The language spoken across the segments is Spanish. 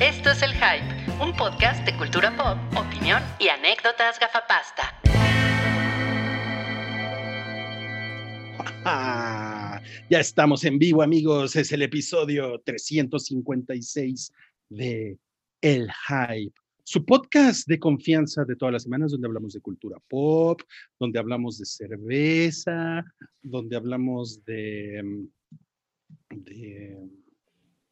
Esto es El Hype, un podcast de cultura pop, opinión y anécdotas gafapasta. Ah, ya estamos en vivo, amigos. Es el episodio 356 de El Hype, su podcast de confianza de todas las semanas, donde hablamos de cultura pop, donde hablamos de cerveza, donde hablamos de. de,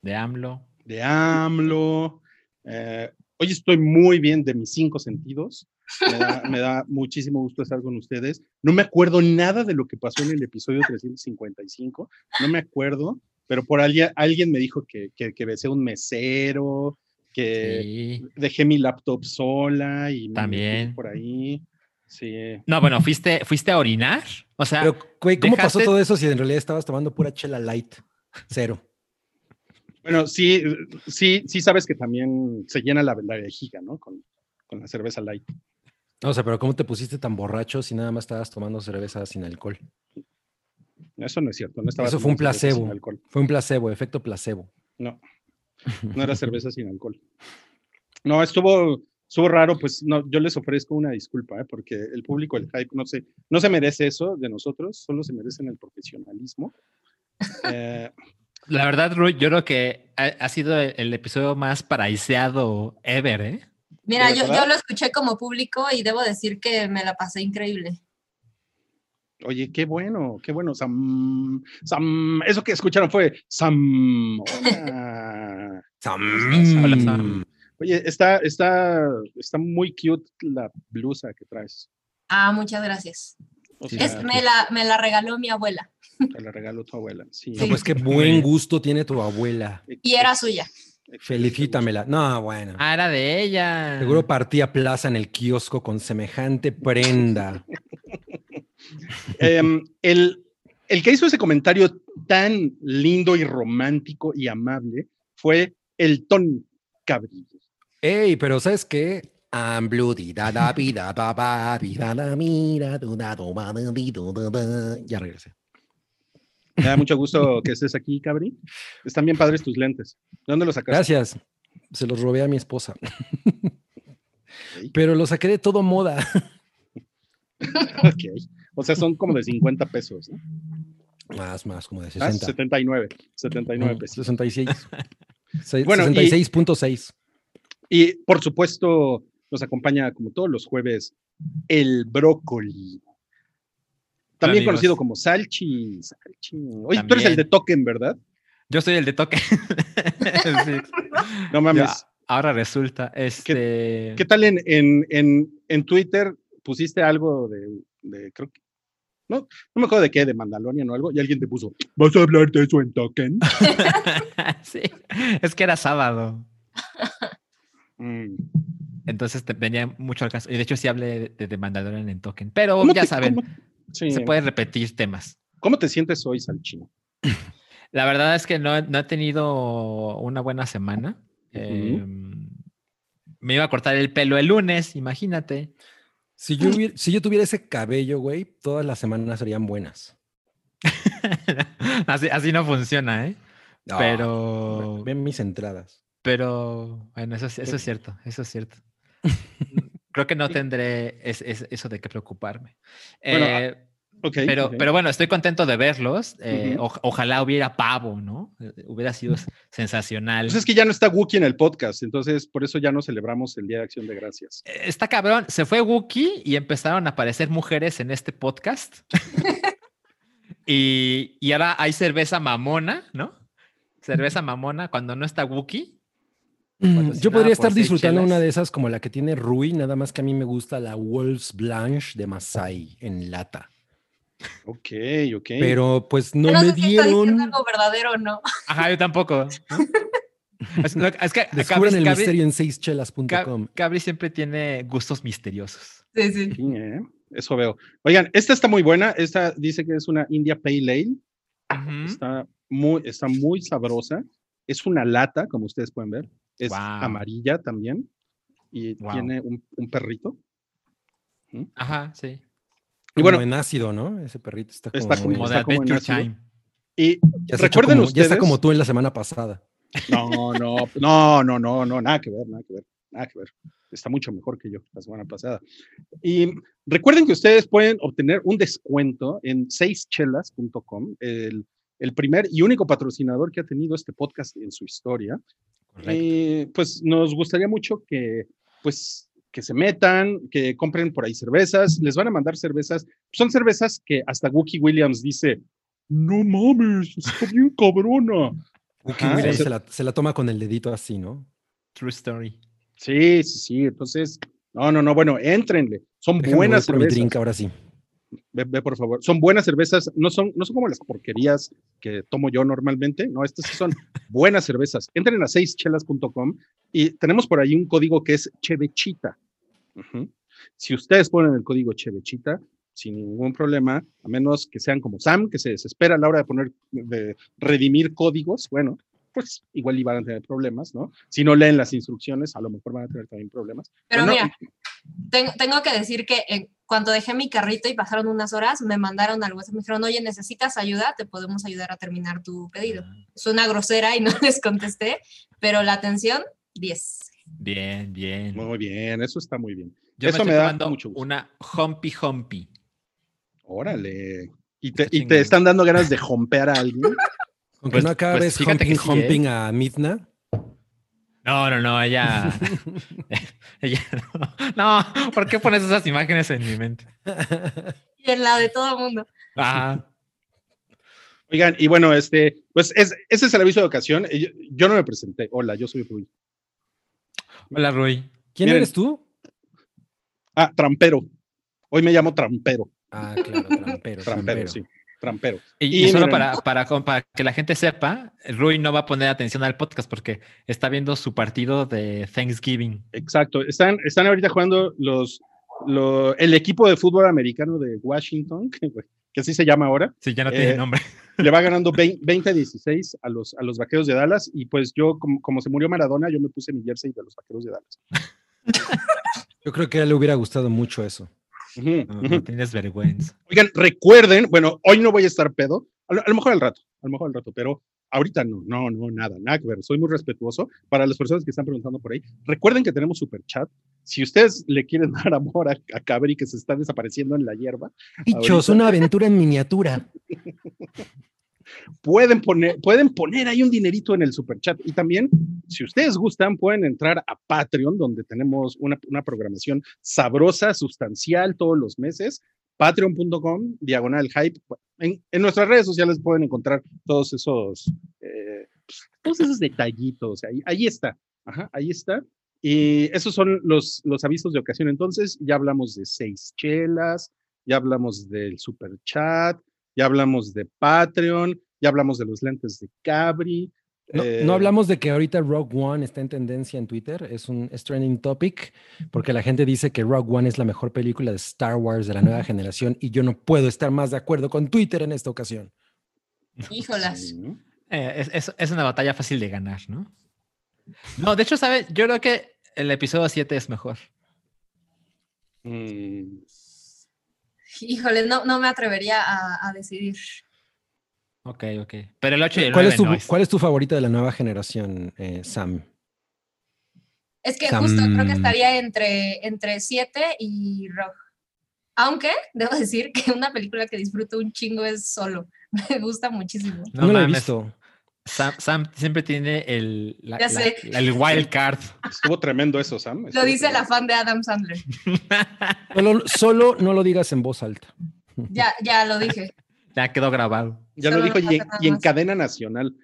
De AMLO. De AMLO. Eh, hoy estoy muy bien de mis cinco sentidos. Me da, me da muchísimo gusto estar con ustedes. No me acuerdo nada de lo que pasó en el episodio 355. No me acuerdo, pero por alguien, alguien me dijo que, que, que besé a un mesero, que Sí. dejé mi laptop sola y me También. por ahí. Sí. No, bueno, ¿fuiste, ¿fuiste a orinar? O sea, Pero, güey, ¿cómo pasó todo eso si en realidad estabas tomando pura chela light? Cero. Bueno, sí, sí, sí sabes que también se llena la, la vejiga, ¿no? Con, con la cerveza light. No, o sea, pero ¿cómo te pusiste tan borracho si nada más estabas tomando cerveza sin alcohol? Eso no es cierto. No estaba Eso fue un placebo. alcohol. Fue un placebo, efecto placebo. No, no era cerveza sin alcohol. No, estuvo, estuvo raro, pues no, yo les ofrezco una disculpa, ¿eh? porque el público, el hype, no se, no se merece eso de nosotros, solo se merecen el profesionalismo. Eh, la verdad, Rui, yo creo que ha, ha sido el, el episodio más paraiseado ever, ¿eh? Mira, ¿De yo, yo lo escuché como público y debo decir que me la pasé increíble. oye, qué bueno, qué bueno, Sam, Sam, eso que escucharon fue Sam. Hola. Hola, Mm. Sam. Oye, está, está, está muy cute la blusa que traes. Ah, muchas gracias. Sí, Es, me, la, me la regaló mi abuela te la regaló tu abuela. Sí. No, pues qué buen gusto tiene tu abuela. y era suya. Felicítamela. No, bueno. Ah, era de ella. Seguro partía plaza en el kiosco con semejante prenda. Em, el, el que hizo ese comentario tan lindo y romántico y amable fue el Tony Cabrillo. Ey, pero ¿sabes qué? I'm da da da da du, da, do, da, di, du, da, da. Ya regresé. Me da mucho gusto que estés aquí, Cabri. Están bien padres tus lentes. ¿De dónde los sacaste? Gracias. Se los robé a mi esposa. Pero lo saqué de todo moda. Ok. O sea, son como de 50 pesos, ¿no? Más, más, como de Ah, 60. 79. 79 Mm, pesos. 66. Se- Bueno, y- 66.6. Y por supuesto, nos acompaña como todos los jueves el brócoli. También amigos. conocido como Salchi. Salchi. Oye, tú eres el También. de Token, ¿verdad? Yo soy el de. Sí. No mames. Ahora resulta, este... ¿Qué tal en, en, en, en Twitter pusiste algo de, de- creo que, no, no me acuerdo de qué, de Mandalorian o algo, y alguien te puso, ¿vas a hablar de eso en Token? sí, es que era sábado. Mm. Entonces te venía mucho al caso. Y de hecho sí hablé de, de Mandalorian en Token. Pero ¿Cómo ya te- saben, sí, se puede repetir temas. ¿Cómo te sientes hoy, Salchino? La verdad es que no, no he tenido una buena semana. Eh, me iba a cortar el pelo el lunes, imagínate. Si yo, hubiera- si yo tuviera ese cabello, güey, todas las semanas serían buenas. así, así no funciona, ¿eh? Pero, Ven mis entradas. Pero, bueno, eso, es- eso es cierto, eso es cierto. Creo que no tendré es- es- eso de qué preocuparme. Bueno, Eh, Ok. pero, ok. pero bueno, estoy contento de verlos. eh, Ujú. oj- ojalá hubiera pavo, ¿no? Eh, Hubiera sido sensacional. Pues es que ya no está Wookiee en el podcast, entonces por eso ya no celebramos el Día de Acción de Gracias. Eh, Está cabrón. Se fue Wookie y empezaron a aparecer mujeres en este podcast. y, y ahora hay cerveza mamona, ¿no? Cerveza mamona cuando no está Wookie. Patrocinada Yo podría estar disfrutando una de esas como la que tiene Rui, nada más que a mí me gusta la Wolves Blanche de Masai en lata. Ok, ok. Pero pues no, no me sé si está diciendo dieron. algo verdadero o no. Ajá, yo tampoco. Es, que Cabri- el Cabri- misterio en seischelas.com. Cabri siempre tiene gustos misteriosos. Sí, sí. Sí, ¿eh? Eso veo. Oigan, esta está muy buena. Esta dice que es una India Pale Ale. Está muy, está muy sabrosa. Es una lata, como ustedes pueden ver. Es Guau. amarilla también. Y Guau. tiene un, un perrito. Ajá, sí. Y bueno, en ácido, ¿no? Ese perrito está como, Está muy- Como de está como en ácido. Time. Y ya, recuerden como- ya está ustedes- como tú en la semana pasada. No, no, no, no, no, no, nada que ver, nada que ver, nada que ver. Está mucho mejor que yo la semana pasada. Y recuerden que ustedes pueden obtener un descuento en seischelas.com, el, el primer y único patrocinador que ha tenido este podcast en su historia. Eh, pues nos gustaría mucho que, pues, que se metan, que compren por ahí cervezas, les van a mandar cervezas, son cervezas que hasta Wookie Williams dice, no mames, está bien cabrona. Wookie Ajá, Williams se, la, se la toma con el dedito así, ¿no? True story. Sí, sí, sí, entonces, no, no, no, bueno, éntrenle, son Déjame buenas por mi cervezas. drink ahora sí. Ve, ve, por favor, son buenas cervezas, no son, no son como las porquerías que tomo yo normalmente, no, estas sí son buenas cervezas. Entren a seischelas.com y tenemos por ahí un código que es Chevechita. Si ustedes ponen el código Chevechita, sin ningún problema, a menos que sean como Sam, que se desespera a la hora de poner, de redimir códigos, bueno, pues igual iban a tener problemas, ¿no? Si no leen las instrucciones, a lo mejor van a tener también problemas. Pero mira, tengo, tengo que decir que en cuando dejé mi carrito y pasaron unas horas, me mandaron al WhatsApp, me dijeron, oye, ¿necesitas ayuda? Te podemos ayudar a terminar tu pedido. Es una grosera y no les contesté, pero la atención, 10. Bien, bien. Muy bien, eso está muy bien. Yo eso me me estoy da mucho gusto. una Humpy Humpy. Órale. ¿Y te, y están dando ganas de jompear a alguien? Aunque Pues- no acabes pues fíjate que humping, sí, ¿eh? humping a Midna. No, no, no, ella. ella no. no, ¿por qué pones esas imágenes en mi mente? Y en la de todo el mundo. Ah, Oigan, y bueno, este, pues es, ese es el aviso de ocasión. Eh, Yo, yo no me presenté. Hola, yo soy Rui. hola, Rui. ¿Quién Miren. eres tú? Ah, trampero. Hoy me llamo trampero. Ah, claro, trampero. Trampero, sí. Trampero. Y, Y y solo miren- para, para, que la gente sepa, Rui no va a poner atención al podcast porque está viendo su partido de Thanksgiving. Exacto. Están, están ahorita jugando los, lo- el equipo de fútbol americano de Washington, que, que así se llama ahora. Sí, ya no tiene Eh, nombre. Le va ganando 20 a 16 a los, a los vaqueros de Dallas. Y pues yo, como, como se murió Maradona, yo me puse mi jersey de los vaqueros de Dallas. Yo creo que a él le hubiera gustado mucho eso. No, no tienes vergüenza. Oigan, recuerden, bueno, hoy no voy a estar pedo, a lo, a lo mejor al rato, a lo mejor al rato, pero ahorita no, no, no, nada, nada que ver. Soy muy respetuoso para las personas que están preguntando por ahí. Recuerden que tenemos super chat. Si ustedes le quieren dar amor a, a Cabri que se está desapareciendo en la hierba, Bichos, Ahorita- una aventura en miniatura. pueden poner, pueden poner ahí un dinerito en el super chat. Y también, si ustedes gustan, pueden entrar a Patreon, donde tenemos una, una programación sabrosa, sustancial todos los meses. Patreon.com, diagonal hype. En, nuestras redes sociales pueden encontrar todos esos, eh, todos esos detallitos. Ahí, ahí está. Ahí está. Y esos son los, los avisos de ocasión. Entonces, ya hablamos de seis chelas, ya hablamos del super chat, ya hablamos de Patreon, ya hablamos de los lentes de Cabri. No, eh, no hablamos de que ahorita Rogue One está en tendencia en Twitter, es un es trending topic, porque la gente dice que Rogue One es la mejor película de Star Wars de la nueva generación y yo no puedo estar más de acuerdo con Twitter en esta ocasión. Híjolas. sí, ¿no? Eh, es, es- es una batalla fácil de ganar, ¿no? No, de hecho, ¿sabe? Yo creo que el episodio 7 es mejor. Mm, Híjole, no, no me atrevería a, a decidir. Ok, ok. Pero el 8 y el ¿Cuál 9 es tu, no es. cuál es tu favorita de la nueva generación, eh, Sam? Es que Sam. justo creo que estaría entre, entre 7 y Rock. Aunque debo decir que una película que disfruto un chingo es solo. Me gusta muchísimo. No, lo he visto. Sam, Sam siempre tiene el, la- Ya la- sé. la- el wild card. estuvo tremendo eso, Sam. Lo dice la fan de Adam Sandler. Solo, solo no lo digas en voz alta. Ya, ya lo dije. ya quedó grabado. Ya lo dijo no y en, y cadena nacional.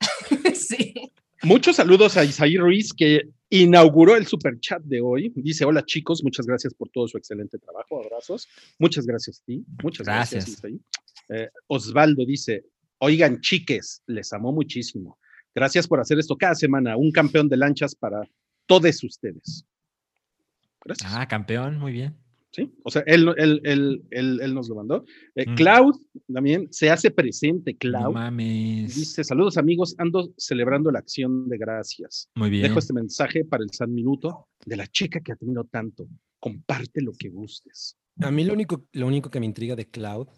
sí. Muchos saludos a Isaí Ruiz, que inauguró el super chat de hoy. Dice: Hola chicos, muchas gracias por todo su excelente trabajo. Abrazos. Muchas gracias a ti. Muchas gracias, Gracias. Isaí. Eh, Osvaldo dice: Oigan, chiques, les amo muchísimo. Gracias por hacer esto cada semana. Un campeón de lanchas para todos ustedes. Gracias. Ah, campeón, muy bien. ¿sí? O sea, él, él, él, él, él nos lo mandó. Eh, Mm. Cloud también se hace presente. No Cloud mames. dice: Saludos amigos, ando celebrando la acción de gracias. Muy bien. Dejo este mensaje para el San Minuto de la chica que admiro tanto. Comparte lo que gustes. A mí lo único, lo único que me intriga de Cloud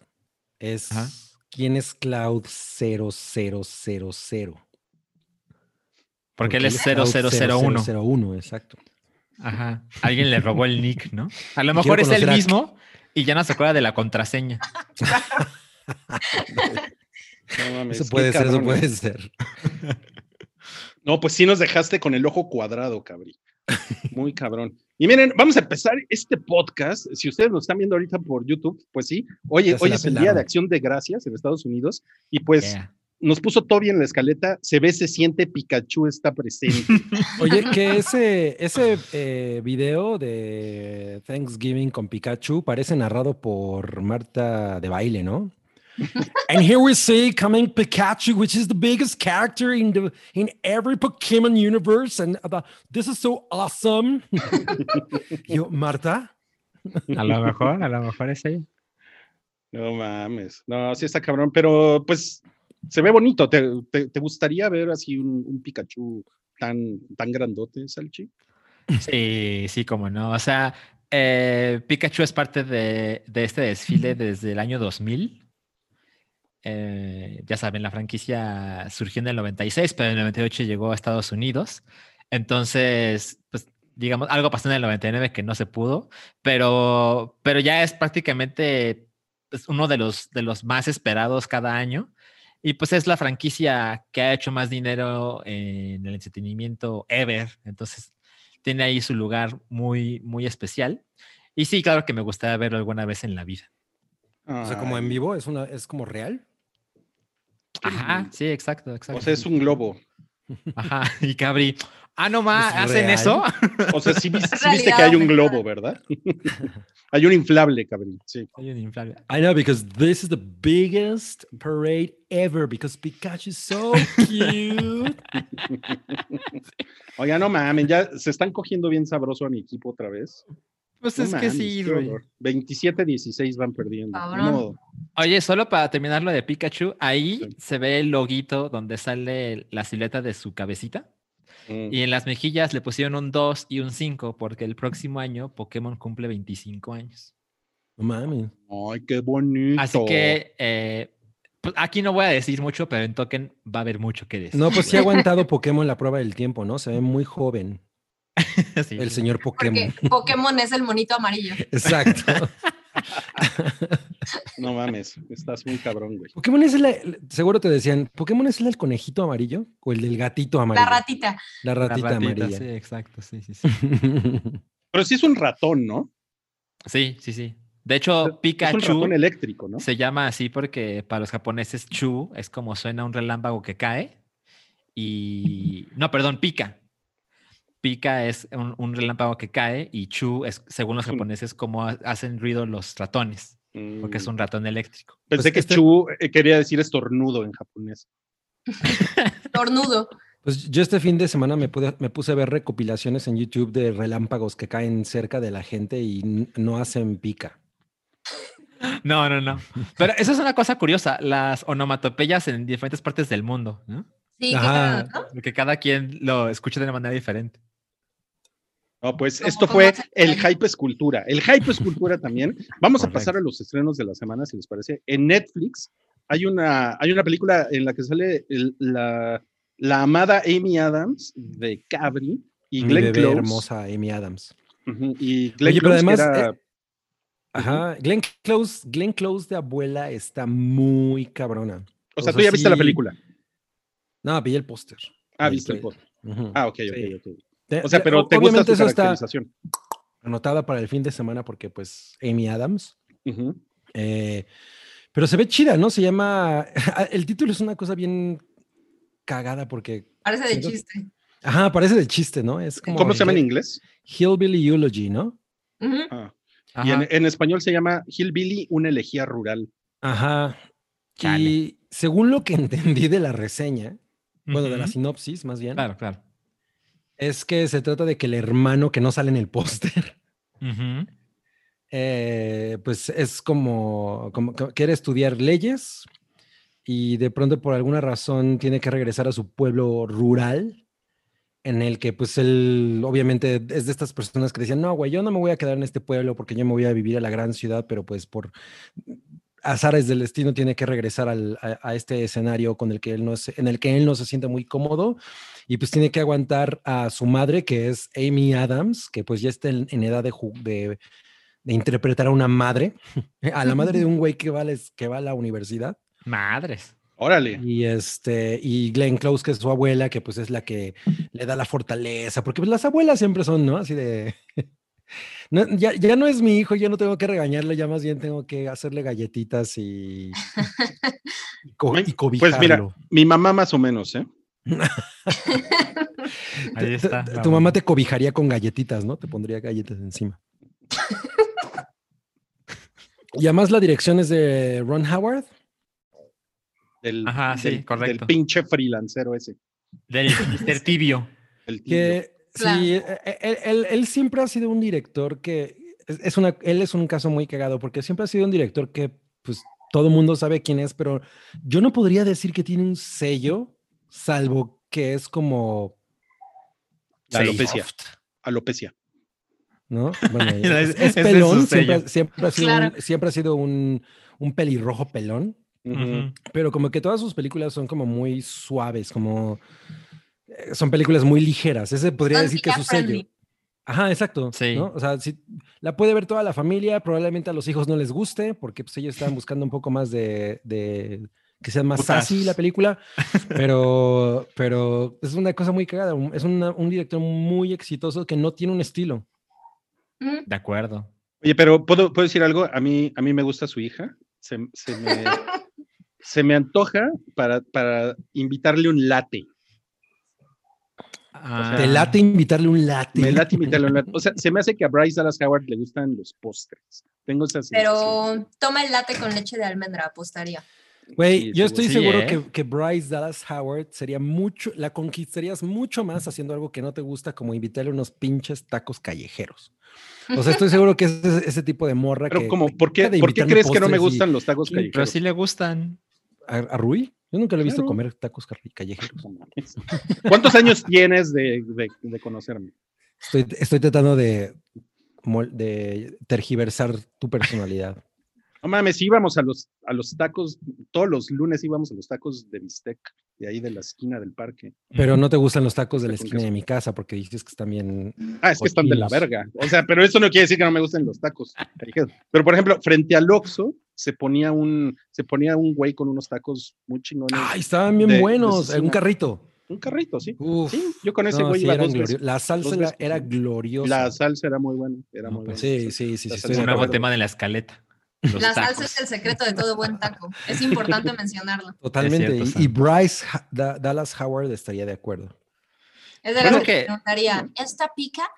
es Ajá. Quién es Cloud 0000. Porque él es Scout 0001. 0001, exacto. Ajá. Alguien le robó el nick, ¿no? A lo mejor es a- mismo y ya no se acuerda de la contraseña. No mames, Eso puede ser, eso cabrón, puede ¿eh? ser. No, pues sí nos dejaste con el ojo cuadrado, cabrí. Muy cabrón. Y miren, vamos a empezar este podcast. Si ustedes lo están viendo ahorita por YouTube, pues sí. Oye, hoy es el Día de Acción de Gracias en Estados Unidos. Y pues Yeah. nos puso Toby en la escaleta. Se ve, se siente, Pikachu está presente. Oye, que ese, ese eh, video de Thanksgiving con Pikachu parece narrado por Marta de baile, ¿no? And here we see coming Pikachu, which is the biggest character in the in every Pokemon universe, and uh, this is so awesome. Yo, Marta, A lo mejor, a lo mejor es ella. No mames. No, sí está cabrón, pero pues se ve bonito. ¿Te, te- te gustaría ver así un, un Pikachu tan, tan grandote, Salchi? Sí, sí, como no. O sea, eh, Pikachu es parte de, de este desfile desde el año 2000. Eh, ya saben, la franquicia surgió en el 96, pero en el 98 llegó a Estados Unidos. Entonces, pues, digamos, algo pasó en el 99 que no se pudo, pero, pero ya es prácticamente pues, uno de los, de los más esperados cada año. Y pues es la franquicia que ha hecho más dinero en el entretenimiento ever. Entonces, tiene ahí su lugar muy, muy especial. Y sí, claro que me gustaría verlo alguna vez en la vida. o sea, como en vivo, es una, es como real. Ajá, sí, exacto, exacto. O sea, es un globo. Ajá, y Cabri, ah, no más, ¿Es ¿hacen real? eso? O sea, sí, viste, sí viste que hay un globo, ¿verdad? hay un inflable, cabrón. Sí. Hay un inflable. I know because this is the biggest parade ever because Pikachu is so cute. Oiga, no mames, ya se están cogiendo bien sabroso a mi equipo otra vez. Pues No es que sí, horror. 27-16 van perdiendo. modo. Oye, solo para terminar lo de Pikachu, ahí Sí. se ve el loguito donde sale la silueta de su cabecita. Mm. Y en las mejillas le pusieron un 2 y un 5 porque el próximo año Pokémon cumple 25 años. No mames. Ay, qué bonito. Así que eh, pues aquí no voy a decir mucho, pero en Token va a haber mucho que decir. No, pues sí ha aguantado Pokémon la prueba del tiempo, ¿no? Se ve muy joven Sí, el señor Pokémon. Porque Pokémon es el monito amarillo. Exacto. No mames, estás muy cabrón, güey. Pokémon es el, seguro te decían, ¿Pokémon es el del conejito amarillo o el del gatito amarillo? La ratita. La La ratita, amarilla. Sí, exacto, sí, sí, sí. Pero sí es un ratón, ¿no? Sí, sí, sí. De hecho, Es un Pikachu ratón eléctrico, ¿no? se llama así porque para los japoneses Chu es como suena un relámpago que cae. Y. No, perdón, pica. Pica es un, un relámpago que cae y Chu es, según los Un- japoneses, como ha- hacen ruido los ratones, porque es Mm. un ratón eléctrico. Pensé Pues que este- Chu eh, quería decir estornudo en japonés. Tornudo. Pues yo este fin de semana me, pude- me puse a ver recopilaciones en YouTube de relámpagos que caen cerca de la gente y no hacen pica. No, no, no. Pero eso es una cosa curiosa, las onomatopeyas en diferentes partes del mundo, ¿no? Sí, Ajá. Porque cada quien lo escucha de una manera diferente. No, pues esto fue el hype escultura. El hype escultura también. Vamos a pasar a los estrenos de la semana, si les parece. En Netflix hay una, hay una película en la que sale el- la, la amada Amy Adams de Cabri y Mi Glenn bebé Close. hermosa Amy Adams. Y Glenn Oye, pero Close, además, era- eh, Ajá, Glenn Close, Glenn Close de abuela está muy cabrona. o sea, o tú ya viste la película. No, vi el póster. Ah, viste el. Ujú. Ah, ok, Sí. ok, O sea, pero te gusta obviamente su eso está caracterización. anotada para el fin de semana porque pues Amy Adams. Eh, pero se ve chida, ¿no? Se llama. El título es una cosa bien cagada porque. Parece de Siento- chiste. Ajá, parece de chiste, ¿no? Es como. ¿Cómo se llama en inglés? Hillbilly Eulogy, ¿no? Ah. Y en, en español se llama Hillbilly, una elegía rural. Ajá. Chale. Y según lo que entendí de la reseña, bueno, de la sinopsis más bien, Claro, claro. Es que se trata de que el hermano que no sale en el póster, eh, pues es como, quiere estudiar leyes y de pronto por alguna razón tiene que regresar a su pueblo rural en el que pues él obviamente es de estas personas que decían, no, güey, yo no me voy a quedar en este pueblo porque yo me voy a vivir a la gran ciudad, pero pues por azares del destino tiene que regresar al- a, a este escenario con el que él no se- en el que él no se siente muy cómodo y pues tiene que aguantar a su madre, que es Amy Adams, que pues ya está en, en edad de, de, de interpretar a una madre, a la madre de un güey que va, a la es- que va a la universidad. Madres. Órale. Y este, y Glenn Close, que es su abuela, que pues es la que le da la fortaleza, porque pues las abuelas siempre son, ¿no? Así de. No, ya, ya no es mi hijo, yo no tengo que regañarle, ya más bien tengo que hacerle galletitas y, y, co- y Pues mira, mi mamá más o menos, ¿eh? Ahí Te- está. tu mamá te cobijaría con galletitas, ¿no? Te pondría galletas encima. y además la dirección es de Ron Howard. Del, Ajá, sí, del- correcto. Del pinche freelancero ese. Del Mr. Tibio. El. Que Claro. sí, e- e- él, él- él siempre ha sido un director que es, es una, él es un caso muy cagado porque siempre ha sido un director que pues todo el mundo sabe quién es, pero yo no podría decir que tiene un sello, salvo que es como La alopecia. soft, Alopecia. ¿no? Bueno, Es- pelón, siempre, ha- siempre ha sido, Claro. un, siempre ha sido un, un pelirrojo pelón. Pero como que todas sus películas son como muy suaves, como eh, son películas muy ligeras. Ese podría decir que es su sello. Ajá, exacto. Sí. ¿no? O sea, si la puede ver toda la familia, probablemente a los hijos no les guste, porque pues ellos están buscando un poco más de, de que sea más Putazos. sassy la película, pero, pero es una cosa muy cagada. Es una- un director muy exitoso que no tiene un estilo. Mm, De acuerdo. Oye, pero ¿puedo, ¿puedo decir algo? A mí, a mí me gusta su hija. Se, se me, se me antoja para, para invitarle un latte. Ah, Te late invitarle un latte. Me late invitarle un latte. O sea, se me hace que a Bryce Dallas Howard le gustan los postres. Tengo esa sensación. Pero toma el latte con leche de almendra, apostaría. Güey, Sí, yo estoy Sí, seguro ¿eh? que, que Bryce Dallas Howard sería mucho, la conquistarías mucho más haciendo algo que no te gusta, como invitarle unos pinches tacos callejeros. O sea, estoy seguro que es ese, ese tipo de morra Pero que. como, ¿por qué, ¿por qué crees que no me y- gustan los tacos Sí, Pero callejeros? sí le gustan. ¿A, a Rui? Yo nunca le he visto Claro. comer tacos callejeros. ¿Cuántos años tienes de, de- de conocerme? Estoy, estoy tratando de tergiversar tu personalidad. No mames, íbamos a los, a los tacos, todos los lunes íbamos a los tacos de bistec, de ahí de la esquina del parque. Pero no te gustan los tacos de la esquina de mi casa porque dices que están bien. Ah, es que están de la verga. O sea, pero eso no quiere decir que no me gusten los tacos. Pero, por ejemplo, frente al Oxxo se ponía un, se ponía un güey con unos tacos muy chingones. ¡Ay, estaban bien De- buenos! un carrito. Un carrito, sí. Uf. Sí, yo con ese No, güey sí, iba dos veces. La salsa dos era, veces. era gloriosa. La salsa era muy buena. Era No, muy pues buena. Sí, sí, sí, sí. Estoy salsa de Un era nuevo acuerdo. tema de la escaleta. Los La salsa es el secreto de todo buen taco. Es importante mencionarlo. Totalmente. Cierto, y. Bryce Da- Dallas Howard estaría de acuerdo. Es de Bueno, las que preguntaría, ¿esta pica?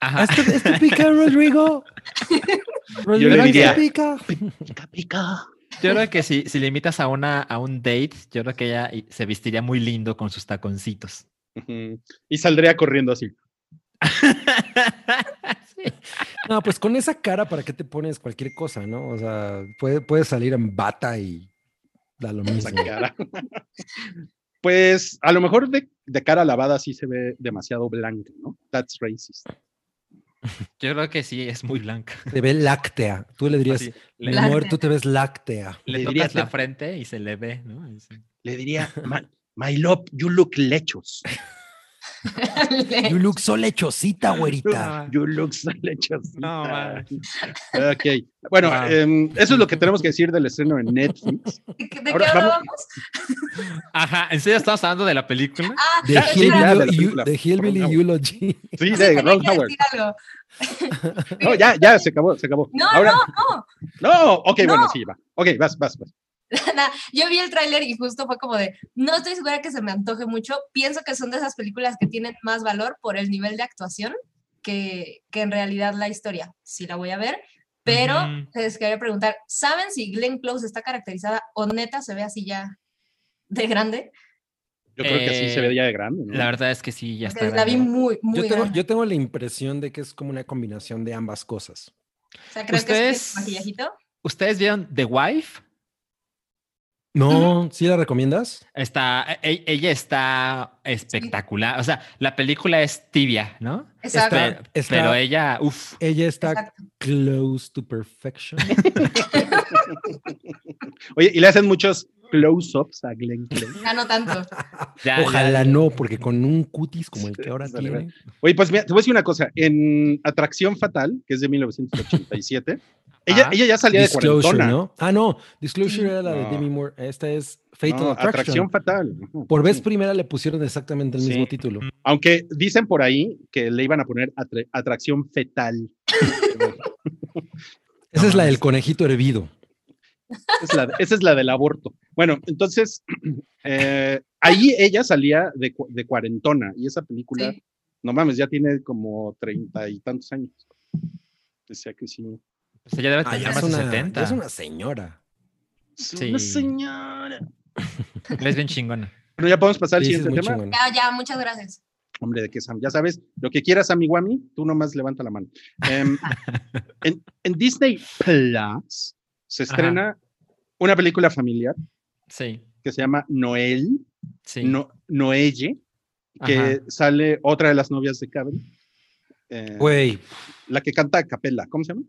Ajá. ¿Este, este pica, Rodrigo? Rodrigo, le ¿este diría- pica? Pica, pica. Yo creo que si, si le invitas a una a un date, yo creo que ella se vestiría muy lindo con sus taconcitos. Y saldría corriendo así. Sí. No, pues con esa cara, ¿para qué te pones cualquier cosa, no? O sea, puede, puede salir en bata y da lo esa mismo. cara. Pues a lo mejor de, de cara lavada sí se ve demasiado blanca, ¿no? That's racist. Yo creo que sí, es muy blanca. Te ve láctea. Tú le dirías, mi le, amor, tú te ves láctea. le le tocas dirías la frente y se le ve, ¿no? Le diría, "My- my love, you look lechos. You look so lechosita, güerita. You look so lechos. No, man. Ok. Bueno, Wow. em, eso es lo que tenemos que decir del estreno en Netflix. ¿De, Ahora qué vamos- hablábamos? Ajá, ¿en serio estamos hablando de la película? Ah, De Hillbilly. Eulogy. Sí, de Ron Howard. No, ya, ya, se acabó, se acabó. No, Ahora, no, no. no. ok, No. bueno, sí, va. Ok, vas, vas, vas. Yo vi el tráiler y justo fue como de, no estoy segura que se me antoje mucho. Pienso que son de esas películas que tienen más valor por el nivel de actuación que, que en realidad la historia. Sí la voy a ver, pero les quería preguntar, ¿saben si Glenn Close está caracterizada o neta se ve así ya de grande? Yo creo que así se Eh, veía de grande, ¿no? La verdad es que sí, ya está. La vi muy, muy Yo tengo, grande. yo tengo la impresión de que es como una combinación de ambas cosas. o sea, creo que es ¿Ustedes- maquillajito. ¿Ustedes vieron The Wife? No, ¿sí la recomiendas? Está, e- ella está espectacular. O sea, la película es tibia, ¿no? Exacto. Está- Pero, está- pero ella, uff, Ella está Exacto. close to perfection. Oye, y le hacen muchos close-ups a Glenn Close. Ya no tanto. Ya, Ojalá ya. no, porque con un cutis como el que ahora Sale, tiene. Oye, pues mira, te voy a decir una cosa. En Atracción Fatal, que es de 1987, ella, Ah. ella ya salía de Disclosure, cuarentona. ¿no? Ah, no. Disclosure era la de. Demi Moore. Esta es Fatal No, Attraction. Atracción Fatal. Por vez Sí. primera le pusieron exactamente el Sí. mismo título. Aunque dicen por ahí que le iban a poner atra- Atracción Fetal. Esa es la del conejito hervido. Esa es la, esa es la del aborto. Bueno, entonces, eh, ahí ella salía de, de cuarentona y esa película, Sí. no mames, ya tiene como treinta y tantos años. Decía que sí. Pues ella debe Ah, tener ya, es más de una, 70. ya es una señora. Es Sí. Una señora. Es bien chingona. Bueno, ya podemos pasar al Sí, siguiente tema. chingona. Ya, ya, muchas gracias. Hombre, de qué Sam, ya sabes, lo que quieras, Sammy Wami, tú nomás levanta la mano. Em, en, en Disney Plus se Ajá. estrena una película familiar Sí, que se llama Noel, sí. no, Noelle, que Ajá. sale otra de las novias de Kevin, eh, Güey, la que canta a capella, ¿cómo se llama?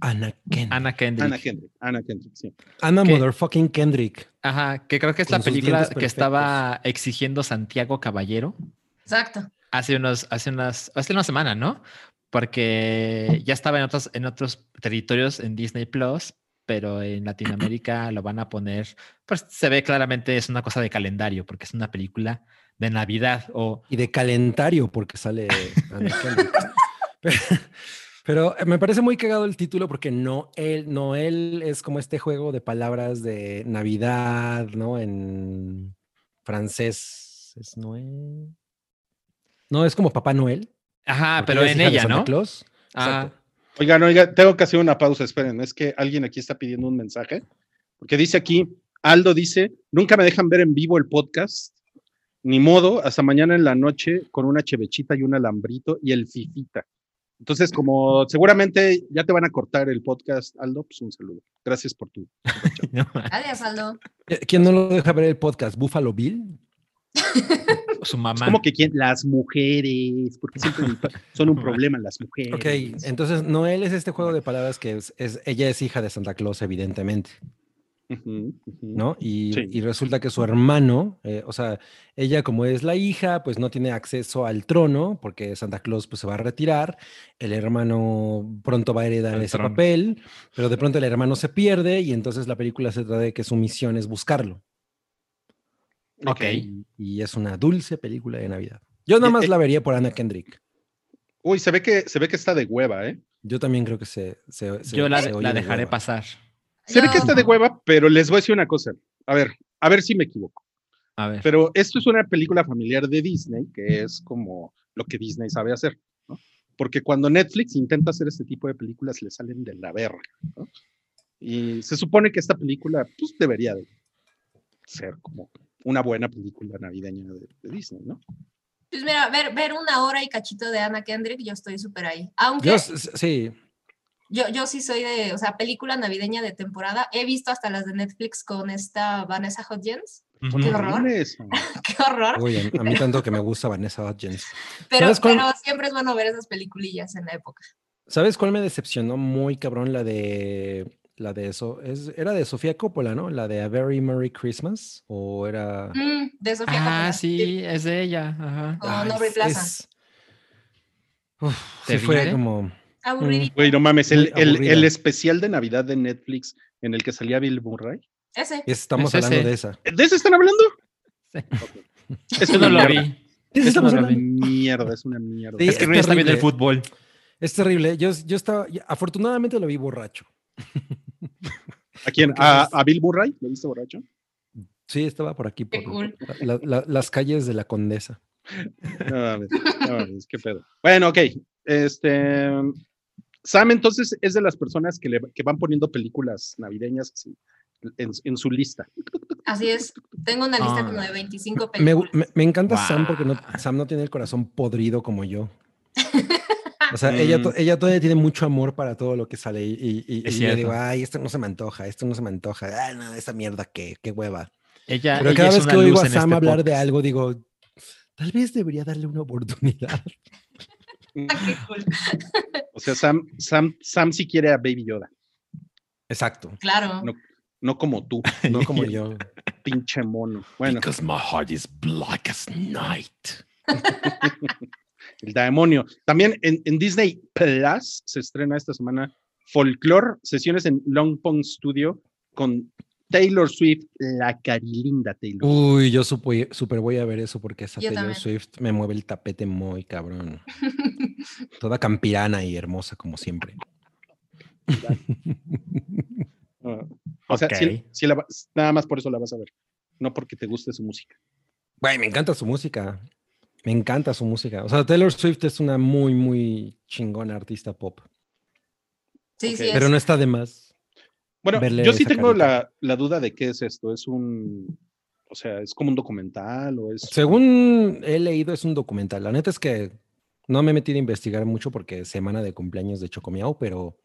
Ana Kendrick. Ana Kendrick. Ana Kendrick. Ana Kendrick, sí. Ana motherfucking Kendrick. Ajá, que creo que es la película que estaba exigiendo Santiago Caballero Exacto. hace unos, hace unas, hace una semana, ¿no? Porque ya estaba en otros, en otros territorios en Disney Plus, pero en Latinoamérica lo van a poner, pues se ve claramente es una cosa de calendario, porque es una película de Navidad o Y de calentario, porque sale Ana Kendrick. Pero, pero me parece muy cagado el título porque Noel, Noel es como este juego de palabras de Navidad, ¿no? En francés es Noel. No, es como Papá Noel. Ajá, pero en ella, ¿no? Claus. Ah. Oigan, oiga, tengo que hacer una pausa, esperen, es que alguien aquí está pidiendo un mensaje, porque dice aquí, Aldo dice, nunca me dejan ver en vivo el podcast, ni modo, hasta mañana en la noche con una chevechita y un alambrito y el fifita. Entonces, como seguramente ya te van a cortar el podcast, Aldo, pues un saludo. Gracias por tu. no, Adiós, Aldo. Eh, ¿Quién no lo deja ver el podcast? ¿Buffalo Bill? su Es mamá. como que quién, las mujeres, porque siempre son un problema las mujeres. Ok, entonces Noel es este juego de palabras que es, es- ella es hija de Santa Claus, evidentemente. ¿No? Y, Sí. y resulta que su hermano, eh, o sea, ella como es la hija, pues no tiene acceso al trono porque Santa Claus pues se va a retirar, el hermano pronto va a heredar ese trono. papel, pero de pronto el hermano se pierde y entonces la película se trata de que su misión es buscarlo. Ok. Y, y es una dulce película de Navidad. Yo nada más eh, la vería por Anna Kendrick. Uy, se ve que se ve que está de hueva, ¿eh? Yo también creo que se... se- se- Yo la, dejaré hueva. pasar. Se ve que está de hueva, pero les voy a decir una cosa. A ver, a ver si me equivoco. A ver. Pero esto es una película familiar de Disney, que es como lo que Disney sabe hacer, ¿no? Porque cuando Netflix intenta hacer este tipo de películas, le salen de la verga, ¿no? Y se supone que esta película, pues, debería de ser como una buena película navideña de, de Disney, ¿no? Pues mira, ver, ver una hora y cachito de Anna Kendrick, yo estoy súper ahí. Aunque Yo, sí, yo, sí soy de, o sea, película navideña de temporada. He visto hasta las de Netflix con esta Vanessa Hudgens. Ujú. Qué horror. Qué horror. Uy, a, a mí tanto que me gusta Vanessa Hudgens. Pero, siempre es bueno ver esas peliculillas en la época. ¿Sabes cuál me decepcionó muy cabrón? La de. La de eso. Es, era de Sofía Coppola, ¿no? La de A Very Merry Christmas. O era. Mm, de Sofía Ah, Coppola. sí, es de ella. Ajá. Aubrey es- Plaza. es- Uf, sí fue como. Aburridito. Güey, no mames, el, el, el especial de Navidad de Netflix en el que salía Bill Murray. Ese. Estamos Es hablando ese. de esa. ¿De eso están hablando? Sí. Ok. Es no una lo mierda. vi. ¿De ese Eso estamos no hablando? vi. Mierda, es una mierda. Sí, Es que es Rui está viendo el terrible. fútbol. Es terrible. Yo, yo estaba. afortunadamente lo vi borracho. ¿A quién? ¿A, es- a Bill Murray? ¿Lo viste borracho? Sí, estaba por aquí. Por cool. la- la- las calles de la Condesa. No mames, no mames, qué pedo. Bueno, ok. Este. Sam, entonces, es de las personas que, le, que van poniendo películas navideñas así, en, en su lista. Así es. Tengo una lista Ah. como de 25 Me, películas. me- me encanta Sam porque no. Sam no tiene el corazón podrido como yo. O sea, ella, Mm. to- ella todavía tiene mucho amor para todo lo que sale y, y- y- Es y yo digo, ay, esto no se me antoja, esto no se me antoja, ay, no, esa mierda, qué, qué hueva. Ella, Pero ella cada es vez que oigo a Sam este hablar de podcast. algo, digo, tal vez debería darle una oportunidad. Qué cool. O sea, Sam, Sam, Sam sí quiere a Baby Yoda. Exacto. Claro. No. no como tú, No como yo. pinche mono. Bueno, my heart is black as night. el demonio. También en, en Disney Plus se estrena esta semana Folklore, sesiones en Long Pond Studio con Taylor Swift, la carilinda Taylor. Uy, yo supo- súper voy a ver eso porque esa Yo Taylor también. Swift me mueve el tapete muy cabrón. Toda campirana y hermosa como siempre. Ah, o sea, la va- nada más por eso la vas a ver, no porque te guste su música. Güey, me encanta su música. Me encanta su música. O sea, Taylor Swift es una muy, muy chingona artista pop. Sí, sí, es. Pero no está de más. Bueno, yo sí tengo la, la duda de qué es esto. Es un, o sea, es como un documental o es. Según he leído, es un documental. La neta es que no me he metido a investigar mucho porque es semana de cumpleaños de Chocomiao, pero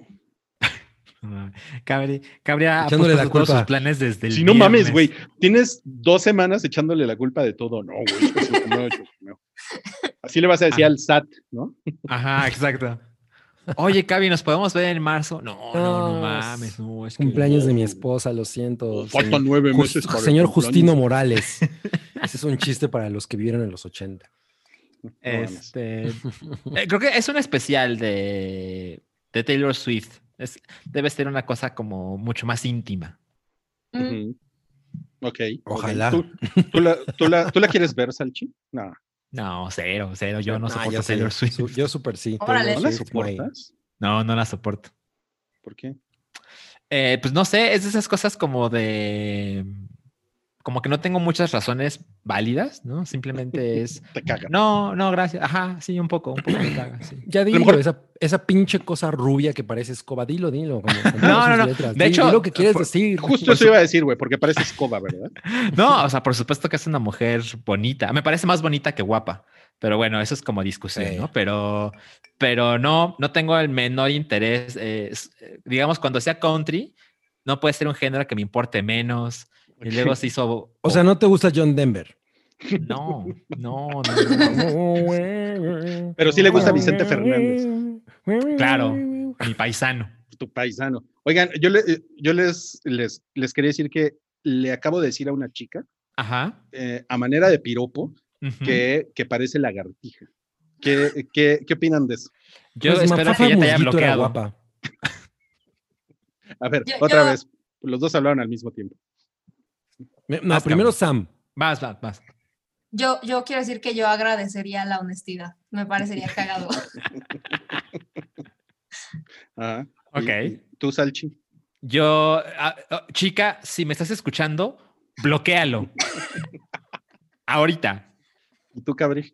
Cabri, ha Echándole la pospuesto todos sus culpa. planes desde el Si no mames, güey, tienes dos semanas echándole la culpa de todo. No, güey. es que sí, no, yo- no. Así le vas a decir Ah. al SAT, ¿no? Ajá, exacto. Oye, Cavi, ¿nos podemos ver en marzo? No, no, no No, mames, no, es que- cumpleaños de mi esposa, lo siento. Oh, Faltan señor- nueve meses. para el señor. Justino Morales. Ese es un chiste para los que vivieron en los 80. No mames. Este, eh, creo que es un especial de, de Taylor Swift. Es, debe ser una cosa como mucho más íntima. Mm, ok. Ojalá. ¿Tú, tú la, tú la- tú la quieres ver, Salchi? No. No, cero, cero. Yo no Ah, soporto yo Taylor Swift. su- yo súper sí. Órale. ¿No la soportas? No, no la soporto. ¿Por qué? Eh, pues no sé, es de esas cosas como de. Como que no tengo muchas razones válidas, ¿no? Simplemente es. Te caga. No, no, gracias. Ajá, sí, un poco, un poco me caga, sí. Ya dilo, mejor- esa, esa pinche cosa rubia que parece escoba, dilo, dilo. como No, no, no. letras. De hecho, lo que quieres por- decir. Justo eso iba a decir, güey, porque parece escoba, ¿verdad? No, o sea, por supuesto que es una mujer bonita. Me parece más bonita que guapa. Pero bueno, eso es como discusión, Sí. ¿no? Pero, pero no, no tengo el menor interés. eh, digamos, cuando sea country, no puede ser un género que me importe menos. Y luego se hizo. O sea, no te gusta John Denver. no, no, no, no. Pero sí le gusta Vicente Fernández. Claro. Mi paisano. tu paisano. Oigan, yo, le- yo les, les, les quería decir que le acabo de decir a una chica, Ajá. eh, a manera de piropo, que, que parece lagartija. ¿Qué, qué, qué opinan de eso? Yo Pues, espero que ya te haya bloqueado. guapa. A ver, Yo- otra yo- vez. Los dos hablaron al mismo tiempo. Me- No, Vas, primero cabrón. Sam. Vas, vas, vas. Yo, yo quiero decir que yo agradecería la honestidad. Me parecería cagado. ¿Y- Ok. y ¿Tú, Salchi? Yo, ah, ah, chica, si me estás escuchando, bloquéalo. Ahorita. ¿Y tú, Cabri?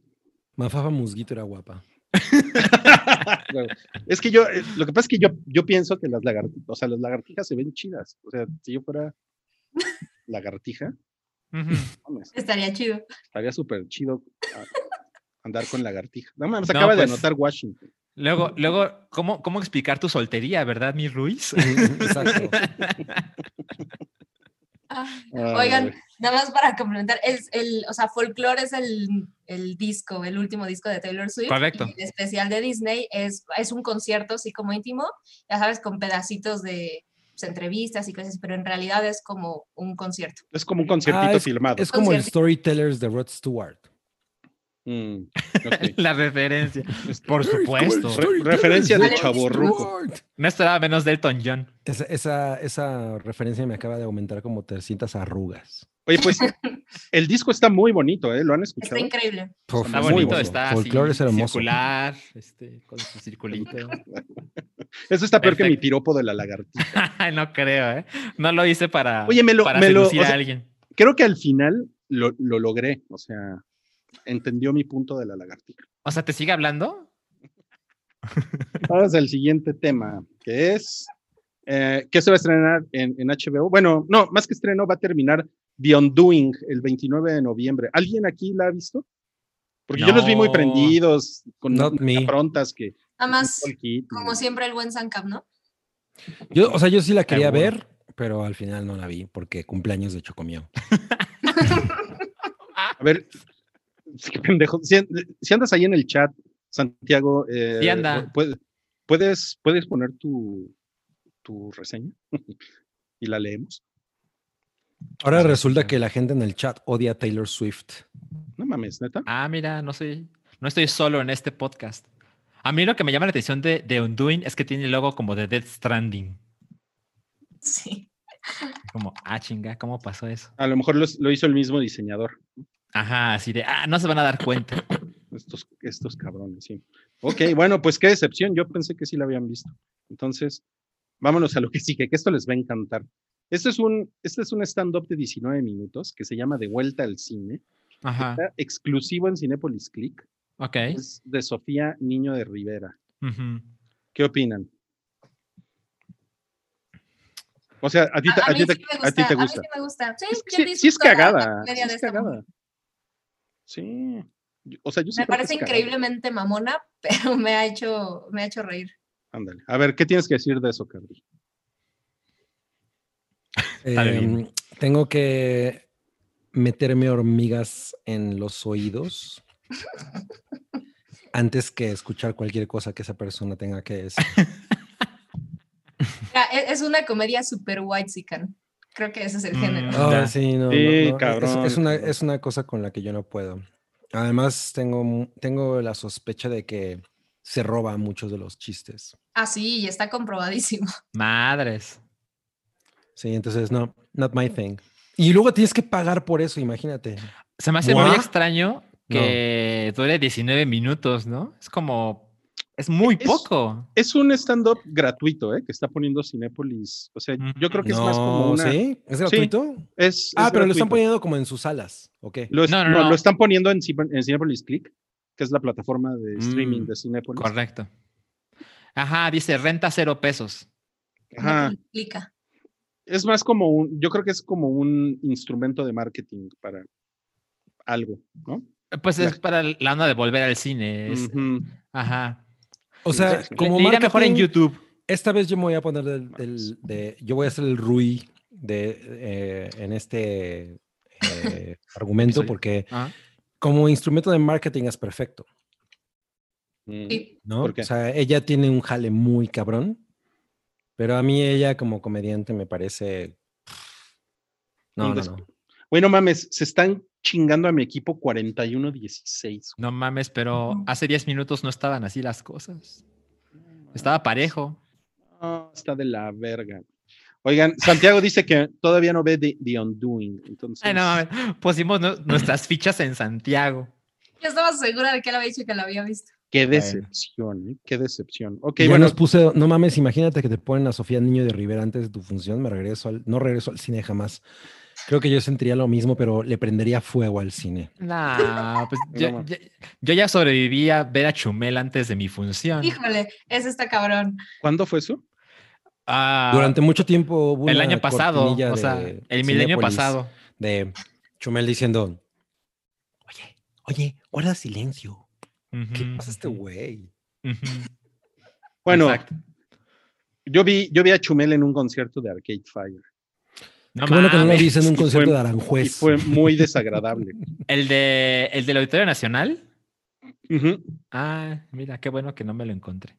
Mafafa Musguito era guapa. Es que yo, eh, lo que pasa es que yo, yo pienso que las lagartijas, o sea, las lagartijas se ven chidas. O sea, si yo fuera lagartija, mames, Estaría chido. estaría súper chido ah, andar con lagartija. No mames, No, acaba de pues, anotar Washington. Luego, luego, ¿cómo, ¿cómo explicar tu soltería, verdad, mi Ruiz? Exacto. Ah, Oigan, nada más para complementar, es el, o sea, Folklore es el, el disco, el último disco de Taylor Swift. Correcto. Y el especial de Disney es, es un concierto así como íntimo, ya sabes, con pedacitos de pues, entrevistas y cosas, pero en realidad es como un concierto. Es como un conciertito Ah, es- filmado. Es como el. Storytellers de Rod Stewart. Mm. La referencia. Por supuesto. Re- referencia de chaborruco. No esperaba menos de Elton John. Esa, esa, esa referencia me acaba de aumentar como 300 arrugas. Oye, pues el disco está muy bonito, ¿eh? ¿Lo han Está escuchado? increíble. Uf, Está muy bonito, bueno. está así, es hermoso. circular, este, con su circulito. Eso está peor que mi piropo de la lagartija. No creo, ¿eh? No lo hice para, Oye, me lo- para me lo- seducir o sea, a alguien. Creo que al final lo, lo logré, o sea, entendió mi punto de la lagartija. O sea, ¿te sigue hablando? Vamos al siguiente tema, que es, eh, ¿qué se va a estrenar en, en HBO? Bueno, no, más que estreno, va a terminar The Undoing el 29 de noviembre. ¿Alguien aquí la ha visto? Porque yo los vi muy prendidos, con prontas que... Nada más, Nicole Kidman. como siempre, el buen Sancap, ¿no? Yo, o sea, yo sí la quería Seguro. ver, pero al final no la vi porque cumpleaños de Chocomiao. A ver, qué pendejo. Si, si andas ahí en el chat, Santiago, eh, Sí anda. pu- ¿puedes, ¿puedes poner tu, tu reseña? y la leemos. Ahora Ah, resulta que la gente en el chat odia a Taylor Swift. No mames, neta. Ah, mira, no soy, no estoy solo en este podcast. A mí lo que me llama la atención de, de Undoing es que tiene el logo como de Death Stranding. Sí. Como, ah, chinga, ¿cómo pasó eso? A lo mejor los- lo hizo el mismo diseñador. Ajá, así de, ah, no se van a dar cuenta. Estos, estos cabrones, sí. Ok, bueno, pues qué decepción. Yo pensé que sí la habían visto. Entonces, vámonos a lo que sigue, que esto les va a encantar. Este es un, este es un stand-up de 19 minutos que se llama De vuelta al cine. Ajá, Está exclusivo en Cinepolis Click. ok. Es de Sofía Niño de Rivera. ujú. ¿Qué opinan? O sea, a ti, te- A, a a sí me a ti te gusta. A mí sí me gusta. Sí, Es que yo sí, sí es cagada. sí es cagada. Sí. O sea, yo Me parece increíblemente mamona, pero me ha hecho, me ha hecho reír. Ándale. A ver, ¿qué tienes que decir de eso, bien. Em, tengo que meterme hormigas en los oídos antes que escuchar cualquier cosa que esa persona tenga que decir. E- Es una comedia super white Creo que ese es el Mm. género. Ya. sí, no, no, Sí, no, es- es- cabrón, Es, una, es una cosa con la que yo no puedo. Además, tengo, tengo la sospecha de que se roba muchos de los chistes. Ah, sí, y está comprobadísimo. Madres. Sí, entonces, no, not my thing. Y luego tienes que pagar por eso, imagínate. Se me hace muy extraño que dure 19 minutos, ¿no? Es como, es muy Es- poco. Es un stand-up gratuito, ¿eh? Que está poniendo Cinépolis. O sea, yo creo que es más como No, una. ¿sí? ¿Es gratuito? Es, Ah, es pero lo están poniendo como en sus salas, ¿ok? Lo, es- No, no, no, no. lo están poniendo en, en Cinepolis Click, que es la plataforma de streaming Mm, de Cinepolis. Correcto. Ajá, dice renta cero pesos. Ajá. Es más como un, yo creo que es como un instrumento de marketing para algo, ¿no? Pues es La- para la onda de volver al cine. es-. Ajá. O sea, como Le irá mejor en marketing, YouTube. Esta vez yo me voy a poner del, del- de, yo voy a ser el Rui de eh, en este eh, argumento porque Ah. como instrumento de marketing es perfecto, Mm. Sí. ¿no? O sea, ella tiene un jale muy cabrón, pero a mí ella como comediante me parece no, no, no. Bueno, mames, se están chingando a mi equipo 41-16. No mames, pero hace 10 minutos no estaban así las cosas. Estaba parejo. No, está de la verga. Oigan, Santiago dice que todavía no ve The, The Undoing. Entonces, Ay, no mames. Pusimos nu- nuestras fichas en Santiago. Yo estaba segura de que él había dicho que lo había visto. qué decepción, ¿eh? Qué decepción. Ok, ya bueno, nos puse, no mames, imagínate que te ponen a Sofía Niño de Rivera antes de tu función, me regreso al, no regreso al cine jamás. Creo que yo sentiría lo mismo, pero le prendería fuego al cine. Nah, pues yo, No. yo- yo ya sobreviví a ver a Chumel antes de mi función. Híjole, ese está cabrón. ¿cuándo fue eso? Ah, Durante mucho tiempo hubo el año pasado, o sea, el milenio pasado. De Chumel diciendo, oye, oye, guarda silencio. ¿Qué pasa este güey? Bueno, Exacto. yo vi, yo vi a Chumel en un concierto de Arcade Fire. No Qué bueno que no lo mames. dice en un concierto de Y Aranjuez. fue muy desagradable. ¿El, de, ¿El del Auditorio Nacional? Ujú. Ah, mira, qué bueno que no me lo encontré.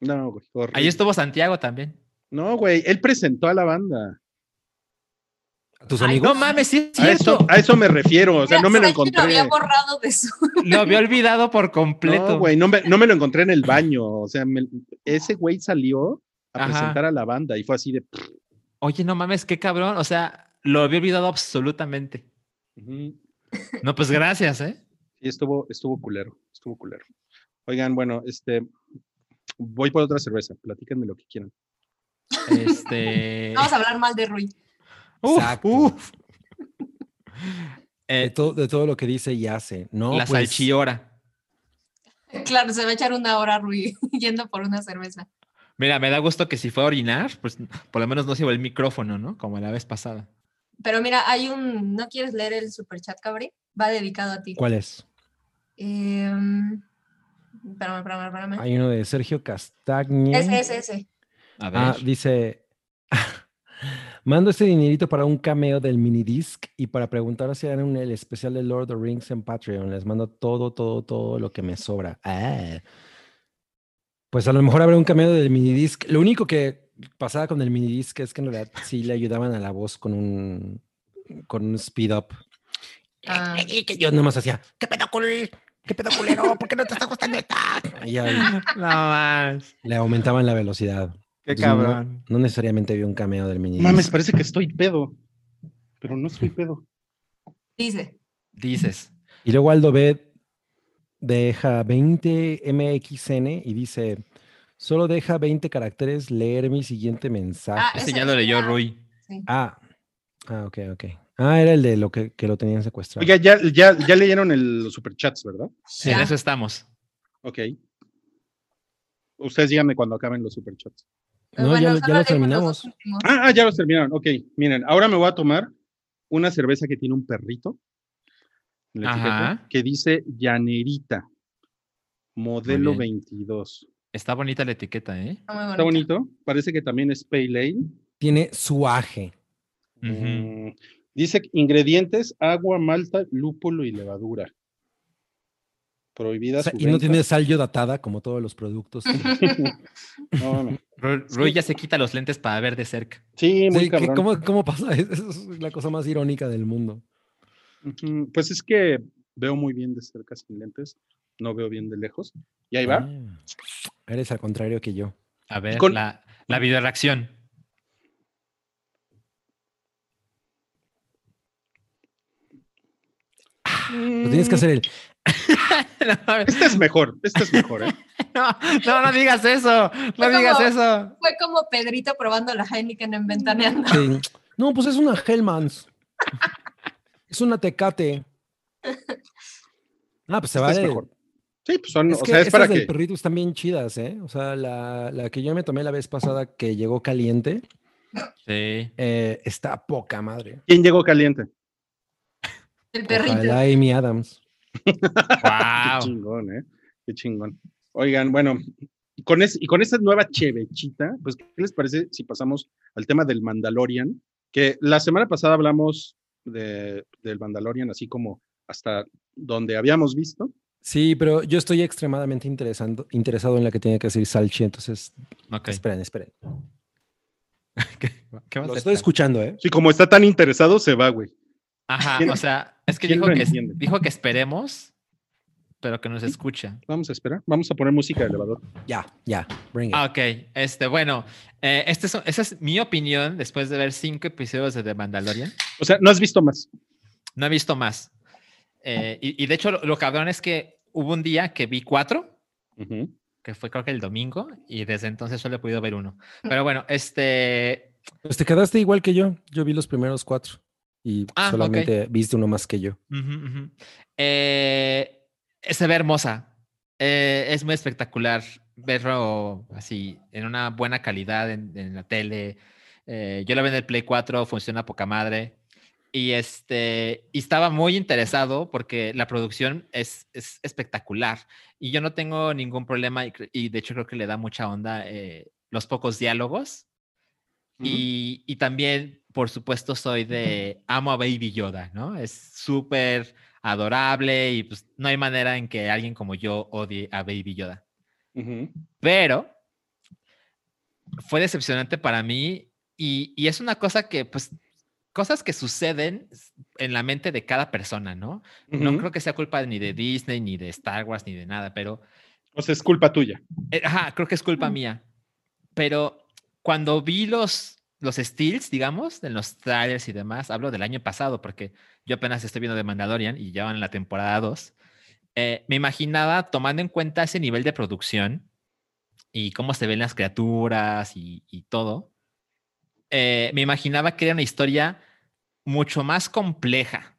No, güey. horrible. Ahí estuvo Santiago también. No, güey, él presentó a la banda. ¿A tus Ay, amigos? no mames, sí es A eso, a eso me refiero. O sea, no me lo encontré. había borrado de su. Lo había olvidado por completo. No, güey, no me, no me lo encontré en el baño. O sea, me- ese güey salió a Ajá. presentar a la banda y fue así de. Oye, no mames, qué cabrón. O sea, lo había olvidado absolutamente. No, pues gracias, ¿eh? Sí, estuvo, estuvo culero, estuvo culero. Oigan, bueno, este, voy por otra cerveza, platíquenme lo que quieran. Este. Vamos a hablar mal de Rui. Uf, Exacto. uf. De, Eh, todo, de todo lo que dice y hace, ¿no? la Pues, salchiora. Claro, se va a echar una hora Rui yendo por una cerveza. Mira, me da gusto que si fue a orinar, pues por lo menos no se llevó el micrófono, ¿no? Como la vez pasada. Pero mira, hay un. ¿No quieres leer el superchat, Cabri? Va dedicado a ti. ¿Cuál es? Em, espérame, espérame, espérame. Hay uno de Sergio Castañe. Ese, ese, ese. A ver. Ah, dice, mando este dinerito para un cameo del minidisc y para preguntar si harán el especial de Lord of the Rings en Patreon. Les mando todo, todo, todo lo que me sobra. Ah. Pues a lo mejor habrá un cameo del minidisc. Lo único que pasaba con el minidisc es que en realidad sí le ayudaban a la voz con un con un speed up. Ah. Y que yo nomás hacía, ¿qué pedo, cul- ¿Qué pedo, culero? ¿Por qué no te está gustando esta? Y No más. le aumentaban la velocidad. Qué Entonces, no- cabrón. No, necesariamente vi un cameo del mini. Mames, parece que estoy pedo. Pero no estoy pedo. Dice. Dices. Y luego Aldo B deja 20 MXN y dice, solo deja 20 caracteres leer mi siguiente mensaje. Ah, Este Ese ya lo leyó Rui. Sí. Ah, ah, ok, ok. Ah, era el de lo que, que lo tenían secuestrado. Oiga, ya, ya, ya leyeron el, los superchats, ¿verdad? Sí, Ya. en eso estamos. Ok. Ustedes díganme cuando acaben los superchats. No, ya ya los terminamos. Ah, ah, ya los terminaron. Ok, miren, ahora me voy a tomar una cerveza que tiene un perrito. En la etiqueta, Ajá. que dice Llanerita, modelo bien. 22. Está bonita la etiqueta, ¿eh? Está muy Está bonito. Parece que también es Pale Ale. Tiene suaje. Mm, dice ingredientes, agua, malta, lúpulo y levadura. Prohibida O sea, su y no tiene sal yodatada como todos los productos. No, no. Ru- Rui ya se quita los lentes para ver de cerca. Sí, muy Sí, ¿qué- cabrón. ¿cómo, ¿Cómo pasa? Eso es la cosa más irónica del mundo. Pues es que veo muy bien de cerca sin lentes, no veo bien de lejos. Y ahí va. Ah, eres al contrario que yo. A ver, con- la, la video reacción. Lo tienes que hacer el... no, Este es mejor, este es mejor, ¿eh? no, no, no digas eso. No Fue digas como- eso. Fue como Pedrito probando la Heineken en Ventaneando. sí. No, pues es una Hellmans. Es una Tecate. Ah, pues se Este es vale. mejor. Sí, pues son, Es o que sea, es para del que. perrito están bien chidas, ¿eh? O sea, la, la que yo me tomé la vez pasada que llegó caliente, Sí. eh, está poca madre. ¿Quién llegó caliente? El perrito. Ojalá Amy Adams. Qué Wow. chingón, ¿eh? Qué chingón. Oigan, bueno, y con, es, y con esta nueva chevechita, pues, ¿qué les parece si pasamos al tema del Mandalorian? Que la semana pasada hablamos de, del Mandalorian, así como hasta donde habíamos visto. Sí, pero yo estoy extremadamente interesando, interesado en la que tiene que decir Salchi, entonces Ok. esperen, esperen. ¿Qué, qué vas Lo estoy escuchando, ¿eh? Sí, como está tan interesado, se va, güey. Ajá, ¿Quién- o sea, es que dijo que, entiende? dijo que esperemos, pero que nos escucha. Vamos a esperar. Vamos a poner música de elevador. Ya, ya, bring it. Ah, ok, este, bueno, eh, este es- esa es mi opinión después de ver cinco episodios de The Mandalorian. O sea, no has visto más. No he visto más. Eh, y, y de hecho, lo, lo cabrón es que hubo un día que vi cuatro, Ujú. que fue creo que el domingo, y desde entonces solo he podido ver uno. Pero bueno, este, Pues te quedaste igual que yo. Yo vi los primeros cuatro y Ah, solamente viste uno más que yo. Ujú, ujú. Eh, se ve hermosa. Eh, es muy espectacular verlo así en una buena calidad en, en la tele. Eh, yo la vi en el Play 4, funciona poca madre. Y este, y estaba muy interesado porque la producción es, es espectacular. Y yo no tengo ningún problema y, y de hecho creo que le da mucha onda eh, los pocos diálogos. Ujú. Y, y también, por supuesto, soy de amo a Baby Yoda, ¿no? Es súper adorable y pues no hay manera en que alguien como yo odie a Baby Yoda. Pero fue decepcionante para mí y, y es una cosa que, pues, cosas que suceden en la mente de cada persona, ¿no? No creo que sea culpa ni de Disney, ni de Star Wars, ni de nada, pero O sea, es culpa tuya. eh, Ajá, creo que es culpa mía. Pero cuando vi los, los stills, digamos, de los trailers y demás, hablo del año pasado, porque yo apenas estoy viendo de Mandalorian y ya van en la temporada 2, eh, me imaginaba, tomando en cuenta ese nivel de producción y cómo se ven las criaturas y, y todo, eh, me imaginaba que era una historia mucho más compleja.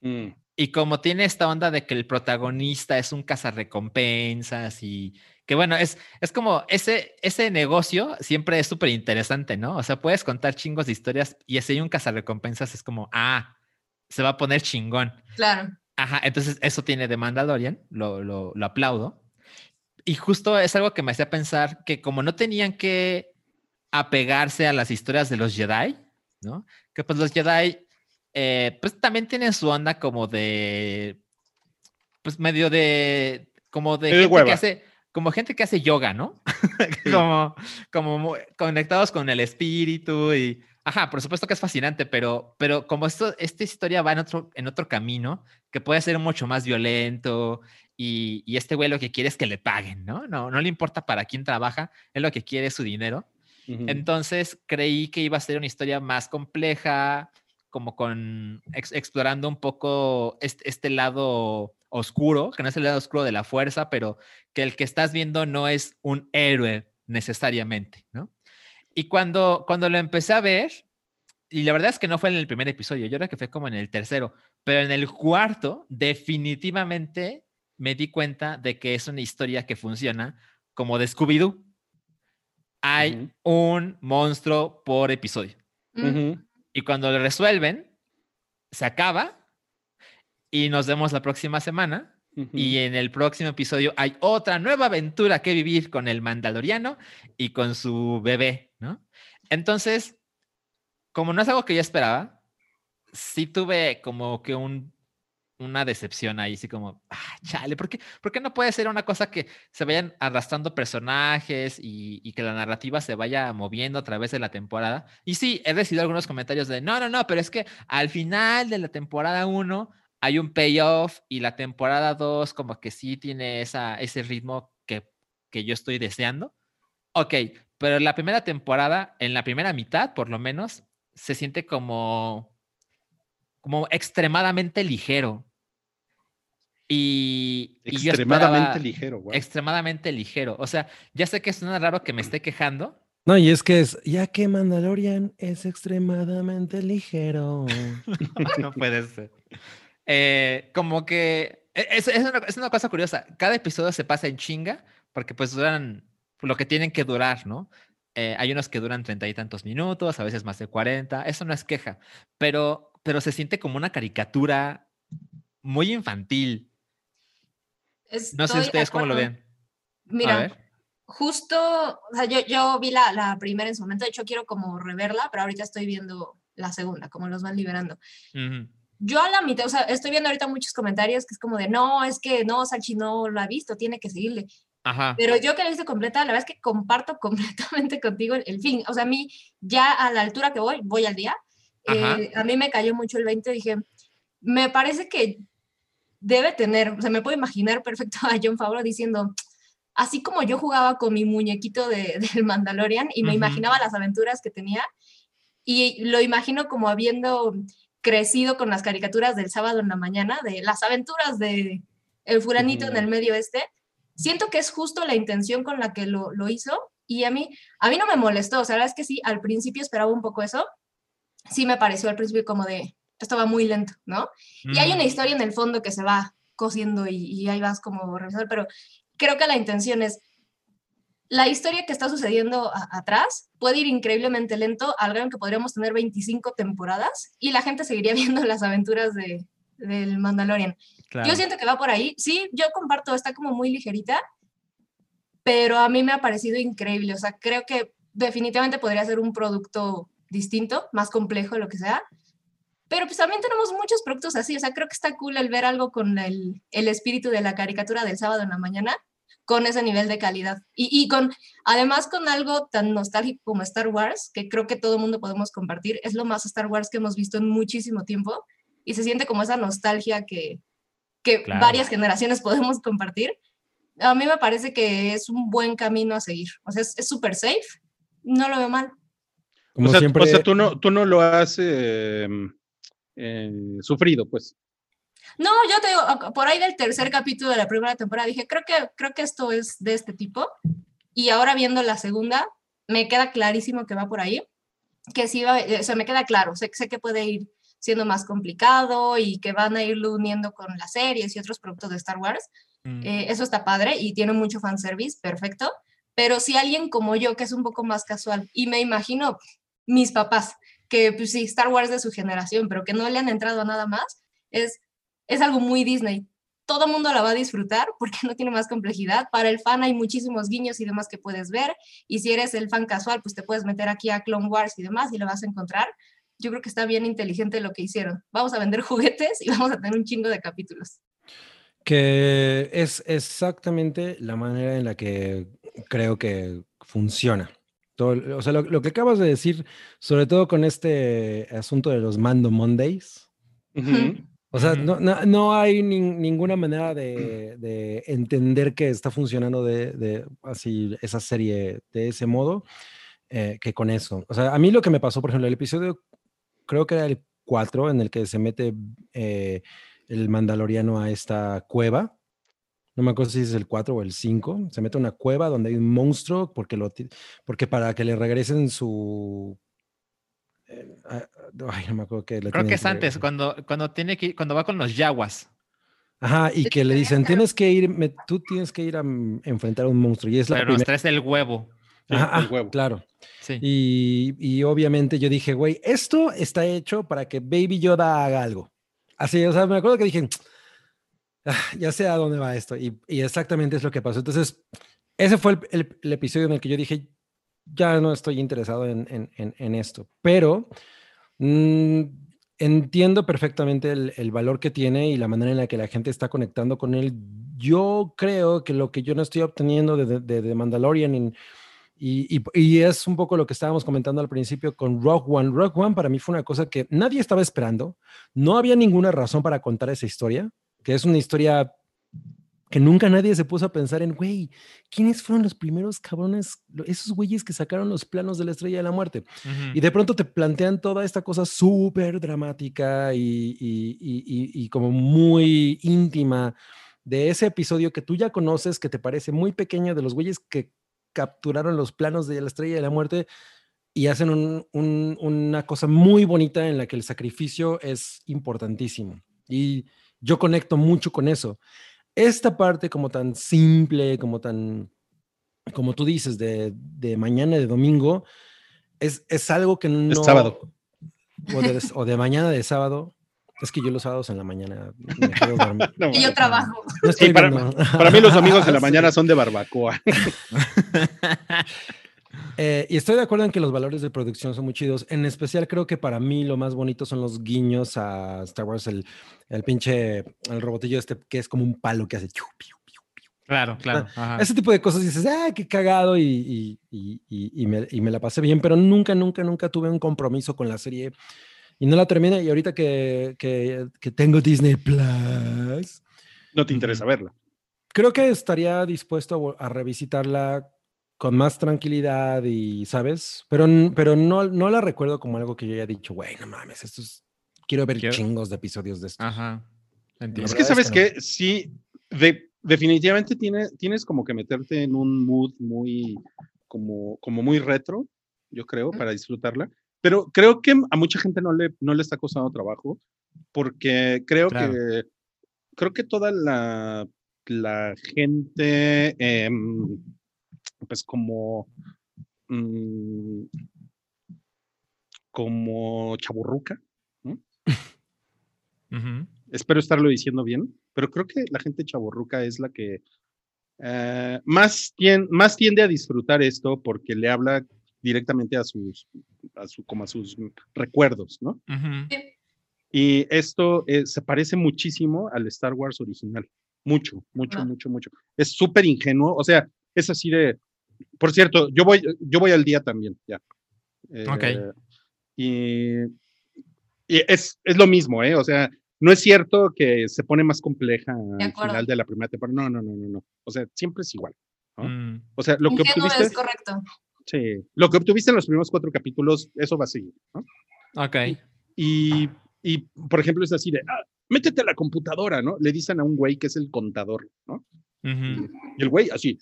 Mm. Y como tiene esta onda de que el protagonista es un cazarrecompensas y que bueno, es, es como ese, ese negocio siempre es súper interesante, ¿no? O sea, puedes contar chingos de historias y si hay un cazarrecompensas es como, ah, se va a poner chingón. Claro. Ajá, entonces eso tiene de Mandalorian, lo, lo, lo aplaudo. Y justo es algo que me hacía pensar que como no tenían que apegarse a las historias de los Jedi, ¿no? Que pues los Jedi, eh, pues también tienen su onda como de, pues medio de, como de gente que hace, como gente que hace yoga, ¿no? como, como conectados con el espíritu y Ajá, por supuesto que es fascinante, pero, pero como esto, esta historia va en otro, en otro camino, que puede ser mucho más violento, y, y este güey lo que quiere es que le paguen, ¿no? ¿no? No le importa para quién trabaja, él lo que quiere es su dinero. Entonces creí que iba a ser una historia más compleja, como con ex- explorando un poco este, este lado oscuro, que no es el lado oscuro de la fuerza, pero que el que estás viendo no es un héroe necesariamente, ¿no? Y cuando, cuando lo empecé a ver, y la verdad es que no fue en el primer episodio, yo creo que fue como en el tercero, pero en el cuarto definitivamente me di cuenta de que es una historia que funciona como de Scooby-Doo. Hay un monstruo por episodio. Mm. Ujú. Y cuando lo resuelven, se acaba y nos vemos la próxima semana. Y en el próximo episodio hay otra nueva aventura que vivir con el Mandaloriano y con su bebé, ¿no? Entonces, como no es algo que yo esperaba, sí tuve como que un, una decepción ahí, así como, ah, chale, ¿por qué, por qué no puede ser una cosa que se vayan arrastrando personajes y, y que la narrativa se vaya moviendo a través de la temporada? Y sí, he recibido algunos comentarios de, no, no, no, pero es que al final de la temporada 1 hay un payoff y la temporada 2 como que sí tiene esa, ese ritmo que, que yo estoy deseando. Ok, pero la primera temporada, en la primera mitad por lo menos, se siente como, como extremadamente ligero. Y, y yo Extremadamente esperaba- ligero, güey. Extremadamente ligero. O sea, ya sé que suena raro que me esté quejando. No, y es que es, ya que Mandalorian es extremadamente ligero. no puede ser. Eh, como que e- es, es una, es una cosa curiosa. Cada episodio se pasa en chinga porque pues duran lo que tienen que durar, ¿no? Eh, hay unos que duran treinta y tantos minutos, a veces más de 40. Eso no es queja, pero, pero se siente como una caricatura muy infantil. No sé ustedes cómo lo ven. A Mira, ver. justo, o sea, yo, yo vi la, la primera en su momento, de hecho quiero como reverla, pero ahorita estoy viendo la segunda, como los van liberando. Ujú. Yo a la mitad, o sea, estoy viendo ahorita muchos comentarios que es como de, no, es que no, Salchi no lo ha visto, tiene que seguirle. Ajá. Pero yo que la he visto completa, la verdad es que comparto completamente contigo el, el fin. O sea, a mí, ya a la altura que voy, voy al día, eh, a mí me cayó mucho el 20, dije, me parece que debe tener, o sea, me puedo imaginar perfecto a John Favreau diciendo, así como yo jugaba con mi muñequito de, del Mandalorian y me Ujú. imaginaba las aventuras que tenía, y lo imagino como habiendo crecido con las caricaturas del sábado en la mañana, de las aventuras de el fulanito en Ujú. el medio este, siento que es justo la intención con la que lo, lo hizo y a mí, a mí no me molestó, o sea, la verdad es que sí, al principio esperaba un poco eso, sí me pareció al principio como de, esto va muy lento, ¿no? Y hay una Mm. historia en el fondo que se va cosiendo y, y ahí vas como revisando, pero creo que la intención es, la historia que está sucediendo atrás puede ir increíblemente lento, al grado que podríamos tener 25 temporadas y la gente seguiría viendo las aventuras de, del Mandalorian. Claro. Yo siento que va por ahí. Sí, yo comparto, está como muy ligerita, pero a mí me ha parecido increíble. O sea, creo que definitivamente podría ser un producto distinto, más complejo, lo que sea. Pero pues también tenemos muchos productos así. O sea, creo que está cool el ver algo con el, el espíritu de la caricatura del sábado en la mañana, con ese nivel de calidad. Y, y con, además, con algo tan nostálgico como Star Wars, que creo que todo el mundo podemos compartir. Es lo más Star Wars que hemos visto en muchísimo tiempo. Y se siente como esa nostalgia que, que Claro. varias generaciones podemos compartir. A mí me parece que es un buen camino a seguir. O sea, es súper safe. No lo veo mal. Como o, sea, siempre, o sea, tú no, tú no lo has eh, eh, sufrido, pues. No, yo te digo, por ahí del tercer capítulo de la primera temporada dije, creo que, creo que esto es de este tipo. Y ahora viendo la segunda, me queda clarísimo que va por ahí. Que sí va, eh, o sea, me queda claro, sé, sé que puede ir siendo más complicado y que van a irlo uniendo con las series y otros productos de Star Wars. Mm. Eh, eso está padre y tiene mucho fanservice, perfecto. Pero si alguien como yo, que es un poco más casual, y me imagino mis papás, que pues sí, Star Wars de su generación, pero que no le han entrado a nada más, es, es algo muy Disney. Todo mundo la va a disfrutar porque no tiene más complejidad. Para el fan hay muchísimos guiños y demás que puedes ver. Y si eres el fan casual, pues te puedes meter aquí a Clone Wars y demás y lo vas a encontrar. Yo creo que está bien inteligente lo que hicieron. Vamos a vender juguetes y vamos a tener un chingo de capítulos. que es exactamente la manera en la que creo que funciona. Todo, o sea, lo, lo, que acabas de decir, sobre todo con este asunto de los Mando Mondays. Uh -huh. O sea, no, no, no hay ni, ninguna manera de, de, entender que está funcionando de, de, así esa serie de ese modo eh, que con eso. O sea, a mí lo que me pasó, por ejemplo, el episodio, creo que era el 4, en el que se mete eh, el mandaloriano a esta cueva. No me acuerdo si es el 4 o el 5. Se mete a una cueva donde hay un monstruo porque, lo, porque para que le regresen su ay, no me acuerdo que Creo que es antes, cuando, cuando, tiene que, cuando va con los yaguas. Ajá, y que le dicen, tienes que ir, me, tú tienes que ir a enfrentar a un monstruo. Y es la Pero nos traes el huevo. Ajá, el huevo. claro. Sí. Y, y, obviamente yo dije, güey, esto está hecho para que Baby Yoda haga algo. Así, o sea, me acuerdo que dije, ah, ya sé a dónde va esto. Y, y, exactamente es lo que pasó. Entonces, ese fue el, el, el episodio en el que yo dije, ya no estoy interesado en, en, en, esto. Pero mmm, entiendo perfectamente el, el, valor que tiene y la manera en la que la gente está conectando con él. Yo creo que lo que yo no estoy obteniendo de, de, de Mandalorian y, y, y, es un poco lo que estábamos comentando al principio con Rock One. Rock One para mí fue una cosa que nadie estaba esperando. No había ninguna razón para contar esa historia, que es una historia que nunca nadie se puso a pensar en, güey, ¿quiénes fueron los primeros cabrones, esos güeyes que sacaron los planos de la estrella de la muerte? Uh -huh. Y de pronto te plantean toda esta cosa súper dramática y, y, y, y, como muy íntima de ese episodio que tú ya conoces, que te parece muy pequeño, de los güeyes que capturaron los planos de la estrella de la muerte y hacen un, un, una cosa muy bonita en la que el sacrificio es importantísimo. Y yo conecto mucho con eso esta parte como tan simple, como tan, como tú dices, de, de mañana, de domingo, es, es algo que no... Es sábado. O de, o de, mañana de sábado. Es que yo los sábados en la mañana me quedo dormido. no, y yo trabajo. No sí, para, para, mí los domingos de la mañana son de barbacoa. Eh, y estoy de acuerdo en que los valores de producción son muy chidos. En especial creo que para mí lo más bonito son los guiños a Star Wars, el, el pinche, el robotillo este que es como un palo que hace... Piu, piu, piu, claro, claro. Ajá. Ese tipo de cosas dices, ah, qué cagado y, y, y, y, me, y me la pasé bien, pero nunca, nunca, nunca tuve un compromiso con la serie y no la terminé. Y ahorita que, que, que tengo Disney Plus... No te interesa verla. Creo que estaría dispuesto a, a revisitarla con más tranquilidad y, ¿sabes? Pero, pero no, no la recuerdo como algo que yo haya dicho, güey, no mames, esto es... Quiero ver ¿Quiero? chingos de episodios de esto. Ajá. Entiendo. Es que, ¿sabes que no. Sí, de, definitivamente tiene, tienes como que meterte en un mood muy, como, como muy retro, yo creo, para disfrutarla. Pero creo que a mucha gente no le, no le está costando trabajo, porque creo claro. que, creo que toda la, la gente... Eh, pues como, mmm, como chaburruca. ¿no? Uh -huh. Espero estarlo diciendo bien, pero creo que la gente chaburruca es la que uh, más, tien, más tiende a disfrutar esto porque le habla directamente a sus, a su, como a sus recuerdos, ¿no? Uh -huh. Y esto eh, se parece muchísimo al Star Wars original. Mucho, mucho, ah. mucho, mucho. Es súper ingenuo. O sea, es así de, por cierto, yo voy, yo voy al día también, ya. Eh, ok. Y, y, es, es lo mismo, ¿eh? O sea, no es cierto que se pone más compleja al final de la primera temporada. No, no, no, no, no. O sea, siempre es igual. ¿no? Mm. O sea, lo que obtuviste. es correcto. Sí, lo que obtuviste en los primeros cuatro capítulos, eso va a seguir, ¿no? Ok. Y, y por ejemplo, es así de, ah, métete a la computadora, ¿no? Le dicen a un güey que es el contador, ¿no? Uh -huh. y, y el güey, así,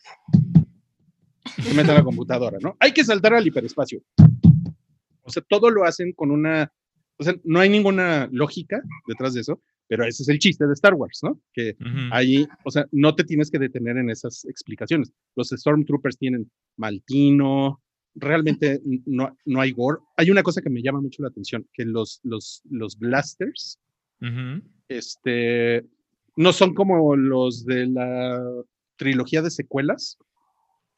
se mete a la computadora, ¿no? Hay que saltar al hiperespacio. O sea, todo lo hacen con una, o sea, no hay ninguna lógica detrás de eso, pero ese es el chiste de Star Wars, ¿no? Que uh -huh. ahí, o sea, no te tienes que detener en esas explicaciones. Los Stormtroopers tienen maltino, realmente no, no hay gore. Hay una cosa que me llama mucho la atención, que los, los, los blasters, uh -huh. este, no son como los de la trilogía de secuelas,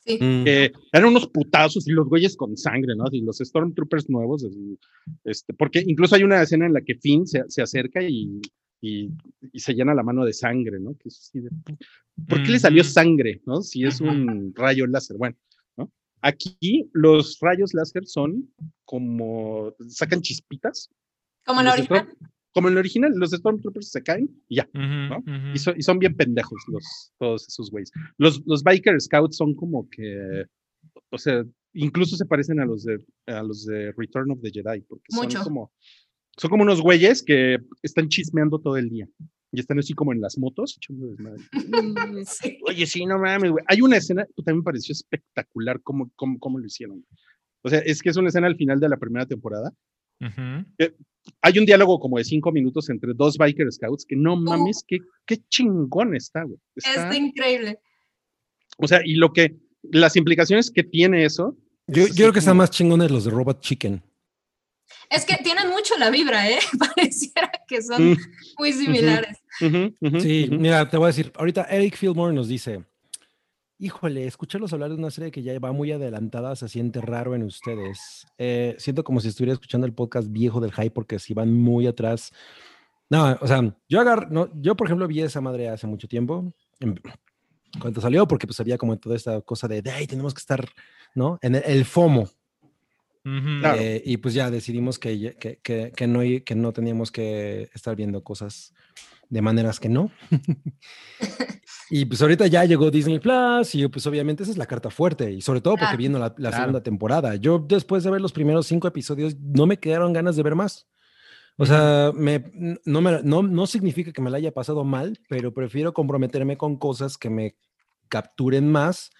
Sí. Eh, eran unos putazos y los güeyes con sangre, ¿no? Y los Stormtroopers nuevos, así, este, porque incluso hay una escena en la que Finn se, se acerca y, y, y, se llena la mano de sangre, ¿no? Que es así de, ¿Por qué mm le salió sangre, no? Si es un rayo láser, bueno, ¿no? Aquí los rayos láser son como, sacan chispitas. Como la Los original. Como en el original, los Stormtroopers se caen y ya. Ujú, ujú. Y, son- y son bien pendejos los, todos esos güeyes. Los, los Biker Scouts son como que, o sea, incluso se parecen a los de, a los de Return of the Jedi, porque Mucho. son como, son como unos güeyes que están chismeando todo el día. Y están así como en las motos. Mm, sí. Oye, sí, no mames, güey. Hay una escena que también me pareció espectacular cómo, cómo, cómo lo hicieron. O sea, es que es una escena al final de la primera temporada. Ujú. Hay un diálogo como de cinco minutos entre dos Biker Scouts que no mames, qué, qué chingón está, güey. Está- Está increíble. O sea, y lo que, las implicaciones que tiene eso. Yo, es yo así creo que están más chingones los de Robot Chicken. Es que tienen mucho la vibra, ¿eh? Pareciera que son Mm, muy similares. Sí, mira, te voy a decir, ahorita Eric Fillmore nos dice, híjole, escucharlos hablar de una serie que ya va muy adelantada se siente raro en ustedes. Eh, siento como si estuviera escuchando el podcast viejo del hype porque si van muy atrás. No, o sea, yo agar, no, yo por ejemplo vi esa madre hace mucho tiempo, en- cuando salió, porque pues había como toda esta cosa de, de "Ay, tenemos que estar, ¿no? En el, el FOMO. Ujú. Claro. Eh, y pues ya decidimos que, que, que, que no, que no teníamos que estar viendo cosas de maneras que no. y pues ahorita ya llegó Disney Plus y pues obviamente esa es la carta fuerte y sobre todo porque viendo la, la Claro. segunda temporada. Yo después de ver los primeros cinco episodios no me quedaron ganas de ver más. O sea, me, no, me, no, no significa que me la haya pasado mal, pero prefiero comprometerme con cosas que me capturen más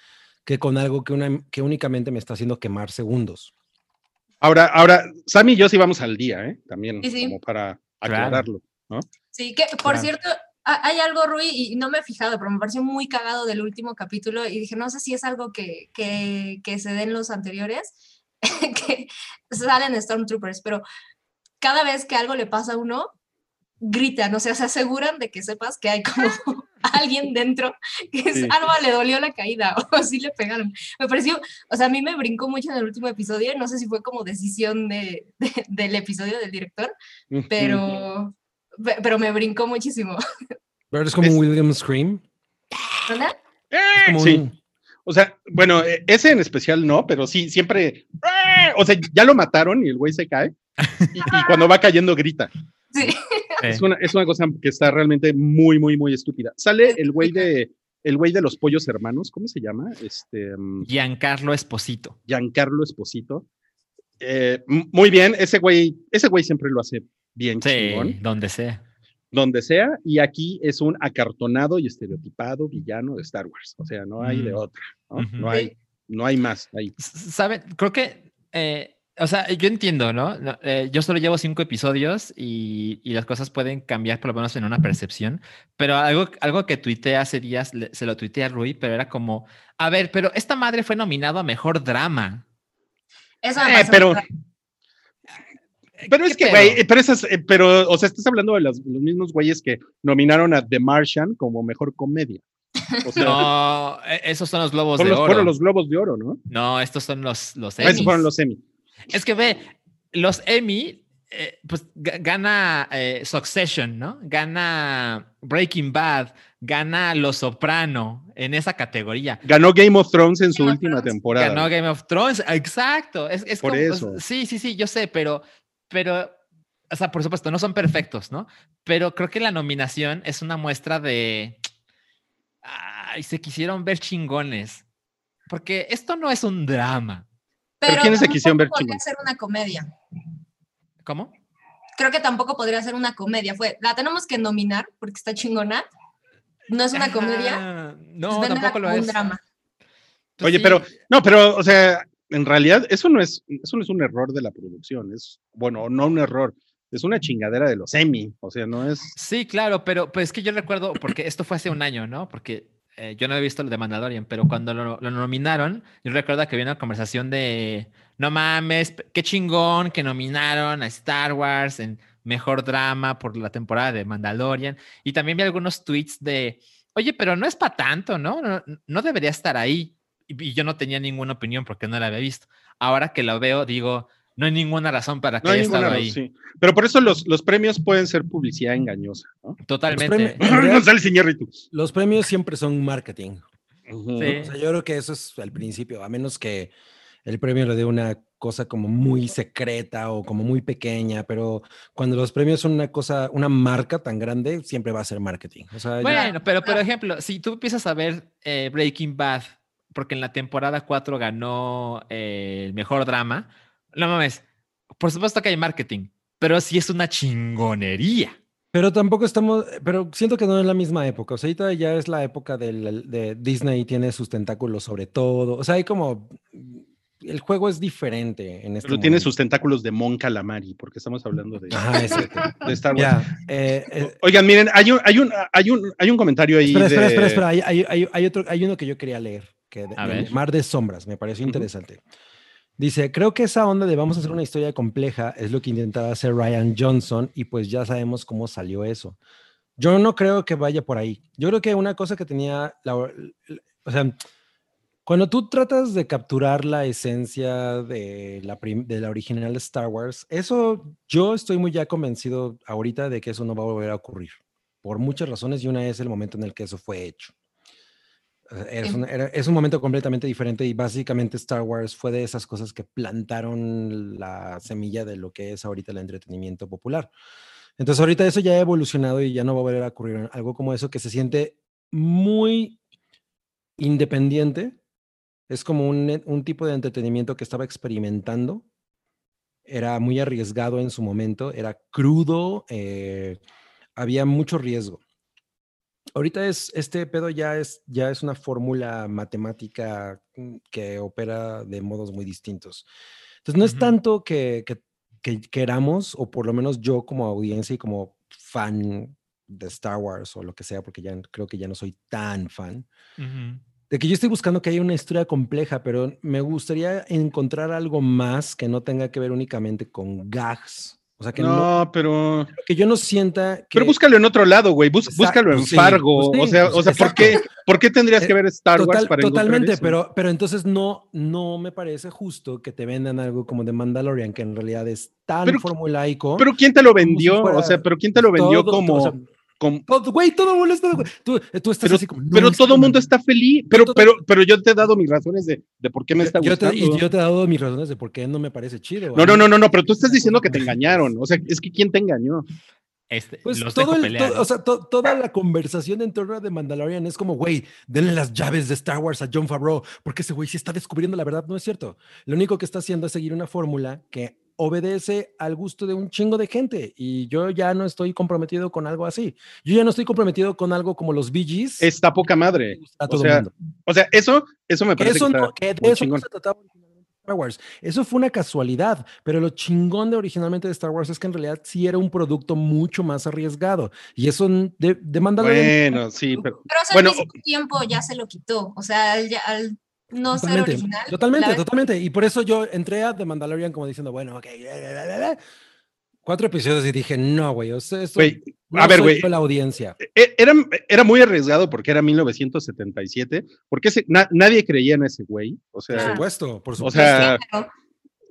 que con algo que, una, que únicamente me está haciendo quemar segundos. Ahora, ahora, Sammy y yo sí vamos al día, ¿eh? También, Sí, sí. como para aclararlo. Sí, que por Claro. cierto, ha- hay algo, Rui, y no me he fijado, pero me pareció muy cagado del último capítulo y dije, no sé si es algo que, que, que se den los anteriores, que salen Stormtroopers, pero cada vez que algo le pasa a uno, gritan, o sea, se aseguran de que sepas que hay como alguien dentro que es, Sí. Alba le dolió la caída o así le pegaron. Me pareció, o sea, a mí me brincó mucho en el último episodio, no sé si fue como decisión de, de- del episodio del director, pero, pe- pero me brincó muchísimo. Pero es como Es- un William Scream. ¿Verdad? ¡Eh! Sí. un- O sea, bueno, eh, ese en especial no, pero sí, siempre. ¡eh! O sea, ya lo mataron y el güey se cae. Y, y cuando va cayendo grita. Sí. Es una, es una cosa que está realmente muy, muy, muy estúpida. Sale el güey de el güey de los pollos hermanos, ¿cómo se llama? Este mm, Giancarlo Esposito. Giancarlo Esposito. Eh, muy bien, ese güey, ese güey siempre lo hace bien Sí, chingón, donde sea. donde sea, y aquí es un acartonado y estereotipado villano de Star Wars. O sea, no hay de Mm. otra, ¿no? Hay, no hay más ahí. Creo que, eh, o sea, yo entiendo, ¿no? Eh, yo solo llevo cinco episodios y, y las cosas pueden cambiar por lo menos en una percepción, pero algo, algo que tuiteé hace días, le- se lo tuiteé a Rui, pero era como, a ver, pero esta madre fue nominado a Mejor Drama. Eso me Eh, pero-. Pero es ¿Qué que, güey, pero esas, eh, pero, o sea, estás hablando de los, los mismos güeyes que nominaron a The Martian como mejor comedia. O sea, No, e- esos son los globos de los, oro. fueron los globos de oro, ¿no? No, estos son los, los Ah, esos fueron los Emmy. Es que ve, los Emmy, eh, pues ga- gana eh, Succession, ¿no? Gana Breaking Bad, gana Los Soprano en esa categoría. Ganó Game of Thrones en su Game última Thrones. temporada. Ganó Game of Thrones, exacto. Es, es Por como- eso. Sí, sí, sí, yo sé, pero, pero, o sea, por supuesto, no son perfectos, ¿no? Pero creo que la nominación es una muestra de, ay, se quisieron ver chingones, porque esto no es un drama. ¿Pero quiénes se quisieron ver podría chingones? ser una comedia. ¿Cómo? Creo que tampoco podría ser una comedia. Fue, la tenemos que nominar porque está chingona. No es una comedia. Ah, No, tampoco lo es. un drama. Pues Oye, sí. pero, no, pero, o sea, en realidad, eso no es, eso no es un error de la producción. Es, bueno, no un error. Es una chingadera de los Emmy. O sea, no es. Sí, claro, pero pues es que yo recuerdo, porque esto fue hace un año, ¿no? Porque eh, yo no he visto lo de Mandalorian, pero cuando lo, nominaron, yo recuerdo que había una conversación de, no mames, qué chingón que nominaron a Star Wars en Mejor Drama por la temporada de Mandalorian. Y también vi algunos tweets de, oye, pero no es para tanto, ¿no? ¿no? No debería estar ahí. Y, yo no tenía ninguna opinión porque no la había visto. Ahora que lo veo, digo, no hay ninguna razón para que No hay haya estado ahí. sí. Pero por eso los, los premios pueden ser publicidad engañosa, ¿no? Totalmente. premios- realidad- González Iñárritu. Los premios siempre son marketing. Ujú. Sí. O sea, yo creo que eso es al principio, a menos que el premio le dé una cosa como muy secreta o como muy pequeña, pero cuando los premios son una cosa, una marca tan grande, siempre va a ser marketing. O sea, ya- Bueno, pero por ejemplo, si tú empiezas a ver eh, Breaking Bad, porque en la temporada 4 ganó eh, el mejor drama, no mames, por supuesto que hay marketing, pero sí es una chingonería. Pero tampoco estamos, pero siento que no es la misma época. O sea, ahorita ya es la época del, de Disney tiene sus tentáculos sobre todo. O sea, hay como, el juego es diferente en este Pero tiene momento. sus tentáculos de Mon Calamari, porque estamos hablando de, Ajá, exacto. de Star Wars. Ya, eh, eh, Oigan, miren, hay un, hay un, hay un, hay un comentario ahí. espera, espera, de- espera, espera. Hay, hay- hay- hay otro, hay uno que yo quería leer, que de, A de ver. Mar de Sombras, me pareció interesante. Dice, creo que esa onda de vamos a hacer una historia compleja es lo que intentaba hacer Ryan Johnson y pues ya sabemos cómo salió eso. Yo no creo que vaya por ahí. Yo creo que una cosa que tenía, la, o sea, cuando tú tratas de capturar la esencia de la, de la original Star Wars, eso yo estoy muy ya convencido ahorita de que eso no va a volver a ocurrir, por muchas razones y una es el momento en el que eso fue hecho. Eh, Es un, era- es un momento completamente diferente y básicamente Star Wars fue de esas cosas que plantaron la semilla de lo que es ahorita el entretenimiento popular. Entonces ahorita eso ya ha evolucionado y ya no va a volver a ocurrir algo como eso que se siente muy independiente. Es como un, un tipo de entretenimiento que estaba experimentando. Era muy arriesgado en su momento, era crudo, eh, había mucho riesgo. Ahorita es, este pedo ya es, ya es una fórmula matemática mm, que opera de modos muy distintos. Entonces, no es Ujú. tanto que, que- que queramos, o por lo menos yo como audiencia y como fan de Star Wars o lo que sea, porque ya creo que ya no soy tan fan, de que yo estoy buscando que haya una historia compleja, pero me gustaría encontrar algo más que no tenga que ver únicamente con gags. O sea, que, no, No, pero. que yo no sienta que... Pero búscalo en otro lado, güey. Búscalo en sí, Fargo. pues o sea, pues o sea ¿por, qué, ¿por qué tendrías que Eh, ver Star Wars para totalmente, eso? pero, pero entonces no, no me parece justo que te vendan algo como de Mandalorian, que en realidad es tan Pero- formulaico. Pero ¿quién te lo si vendió? o sea, pero ¿quién te lo vendió todo- como, o sea, Güey, todo el mundo está. Tú, tú estás Pero, así como. no, pero todo el mundo está feliz. Pero, todo- pero, pero yo te he dado mis razones de, de por qué me está Yo te, gustando. y yo te he dado mis razones de por qué no me parece chido. No, no, no, no, no, pero tú estás diciendo que te engañaron. O sea, es que ¿quién te engañó? Este, Pues los todo el, todo- o sea, to- toda la conversación en torno a The Mandalorian es como, güey, denle las llaves de Star Wars a John Favreau, porque ese güey sí está descubriendo la verdad, no es cierto. Lo único que está haciendo es seguir una fórmula que obedece al gusto de un chingo de gente y yo ya no estoy comprometido con algo así. Yo ya no estoy comprometido con algo como los Gees. Está poca madre. a O sea, mundo. o sea, eso, eso me parece eso que no- que de eso no chingón. se trataba originalmente de Star Wars. Eso fue una casualidad, pero lo chingón de originalmente de Star Wars es que en realidad sí era un producto mucho más arriesgado. Y eso de, de Mandalorian- Bueno, sí, pero Pero sea, Bueno, al mismo tiempo ya se lo quitó. O sea, al, ya- al no ser Totalmente, original. totalmente, totalmente. Y por eso yo entré a The Mandalorian como diciendo, bueno, ok, bla, bla, bla, cuatro episodios y dije, no, güey, o sea, esto no a ver, güey, la audiencia. e- era, era muy arriesgado porque era 1977, porque ese, na- nadie creía en ese güey. O Por sea, Ah. supuesto, por o supuesto. sea, Pero-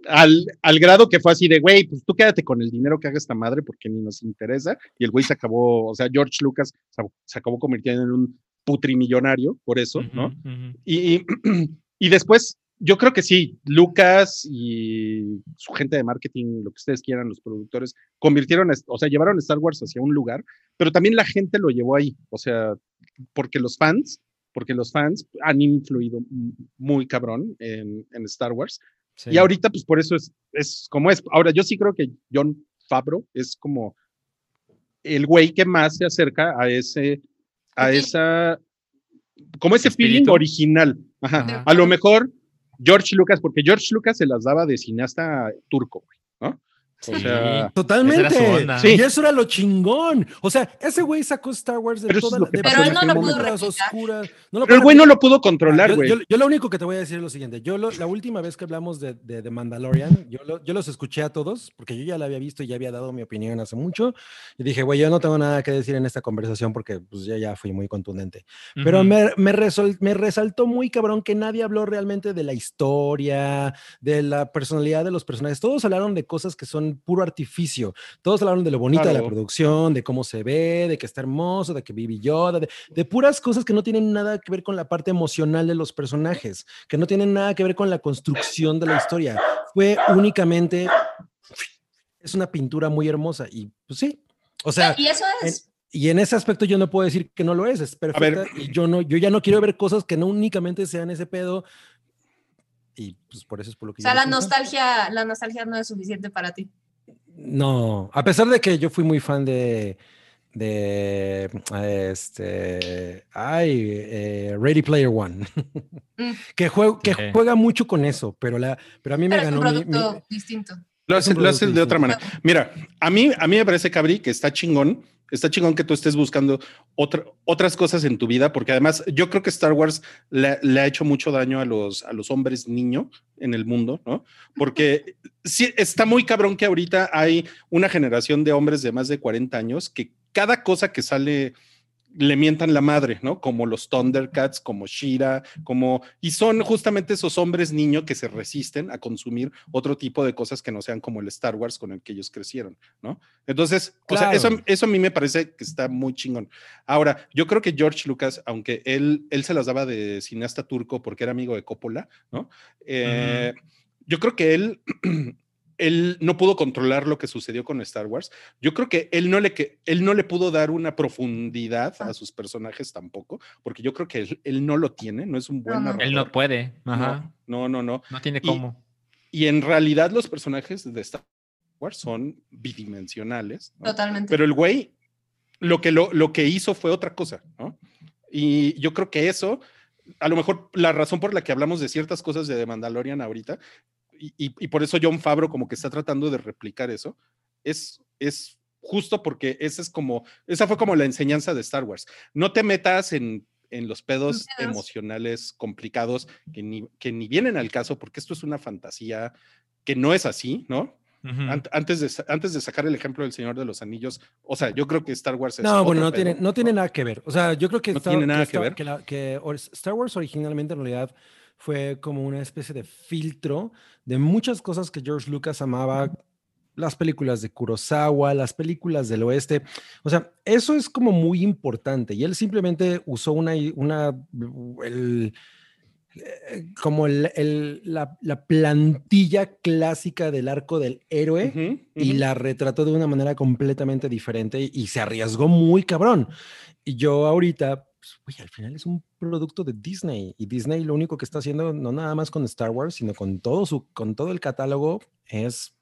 al, al grado que fue así de, güey, pues tú quédate con el dinero que haga esta madre porque ni nos interesa. Y el güey se acabó, o sea, George Lucas se, se acabó convirtiendo en un putrimillonario por eso, ¿no? Y, y después, yo creo que sí, Lucas y su gente de marketing, lo que ustedes quieran, los productores, convirtieron, o sea, llevaron Star Wars hacia un lugar, pero también la gente lo llevó ahí, o sea, porque los fans, porque los fans han influido muy cabrón en, en Star Wars. Sí. Y ahorita, pues por eso es, es como es. Ahora, yo sí creo que John Favreau es como el güey que más se acerca a ese, a esa, como ese feeling Espíritu. original. Ajá. Ajá. A lo mejor George Lucas, porque George Lucas se las daba de cineasta turco, güey, Totalmente. Sí. Y eso era lo chingón. O sea, ese güey sacó Star Wars de Pero eso toda es lo la- que de Pero él no lo pudo oscuras. No lo Pero el güey no lo pudo controlar, Yo, güey. yo- yo lo único que te voy a decir es lo siguiente. Yo lo- la última vez que hablamos de, de, de Mandalorian, yo, lo- yo los escuché a todos, porque yo ya la había visto y ya había dado mi opinión hace mucho. Y dije, güey, yo no tengo nada que decir en esta conversación porque pues ya, ya fui muy contundente. Pero me, me, resol- me resaltó muy cabrón que nadie habló realmente de la historia, de la personalidad de los personajes. Todos hablaron de cosas que son puro artificio. Todos hablaron de lo bonito de la producción, de cómo se ve, de que está hermoso, de que Baby Yoda, de, de puras cosas que no tienen nada que ver con la parte emocional de los personajes, que no tienen nada que ver con la construcción de la historia. Fue únicamente, es una pintura muy hermosa y pues sí, o sea, y eso es. y en ese aspecto yo no puedo decir que no lo es, es perfecta y yo no, yo ya no quiero ver cosas que no únicamente sean ese pedo y pues por eso es por lo que O sea, yo la nostalgia, la nostalgia no es suficiente para ti. No, a pesar de que yo fui muy fan de de este ay eh, Ready Player One Mm. que juega que Ok. juega mucho con eso pero la pero a mí me Pero es un ganó mi- mi- producto distinto. Lo Es un hace, lo hace de otra manera. Mira, a mí, a mí me parece, Cabri, que está chingón. Está chingón que tú estés buscando otra- otras cosas en tu vida, porque además yo creo que Star Wars le, le ha hecho mucho daño a los, a los hombres niño en el mundo, ¿no? Porque sí, está muy cabrón que ahorita hay una generación de hombres de más de 40 años que cada cosa que sale le mientan la madre, ¿no? Como los Thundercats, como Shira, como... Y son justamente esos hombres niño que se resisten a consumir otro tipo de cosas que no sean como el Star Wars con el que ellos crecieron, ¿no? Entonces, o sea, Claro. eso, eso a mí me parece que está muy chingón. Ahora, yo creo que George Lucas, aunque él, él se las daba de cineasta turco porque era amigo de Coppola, ¿no? Eh, Yo creo que él... Él no pudo controlar lo que sucedió con Star Wars. Yo creo que él no le, que, él no le pudo dar una profundidad a sus personajes tampoco, porque yo creo que él, él no lo tiene, no es un buen No. Él no puede. Ajá. No, no, no, no. No tiene Y- cómo. Y en realidad los personajes de Star Wars son bidimensionales, ¿no? Totalmente. pero el güey lo que, lo, lo que hizo fue otra cosa, ¿no? Y yo creo que eso, a lo mejor la razón por la que hablamos de ciertas cosas de The Mandalorian ahorita, y, y- por eso John Favreau como que está tratando de replicar eso, es, es justo porque esa es como, esa fue como la enseñanza de Star Wars. No te metas en, en los pedos pedos. emocionales complicados que ni, que ni vienen al caso, porque esto es una fantasía que no es así, ¿no? Ujú. Ant- antes, de, antes de sacar el ejemplo del Señor de los Anillos, o sea, yo creo que Star Wars es. No, bueno, no tiene, no tiene nada que ver. O sea, yo creo que, No Star- tiene nada que que Star- ver. que la- que or- Star Wars originalmente en realidad fue como una especie de filtro de muchas cosas que George Lucas amaba. Las películas de Kurosawa, las películas del oeste. O sea, eso es como muy importante. Y él simplemente usó una, una el- eh, como el- el- la, la plantilla clásica del arco del héroe y la retrató de una manera completamente diferente y, y se arriesgó muy cabrón. Y yo ahorita, pues, güey, al final es un producto de Disney y Disney lo único que está haciendo, no nada más con Star Wars, sino con todo, su, con todo el catálogo, es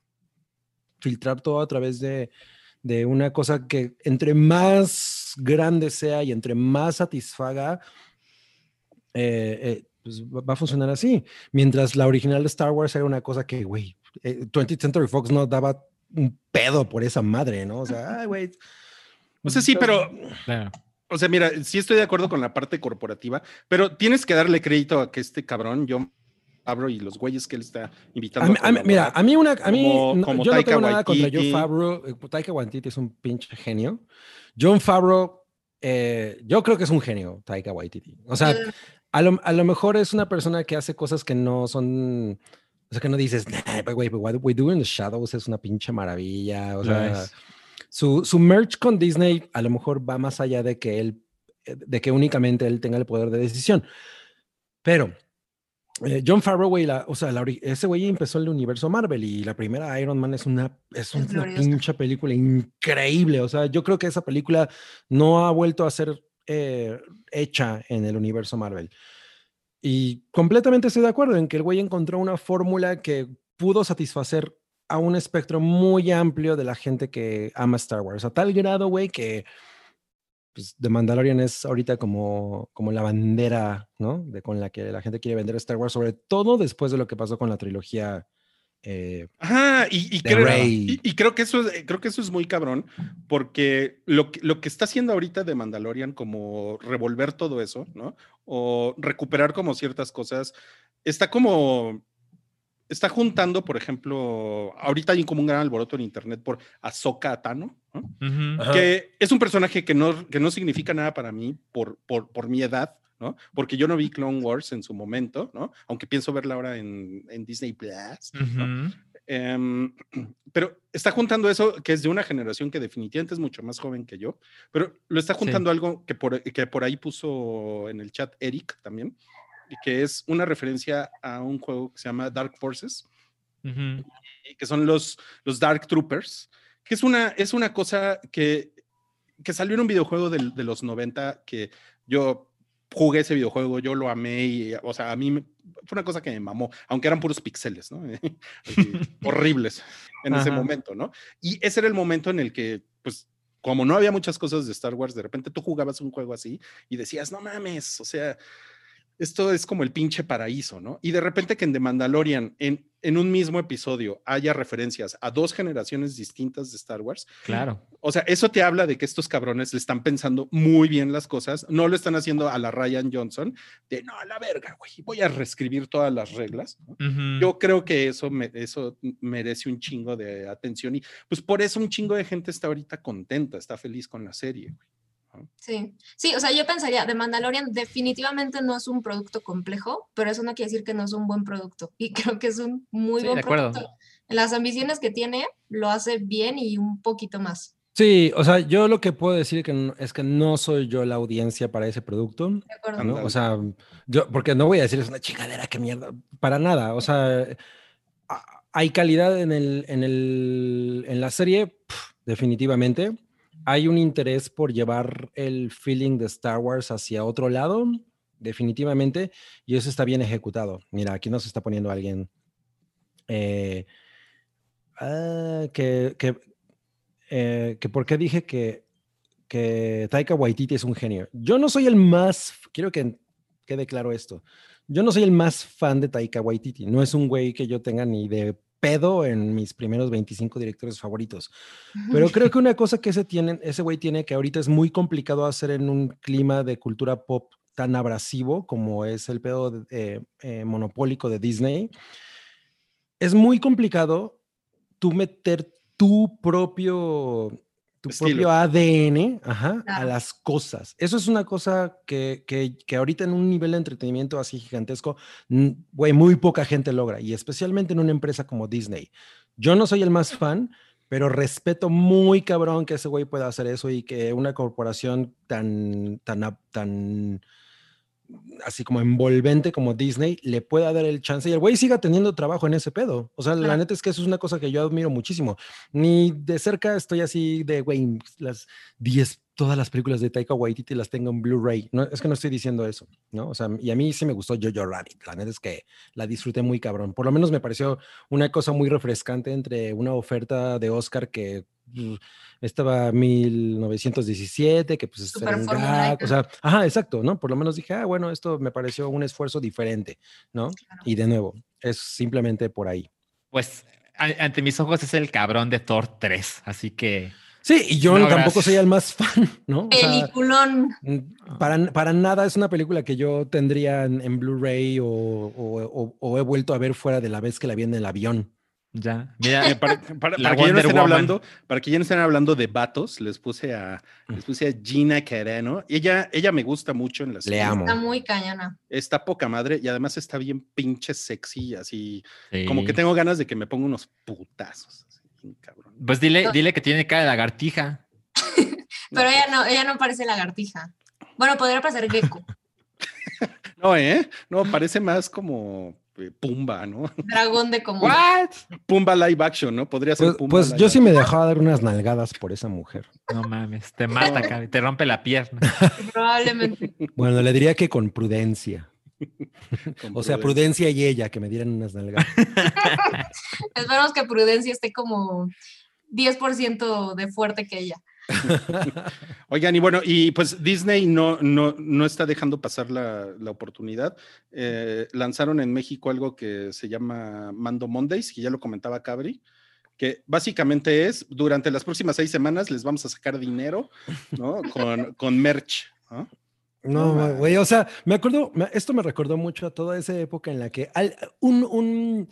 filtrar todo a través de, de una cosa que entre más grande sea y entre más satisfaga, eh, eh, pues va a funcionar así. Mientras la original de Star Wars era una cosa que, güey, eh, 20th Century Fox no daba un pedo por esa madre, ¿no? O sea, ay, güey. O sea, sí, pero, Claro. O sea, mira, sí estoy de acuerdo con la parte corporativa, pero tienes que darle crédito a que este cabrón, John Favreau y los güeyes que él está A invitando. mí- a mí- mira, a mí una, a mí, Como- no- como yo no Taika tengo nada contra John. Favreau. eh, Taika Waititi es un pinche genio. John Favreau, eh, yo creo que es un genio, Taika Waititi. O sea, a lo, a lo mejor es una persona que hace cosas que no son, o sea, que no dices, nah, but wait, but what we do in the shadows es una pinche maravilla. O sea, es. Su, su merch con Disney a lo mejor va más allá de que él, eh, de que únicamente él tenga el poder de decisión. Pero eh, John Favreau, o sea, la ese güey empezó el universo Marvel y la primera Iron Man es una, es una pinche película increíble. O sea, yo creo que esa película no ha vuelto a ser eh, hecha en el universo Marvel. Y completamente estoy de acuerdo en que el güey encontró una fórmula que pudo satisfacer a un espectro muy amplio de la gente que ama Star Wars. A tal grado, güey, que pues, The Mandalorian es ahorita como, como la bandera, ¿no? De, con la que la gente quiere vender Star Wars, sobre todo después de lo que pasó con la trilogía. eh, Ajá, y, creo, Rey. y- y creo que eso es, creo que eso es muy cabrón, porque lo que, lo que está haciendo ahorita de Mandalorian, como revolver todo eso, ¿no? O recuperar como ciertas cosas, está como, está juntando, por ejemplo, ahorita hay como un gran alboroto en internet por Ahsoka Tano, ¿no? Ujú. Ajá. que es un personaje que no, que no significa nada para mí por, por, por mi edad, ¿no? Porque yo no vi Clone Wars en su momento, ¿no? Aunque pienso verla ahora en, en Disney Plus. Em, pero está juntando eso que es de una generación que definitivamente es mucho más joven que yo, pero lo está juntando algo que por, que por ahí puso en el chat Eric también, que es una referencia a un juego que se llama Dark Forces, Ujú. y que son los, los Dark Troopers, que es una, es una cosa que, que salió en un videojuego del- de, los 90 que yo jugué ese videojuego, yo lo amé y, o sea, a mí me- fue una cosa que me mamó, aunque eran puros píxeles, ¿no? Horribles en ese Ajá. momento, ¿no? Y ese era el momento en el que, pues, como no había muchas cosas de Star Wars, de repente tú jugabas un juego así y decías, no mames, o sea, esto es como el pinche paraíso, ¿no? Y de repente que en The Mandalorian, en, en un mismo episodio, haya referencias a dos generaciones distintas de Star Wars, Claro. o sea, eso te habla de que estos cabrones le están pensando muy bien las cosas, no lo están haciendo a la Ryan Johnson, de no, a la verga, güey, voy a reescribir todas las reglas. Yo creo que eso, me- eso merece un chingo de atención y pues por eso un chingo de gente está ahorita contenta, está feliz con la serie. güey. Sí, sí, o sea, yo pensaría, The Mandalorian definitivamente no es un producto complejo, pero eso no quiere decir que no es un buen producto. Y creo que es un muy Sí, buen de acuerdo. producto. Las ambiciones que tiene, lo hace bien y un poquito más. Sí, o sea, yo lo que puedo decir que no- es que no soy yo la audiencia para ese producto, De acuerdo. O sea, yo, porque no voy a decir es una chingadera, qué mierda, para nada. O sea, hay calidad en el, en el, en la serie, definitivamente. Hay un interés por llevar el feeling de Star Wars hacia otro lado, definitivamente, y eso está bien ejecutado. Mira, aquí nos está poniendo alguien eh, ah, que, eh, que por qué dije que, que Taika Waititi es un genio. Yo no soy el más, quiero que quede claro esto, yo no soy el más fan de Taika Waititi, no es un güey que yo tenga ni de pedo en mis primeros 25 directores favoritos. Pero creo que una cosa que ese, tiene, ese güey tiene que ahorita es muy complicado hacer en un clima de cultura pop tan abrasivo como es el pedo eh, eh, monopólico de Disney, es muy complicado tú meter tu propio, tu Estilo. propio ADN ajá, a las cosas. Eso es una cosa que, que, que ahorita en un nivel de entretenimiento así gigantesco, güey, muy poca gente logra, y especialmente en una empresa como Disney. Yo no soy el más fan, pero respeto muy cabrón que ese güey pueda hacer eso y que una corporación tan, tan, ap- tan así como envolvente como Disney le pueda dar el chance y el güey siga teniendo trabajo en ese pedo. O sea, la neta es que eso es una cosa que yo admiro muchísimo. Ni de cerca estoy así de, güey, las 10, todas las películas de Taika Waititi las tengo en Blu-ray. No, es que no estoy diciendo eso, ¿no? O sea, y a mí sí me gustó Jojo Rabbit. La neta es que la disfruté muy cabrón. Por lo menos me pareció una cosa muy refrescante entre una oferta de Oscar que estaba 1917, que pues Súper era un formulaica. gag, o sea, ajá, exacto, ¿no? Por lo menos dije, ah, bueno, esto me pareció un esfuerzo diferente, ¿no? Claro. Y de nuevo, es simplemente por ahí. Pues a- ante mis ojos es el cabrón de Thor 3, así que Sí, y yo No, tampoco gracias. soy el más fan, ¿no? O sea, Peliculón. mm, para, para nada es una película que yo tendría en, en Blu-ray o, o- o- o he vuelto a ver fuera de la vez que la vi en el avión. Ya. Mira, Eh, para, para- La para que ya no estén hablando, para que ya no estén hablando de vatos, les puse a, les puse a Gina Carano. Ella, ella me gusta mucho en la serie. Le amo. Está muy cañona. Está poca madre y además está bien pinche sexy, así sí. como que tengo ganas de que me ponga unos putazos. así, bien cabrón. Pues dile, dile que tiene cara de lagartija. Pero ella no, ella no parece lagartija. Bueno, podría parecer gecko. No, ¿eh? No, parece más como Pumba, ¿no? Dragón de como. ¿What? Pumba live action, ¿no? Podría ser Pues, Pumba pues live yo sí action. me dejaba dar unas nalgadas por esa mujer. No mames, te mata, cabrón, te rompe la pierna. Probablemente. Bueno, le diría que con prudencia. Con O sea, prudencia. prudencia y ella que me dieran unas nalgadas. Esperamos que Prudencia esté como 10% de fuerte que ella. Oigan, y bueno, y pues Disney no, no, no está dejando pasar la, la oportunidad. Eh, lanzaron en México algo que se llama Mando Mondays, que ya lo comentaba Cabri, que básicamente es, durante las próximas seis semanas les vamos a sacar dinero, ¿no? Con, con merch, ¿no? No güey, o sea, me acuerdo, esto me recordó mucho a toda esa época en la que al- un, un,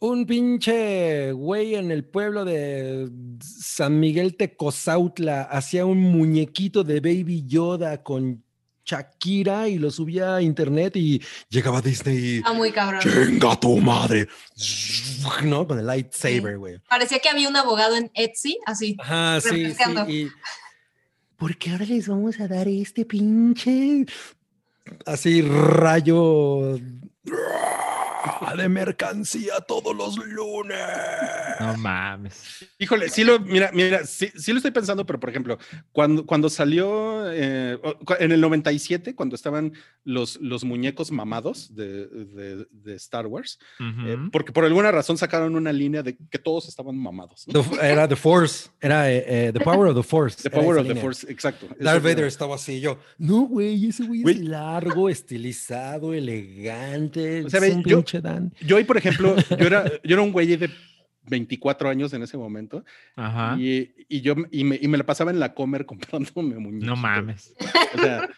un pinche güey en el pueblo de San Miguel Tecozautla hacía un muñequito de Baby Yoda con Shakira y lo subía a internet y llegaba Disney y Está muy cabrón. chinga tu madre, ¿no? Con el lightsaber, güey. Parecía que había un abogado en Etsy, así. Ajá, sí, sí. Referenciando. Y, ¿Por qué ahora les vamos a dar este pinche así rayo de mercancía todos los lunes? No mames. Híjole, sí lo, mira, mira, sí, sí lo estoy pensando, pero por ejemplo, cuando, cuando salió eh, en el 97, cuando estaban los, los muñecos mamados de, de- de Star Wars, eh, Ujú. porque por alguna razón sacaron una línea de que todos estaban mamados. ¿no? The- era The Force, era eh, eh, The Power of the Force. The Power of the línea. Force, exacto. Darth era- Vader estaba así, yo, no, güey, ese güey Güey. es largo, estilizado, elegante, O sea, es ve, un yo- Dan. Yo hoy, por ejemplo, yo era, yo era un güey de 24 años en ese momento Ajá. y, y yo y me, y me la pasaba en la comer comprándome muñecos. No mames. O sea,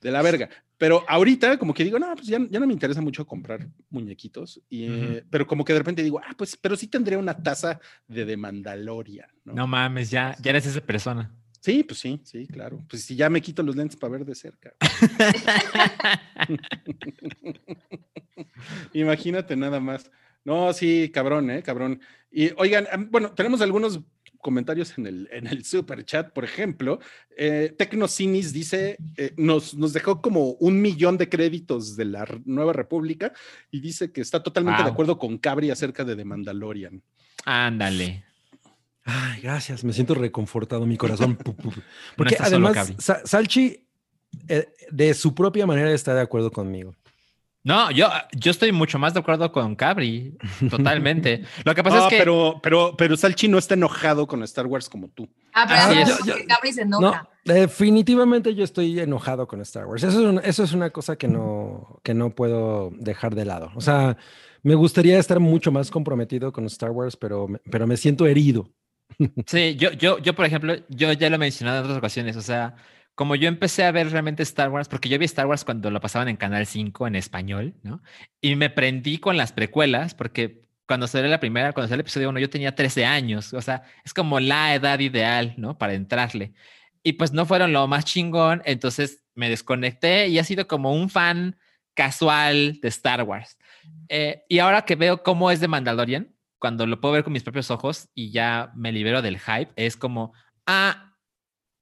de la verga. Pero ahorita como que digo, no, pues ya, ya no me interesa mucho comprar muñequitos. Y, Pero como que de repente digo, ah, pues, pero sí tendría una taza de The Mandalorian. ¿no? No mames, ya, ya eres esa persona. Sí, pues sí, sí, claro. Pues si ya me quito los lentes para ver de cerca. Imagínate nada más. No, sí, cabrón, ¿eh? Cabrón. Y oigan, bueno, tenemos algunos comentarios en el, en el super chat, por ejemplo. Eh, Tecnocinis dice, eh, nos, nos dejó como un millón de créditos de la Nueva República y dice que está totalmente de acuerdo con Cabri acerca de The Mandalorian. Ándale. Ay, gracias, me siento reconfortado, mi corazón. Porque además, Salchi, eh, de su propia manera, está de acuerdo conmigo. No, yo, yo estoy mucho más de acuerdo con Cabri. Totalmente. Lo que pasa Ah, es que. pero, pero, pero Salchi no está enojado con Star Wars como tú. Ah, pero Gabri se No, enoja. definitivamente yo estoy enojado con Star Wars. Eso es, un- eso es una cosa que no, que no puedo dejar de lado. O sea, me gustaría estar mucho más comprometido con Star Wars, pero, pero me siento herido. Sí, yo, yo, yo, por ejemplo, yo ya lo he mencionado en otras ocasiones. O sea, como yo empecé a ver realmente Star Wars, porque yo vi Star Wars cuando lo pasaban en Canal 5 en español, ¿no? Y me prendí con las precuelas, porque cuando salió la primera, cuando salió el episodio 1, yo tenía 13 años. O sea, es como la edad ideal, ¿no? Para entrarle. Y pues no fueron lo más chingón, entonces me desconecté y ha sido como un fan casual de Star Wars. Eh, y ahora que veo cómo es de Mandalorian, cuando lo puedo ver con mis propios ojos y ya me libero del hype, es como, ah,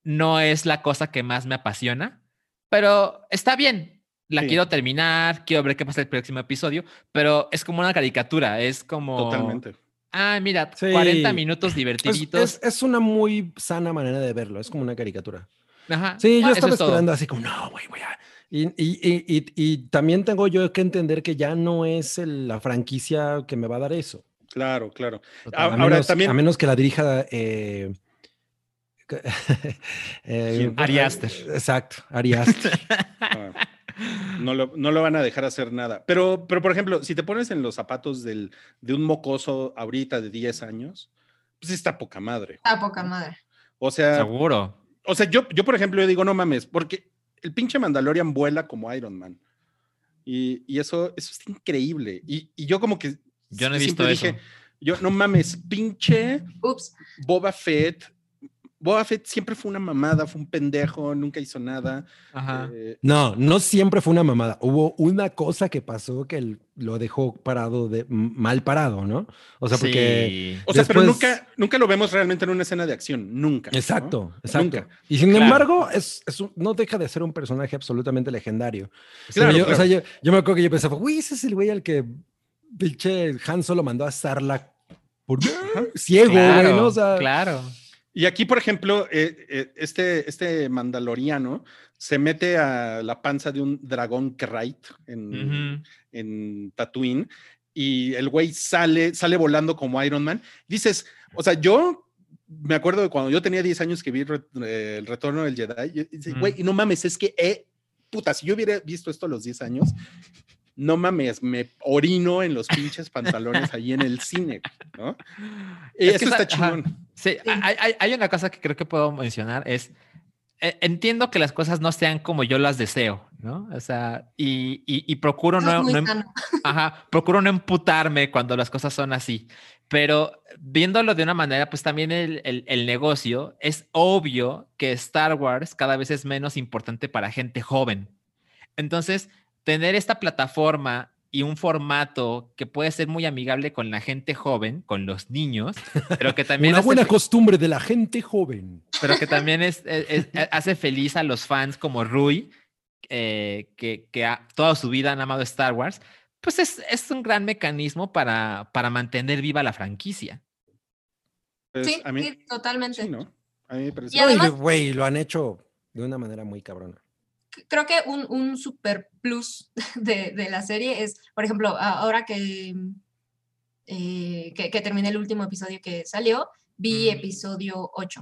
no es la cosa que más me apasiona, pero está bien. La Sí. quiero terminar, quiero ver qué pasa el próximo episodio, pero es como una caricatura, es como... Totalmente. Ah, mira, Sí. 40 minutos divertiditos. es- es una muy sana manera de verlo. Es como una caricatura. Ajá, Sí, yo eso estaba es todo. esperando así como, no, güey, voy a... Y, y- y- y- y también tengo yo que entender que ya no es el- la franquicia que me va a dar eso. Claro, claro. A Ahora menos, también- a menos que la dirija... eh, eh, Aster. Exacto, Ari Aster. Ah, No lo, no lo van a dejar hacer nada. Pero, pero, por ejemplo, si te pones en los zapatos del, de un mocoso ahorita de 10 años, pues está poca madre. Está poca madre. O sea, Seguro. o sea yo, yo, por ejemplo, yo digo, no mames, porque el pinche Mandalorian vuela como Iron Man. Y, y eso, eso es increíble. Y, y yo como que Yo no he visto eso. dije, yo, no mames, pinche Ups. Boba Fett. Boba Fett siempre fue una mamada, fue un pendejo, nunca hizo nada. Ajá. Eh, No, no siempre fue una mamada. Hubo una cosa que pasó que lo dejó parado de mal parado, ¿no? O sea, porque Sí. o sea, pero nunca, nunca lo vemos realmente en una escena de acción, nunca. ¿no? Exacto, exacto. Nunca. Y sin Claro. embargo, es, es un- no deja de ser un personaje absolutamente legendario. Claro, yo, claro. O sea, yo, yo me acuerdo que yo pensaba, uy, ese es el güey al que pinche Han Solo mandó a Sarlacc por ciego, claro, güey, ¿no? O sea, claro. Y aquí, por ejemplo, eh, eh, este, este mandaloriano se mete a la panza de un dragón Krayt en, Ujú. en Tatooine y el güey sale, sale volando como Iron Man. Dices, o sea, yo me acuerdo de cuando yo tenía 10 años que vi re- eh, el retorno del Jedi. y dice, Ujú. güey, y no mames, es que, eh, puta, si yo hubiera visto esto a los 10 años, no mames, me orino en los pinches pantalones ahí en el cine, ¿no? Y Es eso que está esa- ajá. chingón. Sí, hay, hay- hay una cosa que creo que puedo mencionar, es eh, entiendo que las cosas no sean como yo las deseo, ¿no? O sea, y, y- y procuro no, no em- sano. Ajá, procuro no emputarme cuando las cosas son así, pero viéndolo de una manera, pues también el, el- el negocio, es obvio que Star Wars cada vez es menos importante para gente joven. Entonces, tener esta plataforma y un formato que puede ser muy amigable con la gente joven, con los niños, pero que también Una hace buena costumbre de la gente joven. pero que también es, es- es- hace feliz a los fans como Rui, eh, que, que ha- toda su vida han amado Star Wars, pues es, es un gran mecanismo para, para mantener viva la franquicia. Pues, Sí, a mí, sí, totalmente. sí, ¿no? A mí me parece. Y además- Güey, lo han hecho de una manera muy cabrona. Creo que un, un super plus de, de la serie es, por ejemplo, ahora que, eh, que, que terminé el último episodio que salió, vi Mm. episodio 8.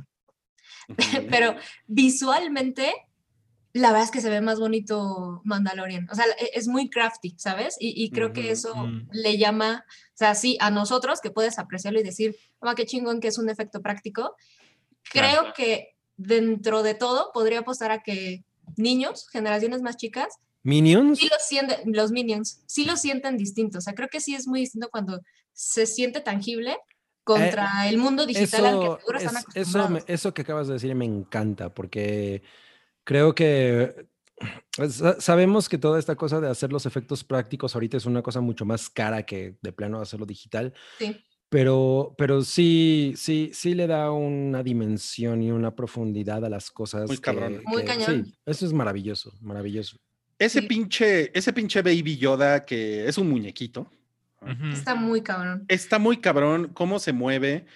Ujú. Pero visualmente, la verdad es que se ve más bonito Mandalorian. O sea, e- es muy crafty, ¿sabes? Y, y creo Ujú, que eso mm. le llama, o sea, sí, a nosotros que puedes apreciarlo y decir, ah, qué chingón que es un efecto práctico. Creo Claro. que dentro de todo podría apostar a que niños, generaciones más chicas, Minions. sí lo sienten, los minions, sí lo sienten distinto. O sea, creo que sí es muy distinto cuando se siente tangible contra el mundo digital al que Eso, seguro están es- eso, acostumbrados. me- eso que acabas de decir me encanta porque creo que sa- sabemos que toda esta cosa de hacer los efectos prácticos ahorita es una cosa mucho más cara que de plano hacerlo digital, Sí. Pero, pero sí, sí, sí le da una dimensión y una profundidad a las cosas. Muy que- cabrón. Muy que- cañón. Sí, eso es maravilloso, maravilloso. Ese Sí. pinche, ese pinche Baby Yoda que es un muñequito. Ujú. Está muy cabrón. Está muy cabrón cómo se mueve.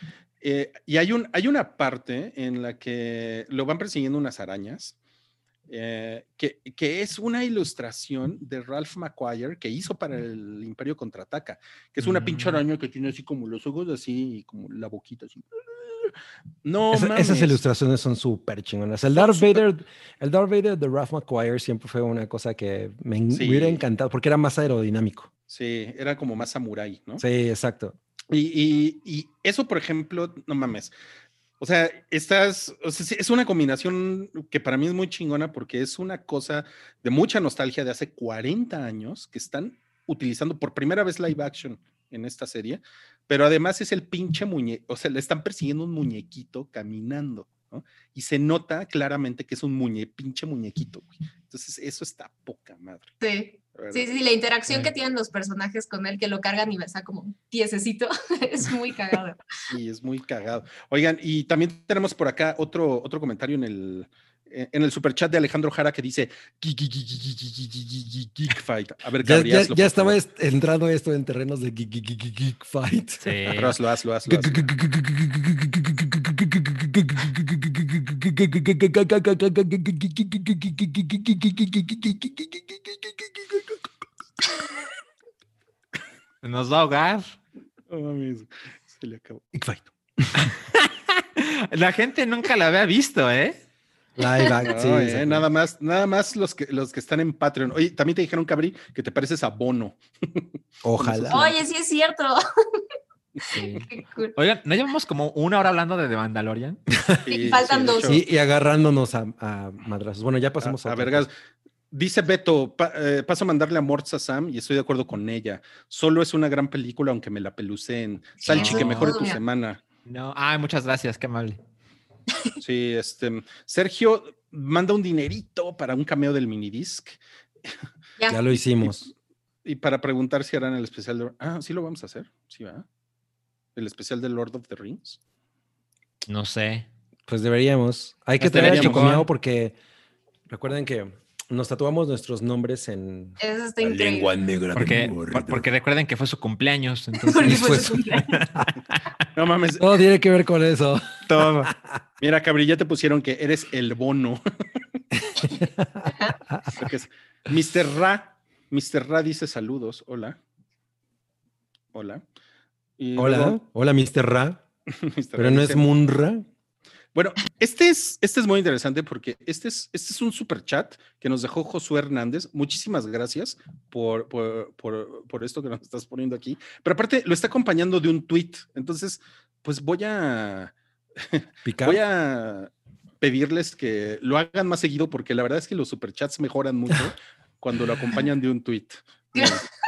eh, y hay, un, hay una parte en la que lo van persiguiendo unas arañas, eh, que, que es una ilustración de Ralph McQuire que hizo para el Imperio Contraataca, que es una pinche Mm. araña que tiene así como los ojos así y como la boquita así. No, mames. esas ilustraciones son súper chingonas. El Darth súper- Vader, el Darth Vader de Ralph McQuire siempre fue una cosa que me Sí. hubiera encantado porque era más aerodinámico. Sí, era como más samurái, ¿no? Sí, exacto. Y, y- y eso, por ejemplo, no mames. O sea, estás, es una combinación que para mí es muy chingona porque es una cosa de mucha nostalgia de hace 40 años que están utilizando por primera vez live action en esta serie, pero además es el pinche muñeco, o sea, le están persiguiendo un muñequito caminando. Y se nota claramente que es un muñe, pinche muñequito, güey. Entonces, eso está poca madre. Sí. Sí, sí, la interacción sí. que tienen los personajes con él, que lo cargan y besa como piececito, es muy cagado. Sí, es muy cagado. Oigan, y también tenemos por acá otro, otro comentario en el, en el superchat de Alejandro Jara que dice Geek Fight. A ver, Gabriel. Ya, ya, ya estaba entrando esto en terrenos de Geek Fight. Sí. Pero hazlo, hazlo, hazlo. Nos va a ahogar. No mames, se le acabó. La gente nunca la había visto, ¿eh? Live No, act- sí, eh, nada más, nada más los que, los que están en Patreon. Oye, también te dijeron, Cabri, que te pareces a Bono. Ojalá. Oye, sí es cierto. Sí. Cool. Oigan, ¿no llevamos como una hora hablando de The Mandalorian? Sí, faltan de dos. Sí, y agarrándonos a, a madrazos. Bueno, ya pasamos a, a otra vergas. Dice Beto, pa- eh, paso a mandarle amor a Sam y estoy de acuerdo con ella. Solo es una gran película, aunque me la peluceen. Salchi, que No. mejore tu Mira. semana. No. Ay, muchas gracias, qué amable. Sí, este. Sergio manda un dinerito para un cameo del minidisc Ya. Ya lo hicimos. y para preguntar si harán el especial de. Ah, sí lo vamos a hacer. Sí, va. El especial de Lord of the Rings. No sé. Pues deberíamos. Hay que a deberíamos. Chicomiao porque recuerden que nos tatuamos nuestros nombres en Eso está increíble. negra Porque, por- porque recuerden que fue su cumpleaños. Entonces, Porque fue su cumpleaños. No mames. Todo tiene que ver con eso. todo. Mira, Cabri, ya te pusieron que eres el bono. Es- Mr. Ra. Mr. Ra dice saludos. Hola. Hola. Y Hola, luego, hola Mr. Ra, Mr. pero Ra no es dice- Munra. Bueno, este es, este es muy interesante porque este es, este es un super chat que nos dejó Josué Hernández. Muchísimas gracias por, por, por- por esto que nos estás poniendo aquí. Pero aparte lo está acompañando de un tweet. Entonces, pues voy a, Picar. voy a, pedirles que lo hagan más seguido porque la verdad es que los superchats mejoran mucho cuando lo acompañan de un tweet.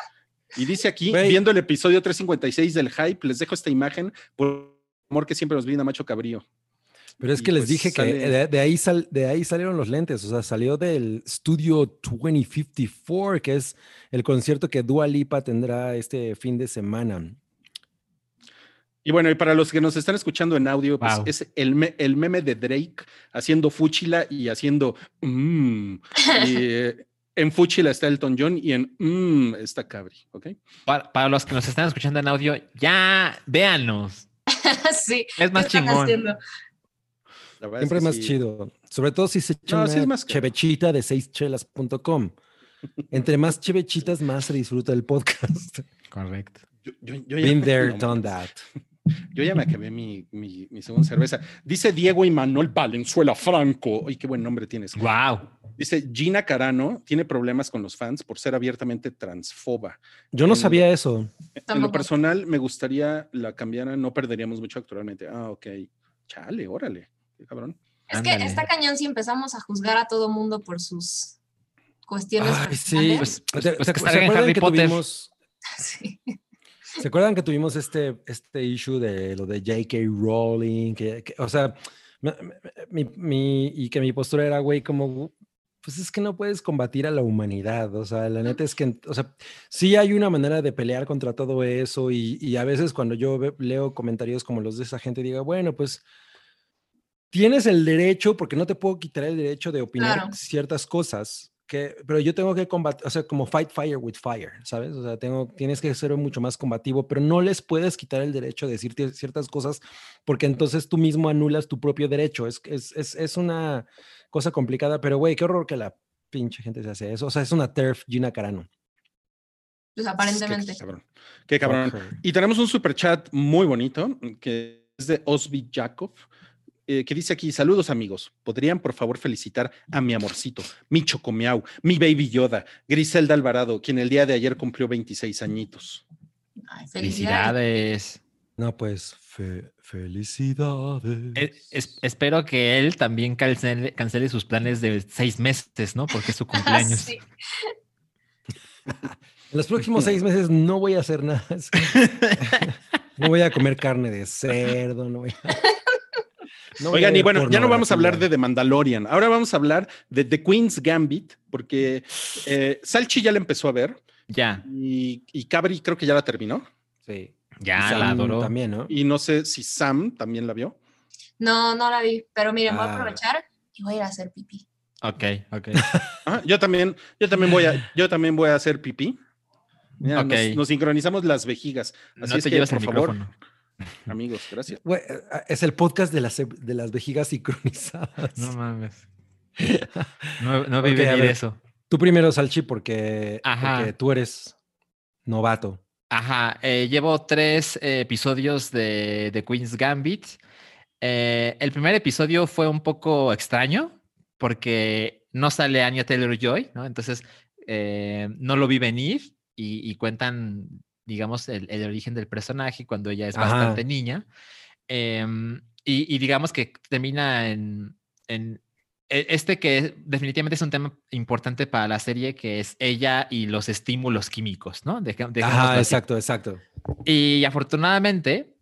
Y dice aquí, viendo el episodio 356 del hype, les dejo esta imagen por amor que siempre nos brinda Macho Cabrío. Pero es que les pues dije que de, de ahí sal- de ahí salieron los lentes, o sea, salió del Studio 2054, que es el concierto que Dua Lipa tendrá este fin de semana. Y bueno, y para los que nos están escuchando en audio, pues Wow. es el, me- el meme de Drake haciendo fúchila y haciendo mmm. Y, eh, en fúchila está Elton John y en mmm está Cabri, ¿ok? Para, para los que nos están escuchando en audio, ya véanos. sí. Es más ¿qué están chingón. haciendo? La verdad Siempre es que más sí. chido. Sobre todo si se echa No, una sí es más caro. chevechita de seischelas.com. Entre más chevechitas, más se disfruta el podcast. Correcto. Yo, yo- yo ya- Been there, done that. Yo ya me acabé mi, mi, mi segunda cerveza. Dice Diego y Manuel Valenzuela Franco. Ay, qué buen nombre tienes. Wow. Dice Gina Carano tiene problemas con los fans por ser abiertamente transfoba. Yo no En- sabía eso. En lo personal, me gustaría la cambiaran, no perderíamos mucho actualmente. Ah, ok. Chale, órale. Qué cabrón. Es que Ándale. está cañón si empezamos a juzgar a todo mundo por sus cuestiones Ay, sí. Pues, pues, ¿Se- pues se- que salga en acuerdan Harry que Potter. tuvimos- Sí. ¿Se acuerdan que tuvimos este, este issue de lo de J.K. Rowling? Que, que- o sea, mi, mi- y que mi postura era, güey, como, pues es que no puedes combatir a la humanidad. O sea, la neta es que, o sea, sí hay una manera de pelear contra todo eso y, y a veces cuando yo ve- leo comentarios como los de esa gente, digo, bueno, pues tienes el derecho, porque no te puedo quitar el derecho de opinar Claro. ciertas cosas, que, pero yo tengo que combatir, o sea, como fight fire with fire, ¿sabes? O sea, tengo, tienes que ser mucho más combativo, pero no les puedes quitar el derecho de decir ciertas cosas, porque entonces tú mismo anulas tu propio derecho. Es, es, es, es una cosa complicada, pero güey, qué horror que la pinche gente se hace eso. O sea, es una TERF Gina Carano. Pues Qué aparentemente. cabrón. Qué cabrón. Fuck her. Y tenemos un super chat muy bonito que es de Osby Jakov, eh, que dice aquí: Saludos, amigos. ¿Podrían, por favor, felicitar a mi amorcito, mi chocomiau, mi baby Yoda, Griselda Alvarado, quien el día de ayer cumplió 26 añitos? Ay, felicidades. Felicidades. No, pues, fe- felicidades. Eh, es- espero que él también cancele, cancele sus planes de seis meses, ¿no? Porque es su cumpleaños. Sí. En los próximos seis meses no voy a hacer nada. No voy a comer carne de cerdo, no voy a... no Oigan, y bueno, ya no vamos a hablar de. The Mandalorian. Ahora vamos a hablar de The Queen's Gambit, porque eh, Salchi ya la empezó a ver Ya, y, y Cabri creo que ya la terminó. Sí. ya Sam la adoró. También, ¿no? Y no sé si Sam también la vio. No, no la vi, pero miren, voy Ah. a aprovechar y voy a ir a hacer pipí. Ok, ok. Ah, yo también, yo también voy a, yo también voy a hacer pipí. Mira, nos- Ok. nos, sincronizamos las vejigas. Así no es te que, llevas por el favor, micrófono. Amigos, gracias. Güey, eh, es el podcast de las, de las vejigas sincronizadas. No mames. No, no vi venir ver. eso. Tú primero, Salchi, porque, Ajá. porque tú eres novato. Ajá, eh, llevo tres eh, episodios de, de Queen's Gambit. Eh, el primer episodio fue un poco extraño porque no sale Anya Taylor Joy, ¿no? Entonces eh, no lo vi venir y, y cuentan, digamos, el, el origen del personaje cuando ella es Ajá. bastante niña. Em, y, y digamos que termina en, en e- este que definitivamente es un tema importante para la serie, que es ella y los estímulos químicos, ¿no? Dejémoslo Ajá, así. exacto, exacto. Y afortunadamente,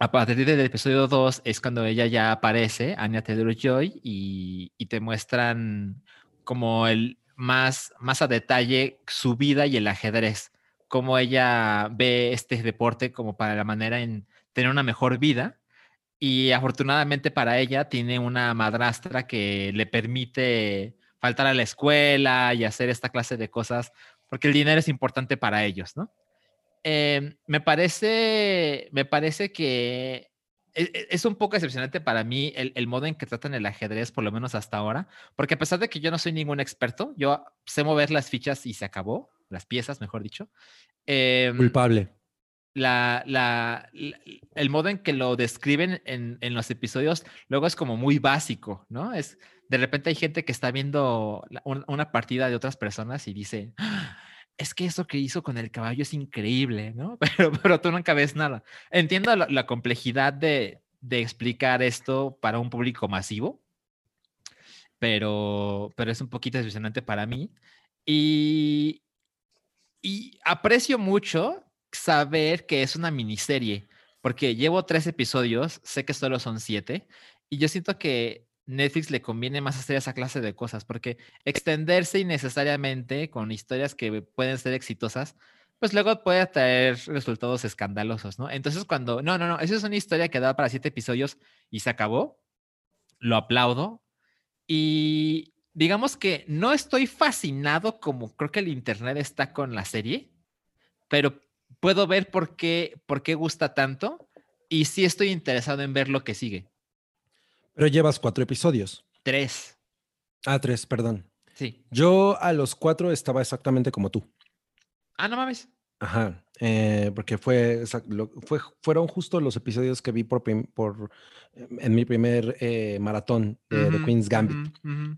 a partir del episodio 2 es cuando ella ya aparece, Anya Taylor-Joy, y, y te muestran como el más, más a detalle su vida y el ajedrez, cómo ella ve este deporte como para la manera en tener una mejor vida. Y afortunadamente para ella tiene una madrastra que le permite faltar a la escuela y hacer esta clase de cosas, porque el dinero es importante para ellos, ¿no? Eh, me parece, me parece que es un poco decepcionante para mí el, el modo en que tratan el ajedrez, por lo menos hasta ahora, porque a pesar de que yo no soy ningún experto, yo sé mover las fichas y se acabó, las piezas, mejor dicho. em, Culpable. la, la- la- el modo en que lo describen en, en los episodios luego es como muy básico, ¿no? Es de repente hay gente que está viendo una partida de otras personas y dice, "Ah, es que eso que hizo con el caballo es increíble, ¿no? Pero, pero tú nunca ves nada. Entiendo la, complejidad de, de explicar esto para un público masivo, pero, pero es un poquito decepcionante para mí. Y, y aprecio mucho saber que es una miniserie, porque llevo tres episodios, sé que solo son siete, y yo siento que Netflix le conviene más hacer esa clase de cosas, porque extenderse innecesariamente con historias que pueden ser exitosas, pues luego puede traer resultados escandalosos, ¿no? Entonces cuando, no, no, no, esa es una historia que da para siete episodios y se acabó, lo aplaudo. Y digamos que no estoy fascinado como creo que el Internet está con la serie, pero puedo ver por qué, por qué gusta tanto y sí estoy interesado en ver lo que sigue. Pero llevas cuatro episodios. Tres. Ah, tres, perdón. Sí. Yo a los cuatro estaba exactamente como tú. Ah, no mames. Ajá, eh, porque fue, fue, fueron justo los episodios que vi por, por en mi primer eh, maratón de, de Ujú, Queen's Gambit. ujú, ujú.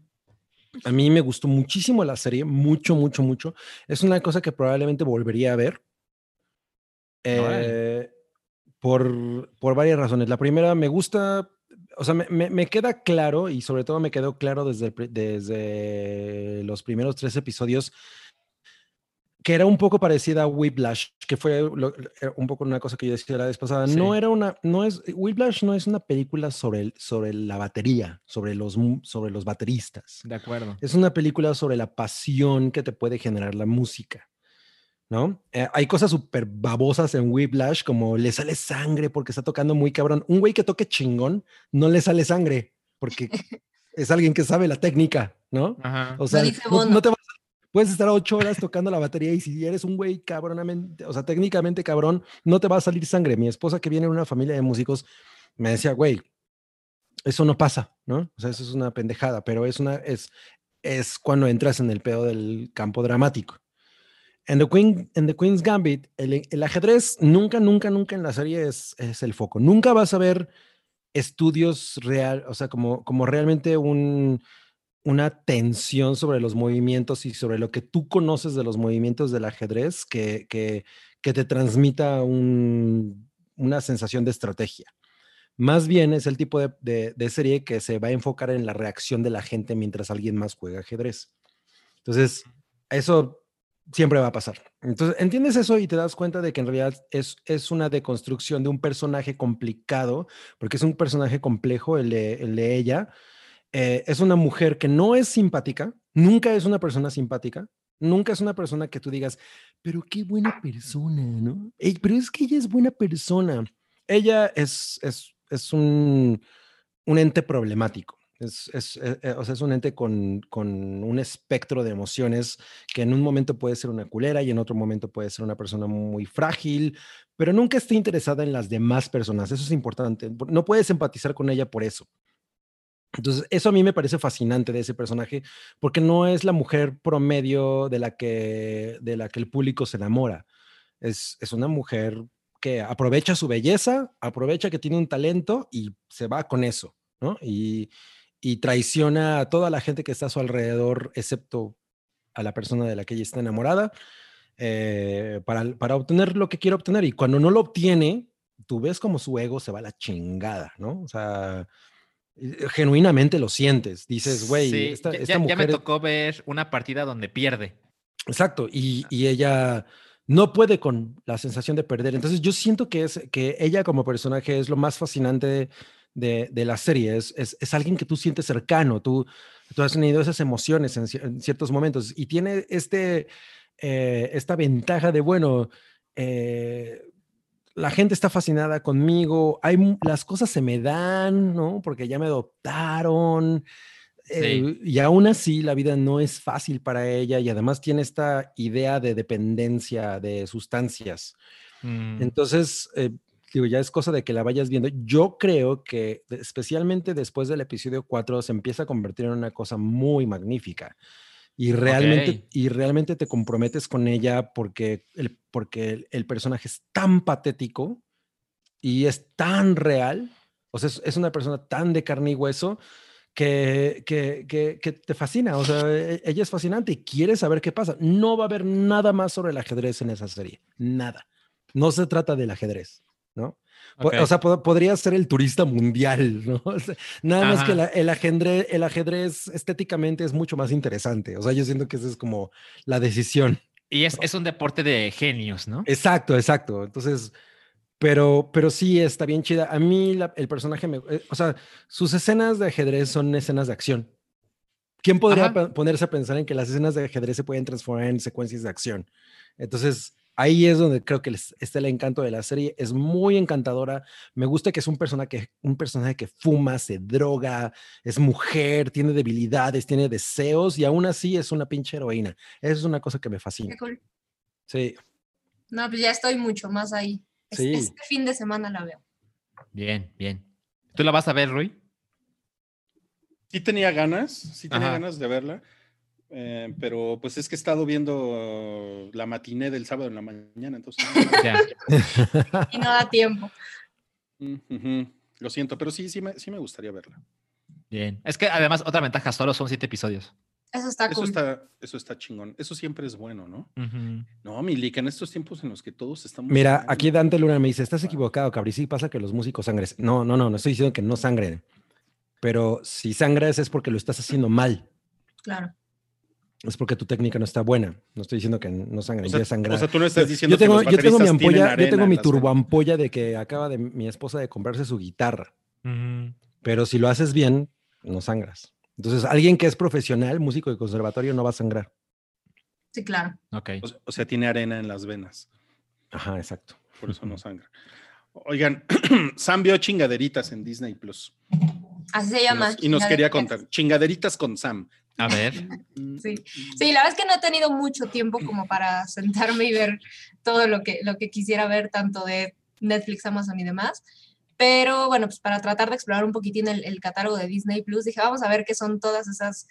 A mí me gustó muchísimo la serie, mucho, mucho, mucho. Es una cosa que probablemente volvería a ver. Eh, por, por varias razones. La primera, me gusta, o sea, me, me- me queda claro y sobre todo me quedó claro desde, desde los primeros tres episodios que era un poco parecida a Whiplash, que fue lo- eh, un poco una cosa que yo decía la vez pasada. No era una, no es, Whiplash no es una película sobre, el- sobre la batería, sobre los, sobre los bateristas. De acuerdo. Es una película sobre la pasión que te puede generar la música, ¿no? Eh, hay cosas súper babosas en Whiplash, como le sale sangre porque está tocando muy cabrón. Un güey que toque chingón no le sale sangre porque es alguien que sabe la técnica, ¿no? Ajá. O sea, no, te vas a- puedes estar ocho horas tocando la batería y si eres un güey cabronamente, o sea, técnicamente cabrón, no te va a salir sangre. Mi esposa que viene de una familia de músicos me decía, güey, eso no pasa, ¿no? O sea, eso es una pendejada, pero es una, es, es cuando entras en el pedo del campo dramático. En The, Queen, en The Queen's Gambit, el, ajedrez nunca, nunca, nunca en la serie es, el foco. Nunca vas a ver estudios real, o sea, como, realmente un, una tensión sobre los movimientos y sobre lo que tú conoces de los movimientos del ajedrez que, que, que te transmita un- una sensación de estrategia. Más bien es el tipo de, de- de serie que se va a enfocar en la reacción de la gente mientras alguien más juega ajedrez. Entonces, eso siempre va a pasar. Entonces, entiendes eso y te das cuenta de que en realidad es, es una deconstrucción de un personaje complicado, porque es un personaje complejo el de, el de ella. Eh, es una mujer que no es simpática, nunca es una persona simpática, nunca es una persona que tú digas, pero qué buena persona, ¿no? Pero es que ella es buena persona. Ella es, es, es un, un ente problemático. Es, eh, eh, o sea, es un ente con, con un espectro de emociones que en un momento puede ser una culera y en otro momento puede ser una persona muy frágil, pero nunca está interesada en las demás personas. Eso es importante. No puedes empatizar con ella por eso. Entonces, eso a mí me parece fascinante de ese personaje, porque no es la mujer promedio de la que, de la que el público se enamora. Es, es una mujer que aprovecha su belleza, aprovecha que tiene un talento y se va con eso, ¿no? Y, y traiciona a toda la gente que está a su alrededor, excepto a la persona de la que ella está enamorada, eh, para, para obtener lo que quiere obtener. Y cuando no lo obtiene, tú ves como su ego se va a la chingada, ¿no? O sea, eh, genuinamente lo sientes. Dices, güey, Sí, esta, ya- esta ya, ya mujer... me es- tocó ver una partida donde pierde. Exacto, y, y ella no puede con la sensación de perder. Entonces yo siento que, es, que ella como personaje es lo más fascinante de, de la serie. Es, es, es alguien que tú sientes cercano, tú, tú has tenido esas emociones en, cier- en ciertos momentos y tiene este, eh, esta ventaja de, bueno, eh, la gente está fascinada conmigo, hay, las cosas se me dan, ¿no? Porque ya me adoptaron. eh, y aún así la vida no es fácil para ella y además tiene esta idea de dependencia de sustancias. Mm, Entonces, eh, digo, ya es cosa de que la vayas viendo. Yo creo que especialmente después del episodio 4 se empieza a convertir en una cosa muy magnífica. Y realmente, y realmente te comprometes con ella porque el, porque el, el personaje es tan patético y es tan real. O sea, es, es una persona tan de carne y hueso que, que, que, que te fascina. O sea, e- ella es fascinante y quieres saber qué pasa. No va a haber nada más sobre el ajedrez en esa serie. Nada. No se trata del ajedrez. ¿No? Po- Ok. O sea, po- podría ser el turista mundial, ¿no? O sea, nada más que Ajá. la- el, ajedrez, el ajedrez estéticamente es mucho más interesante. O sea, yo siento que esa es como la decisión. Y es, es un deporte de genios, ¿no? Exacto, exacto. Entonces, pero, pero sí está bien chida. A mí la- el personaje me, eh, o sea, sus escenas de ajedrez son escenas de acción. ¿Quién podría Ajá. ponerse a pensar en que las escenas de ajedrez se pueden transformar en secuencias de acción? Entonces, ahí es donde creo que les- está el encanto de la serie. Es muy encantadora. Me gusta que es un personaje, que- un personaje que fuma, se droga, es mujer, tiene debilidades, tiene deseos y aún así es una pinche heroína. Eso es una cosa que me fascina. Qué cool. Sí, No, pues ya estoy mucho más ahí. Sí. Este fin de semana la veo. Bien, bien. ¿Tú la vas a ver, Rui? Sí tenía ganas, sí tenía Ajá. ganas de verla, eh, pero pues es que he estado viendo la matiné del sábado en la mañana, entonces... Ya. Y no da tiempo. Mm, Lo siento, pero sí, sí me, sí me gustaría verla. Bien. Es que además, otra ventaja, solo son siete episodios. Eso está Eso cool. está, eso está chingón. Eso siempre es bueno, ¿no? No, Milik, en estos tiempos en los que todos estamos... Mira, aquí Dante Luna me dice, estás equivocado, Cabri. Sí pasa que los músicos sangres. No, no, no, no estoy diciendo que no sangren. Pero si sangras es porque lo estás haciendo mal. Claro. Es porque tu técnica no está buena. No estoy diciendo que no sangren. O yo sea, o tú no estás Yo- diciendo yo tengo, que los yo tengo mi ampolla, yo tengo en mi turboampolla de que acaba de mi esposa de comprarse su guitarra. Pero si lo haces bien, no sangras. Entonces, alguien que es profesional, músico de conservatorio, no va a sangrar. Sí, claro. Ok. O sea- O sea, tiene arena en las venas, Ajá, exacto. por eso no sangra. Oigan, Sam vio chingaderitas en Disney Plus. Así se Y llama. nos, y nos quería contar. Chingaderitas con Sam. A ver. Sí. Sí, la verdad es que no he tenido mucho tiempo como para sentarme y ver todo lo que, lo que quisiera ver, tanto de Netflix, Amazon y demás. Pero bueno, pues para tratar de explorar un poquitín el, catálogo de Disney Plus, dije, vamos a ver qué son todas esas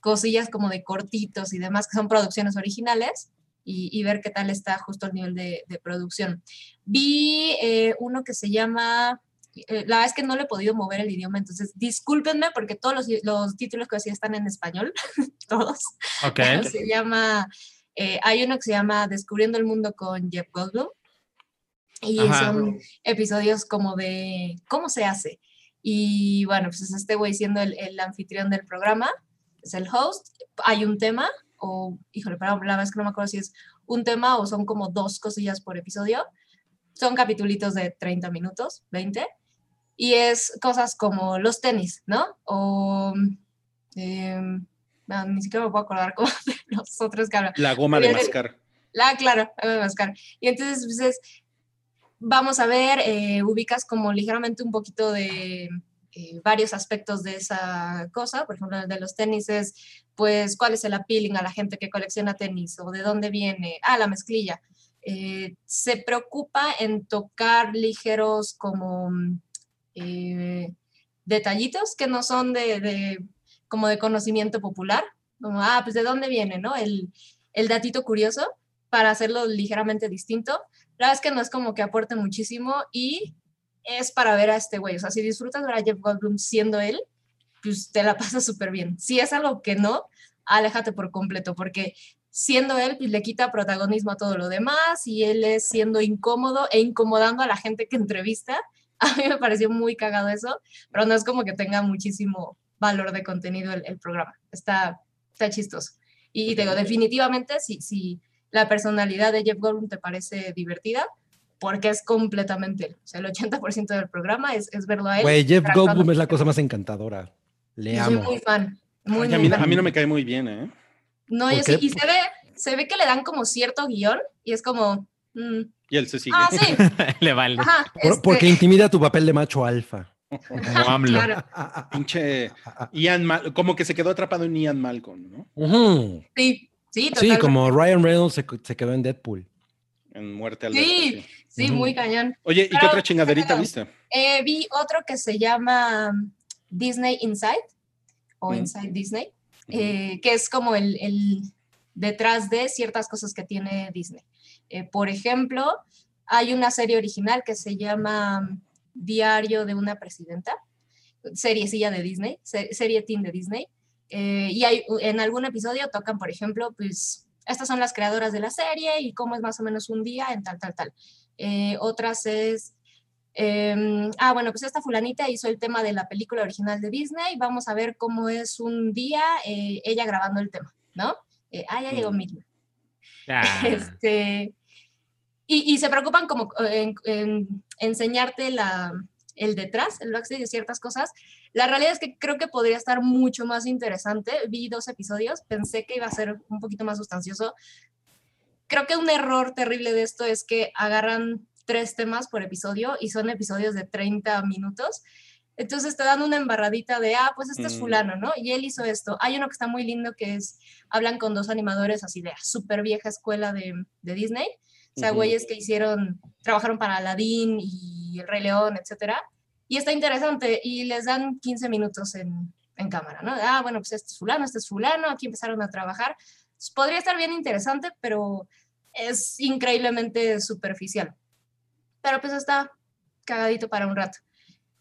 cosillas como de cortitos y demás, que son producciones originales, y, y ver qué tal está justo el nivel de, de producción. Vi eh, uno que se llama, eh, la verdad es que no le he podido mover el idioma, entonces discúlpenme porque todos los, los títulos que decía están en español, todos. Ok. Se llama, eh, hay uno que se llama Descubriendo el Mundo con Jeff Goldblum. Y Ajá. son episodios como de cómo se hace. Y bueno, pues es este güey siendo el, el anfitrión del programa, es el host. Hay un tema, o híjole, pero la verdad es que no me acuerdo si es un tema o son como dos cosillas por episodio. Son capitulitos de 30 minutos, 20. Y es cosas como los tenis, ¿no? O em, no, ni siquiera me puedo acordar cómo de los otros que hablan. La goma de mascar. La, claro, la de mascar. Y entonces, pues es, vamos a ver, eh, ubicas como ligeramente un poquito de eh, varios aspectos de esa cosa. Por ejemplo, el de los tenis es, pues, cuál es el appealing a la gente que colecciona tenis o de dónde viene. Ah, la mezclilla. Eh, se preocupa en tocar ligeros como eh, detallitos que no son de, como de conocimiento popular. Como, ah, pues de dónde viene, ¿no? El, el datito curioso para hacerlo ligeramente distinto. La verdad es que no es como que aporte muchísimo y es para ver a este güey. O sea, si disfrutas ver a Jeff Goldblum siendo él, pues te la pasas súper bien. Si es algo que no, aléjate por completo, porque siendo él, pues le quita protagonismo a todo lo demás y él es siendo incómodo e incomodando a la gente que entrevista. A mí me pareció muy cagado eso, pero no es como que tenga muchísimo valor de contenido el, el programa. Está, está chistoso. Y te digo, definitivamente, si, si la personalidad de Jeff Goldblum te parece divertida, porque es completamente él. O sea, el 80% del programa es, es verlo a él. Güey, Jeff Goldblum es la cosa más encantadora. Le Yo soy amo. muy fan. Muy, Ay, a, muy mí, fan. a mí no me cae muy bien, ¿eh? No, ¿Por yo sí. Y se ve, se ve que le dan como cierto guion y es como, mm, Y él se sigue. ah, sí, Le vale. ajá. Por- este, porque intimida tu papel de macho alfa. Como AMLO. claro, Pinche Ian Mal como que se quedó atrapado en Ian Malcolm, ¿no? Sí, sí, Sí, totalmente. como Ryan Reynolds se, se quedó en Deadpool. En Muerte al Sí. Sí, muy cañón. Oye, ¿y qué otra chingaderita viste? Eh, vi otro que se llama Disney Inside o Mm. Inside Disney, eh, que es como el, el detrás de ciertas cosas que tiene Disney. Eh, por ejemplo, hay una serie original que se llama Diario de una presidenta, seriecilla de Disney, se- serie teen de Disney. eh, y hay, en algún episodio tocan, por ejemplo, pues estas son las creadoras de la serie y cómo es más o menos un día en tal, tal, tal. Eh, otras es em, ah, bueno, pues esta fulanita hizo el tema de la película original de Disney, vamos a ver cómo es un día eh, ella grabando el tema, ¿no? Eh, ah, ya llegó Mm. Midna. Ah, Este, y, y se preocupan como en, en enseñarte la, el detrás, el backstage de ciertas cosas. La realidad es que creo que podría estar mucho más interesante. Vi dos episodios, pensé que iba a ser un poquito más sustancioso. Creo que un error terrible de esto es que agarran tres temas por episodio y son episodios de 30 minutos. Entonces te dan una embarradita de, ah, pues este es Mm. fulano, ¿no? Y él hizo esto. Hay uno que está muy lindo que es, hablan con dos animadores así de súper vieja escuela de, de Disney. O sea, Ujú. güeyes que hicieron, trabajaron para Aladdin y El Rey León, etcétera. Y está interesante y les dan 15 minutos en, en cámara, ¿no? Ah, bueno, pues este es fulano, este es fulano, aquí empezaron a trabajar. Pues, podría estar bien interesante, pero es increíblemente superficial. Pero pues está cagadito para un rato.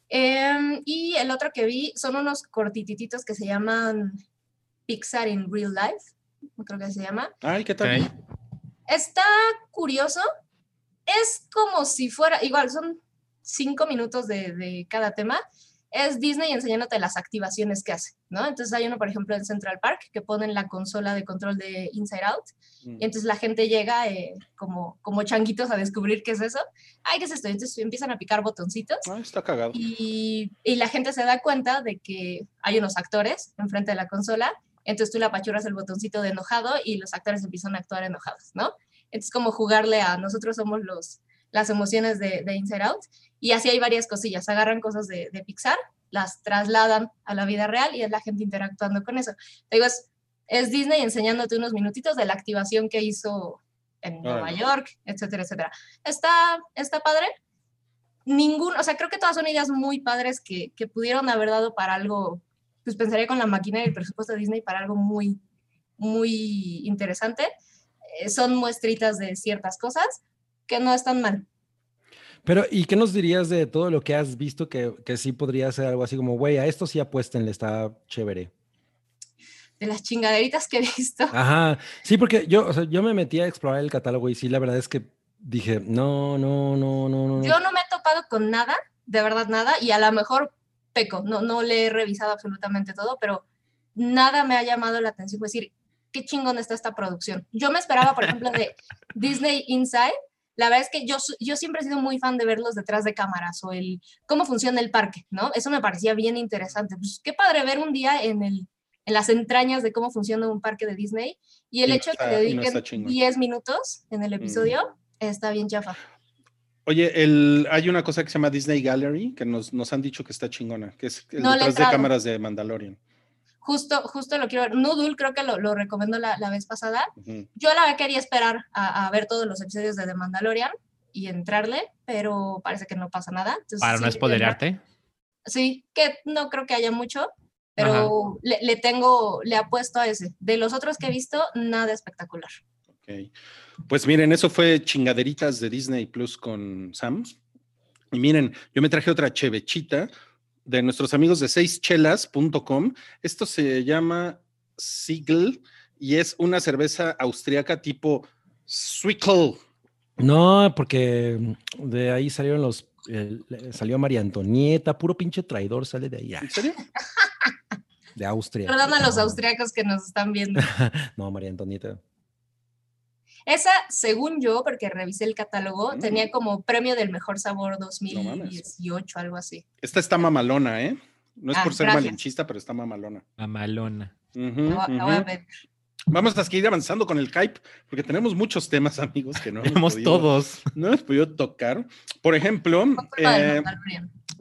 Em, y el otro que vi son unos cortitititos que se llaman Pixar in Real Life, creo que se llama. Ay, ¿qué tal? Está curioso. Es como si fuera, igual, son cinco minutos de, de cada tema. Es Disney enseñándote las activaciones que hace, ¿no? Entonces hay uno, por ejemplo, en Central Park que ponen la consola de control de Inside Out Mm. y entonces la gente llega eh, como, como changuitos a descubrir qué es eso. Ay, ¿qué es esto? Entonces empiezan a picar botoncitos Ay, está cagado. y, y la gente se da cuenta de que hay unos actores enfrente de la consola, entonces tú le apachurras el botoncito de enojado y los actores empiezan a actuar enojados, ¿no? Entonces como jugarle a nosotros somos los, las emociones de, de Inside Out y así hay varias cosillas, agarran cosas de, de Pixar, las trasladan a la vida real y es la gente interactuando con eso. Te digo, es, es Disney enseñándote unos minutitos de la activación que hizo en Nueva. York, etcétera, etcétera. Está, está padre, ningún, o sea, creo que todas son ideas muy padres que, que pudieron haber dado para algo, pues pensaría con la máquina y el presupuesto de Disney para algo muy, muy interesante. Eh, son muestritas de ciertas cosas que no están mal. Pero, ¿y qué nos dirías de todo lo que has visto que, que sí podría ser algo así como, güey, a esto sí apuéstenle, está chévere? De las chingaderitas que he visto. Ajá, sí, porque yo, o sea, yo me metí a explorar el catálogo y sí, la verdad es que dije, no, no, no, no, no. no. Yo no me he topado con nada, de verdad nada, y a lo mejor peco, no, no le he revisado absolutamente todo, pero nada me ha llamado la atención, es decir, qué chingón está esta producción. Yo me esperaba, por ejemplo, de Disney Inside, la verdad es que yo, yo siempre he sido muy fan de verlos detrás de cámaras o el cómo funciona el parque, ¿no? Eso me parecía bien interesante. Pues qué padre ver un día en, el, en las entrañas de cómo funciona un parque de Disney y el Y no hecho de está- que no dediquen chingón. 10 minutos en el episodio está bien chafa. Oye, el, hay una cosa que se llama Disney Gallery que nos, nos han dicho que está chingona, que es el No detrás de cámaras de Mandalorian. Justo, justo lo quiero ver. Noodle creo que lo, lo recomendó la, la vez pasada. Ujú. Yo la quería esperar a, a ver todos los episodios de The Mandalorian y entrarle, pero parece que no pasa nada. Entonces, Para sí no spoilearte. Sí, que no creo que haya mucho, pero le, le tengo, le apuesto a ese. De los otros que he visto, nada espectacular. Ok. Pues miren, eso fue chingaderitas de Disney Plus con Sam. Y miren, yo me traje otra chevechita de nuestros amigos de seischelas.com. Esto se llama Siegel y es una cerveza austriaca tipo Swickel. No, porque de ahí salieron los, salió María Antonieta, puro pinche traidor sale de ahí, ah, ¿En serio? de Austria. Perdón a los austriacos que nos están viendo. No, María Antonieta. Esa, según yo, porque revisé el catálogo, Mm. tenía como premio del mejor sabor mames. 2018, algo así. Esta está mamalona, ¿eh? No es Ah, por ser gracias. malinchista, pero está mamalona. Mamalona. La voy a ver. Vamos a seguir avanzando con el hype, porque tenemos muchos temas, amigos, que no hemos Tenemos podido- todos. no hemos podido tocar. Por ejemplo, eh,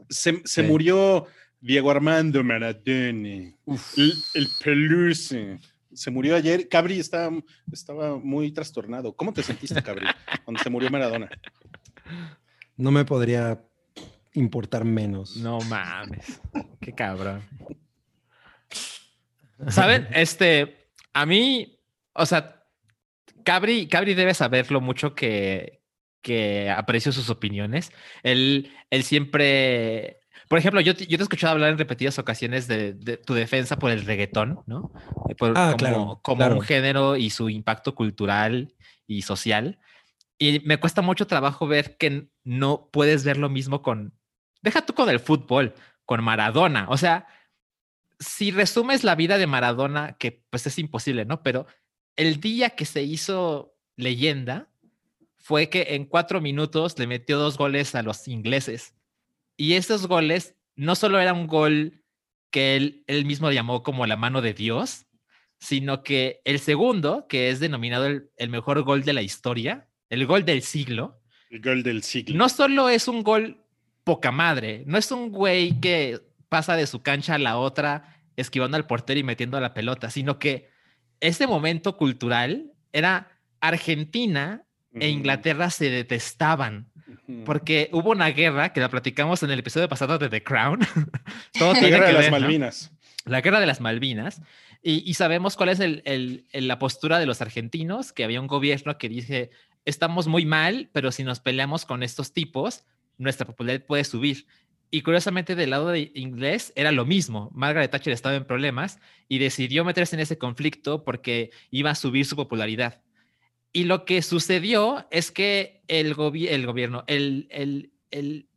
se, se Sí. murió Diego Armando Maradona, el, el Peluche. Se murió ayer. Cabri estaba, estaba muy trastornado. ¿Cómo te sentiste, Cabri, cuando se murió Maradona? No me podría importar menos. No mames. Qué cabrón. ¿Saben? Este, a mí, o sea, Cabri, Cabri debe saber lo mucho que, que aprecio sus opiniones. Él, él siempre, por ejemplo, yo, te- yo te he escuchado hablar en repetidas ocasiones de, de tu defensa por el reggaetón, ¿no? Eh, Por- Ah, como, claro, como claro. un género y su impacto cultural y social. Y me cuesta mucho trabajo ver que no puedes ver lo mismo con, deja tú con el fútbol, con Maradona. O sea, si resumes la vida de Maradona, que pues es imposible, ¿no? Pero el día que se hizo leyenda fue que en cuatro minutos le metió dos goles a los ingleses. Y esos goles no solo era un gol que él, él mismo llamó como la mano de Dios, sino que el segundo, que es denominado el, el mejor gol de la historia, el gol del siglo, El gol del siglo. no solo es un gol poca madre, no es un güey que pasa de su cancha a la otra esquivando al portero y metiendo la pelota, sino que ese momento cultural era Argentina e Inglaterra se detestaban. Porque hubo una guerra que la platicamos en el episodio pasado de The Crown. Todo La tiene guerra que de las. Malvinas. La guerra de las Malvinas. Y, y sabemos cuál es el- el- el- la postura de los argentinos, que había un gobierno que dice, estamos muy mal, pero si nos peleamos con estos tipos, nuestra popularidad puede subir. Y curiosamente del lado de inglés era lo mismo. Margaret Thatcher estaba en problemas y decidió meterse en ese conflicto porque iba a subir su popularidad. Y lo que sucedió es que el, gobi- el gobierno, el, el- el-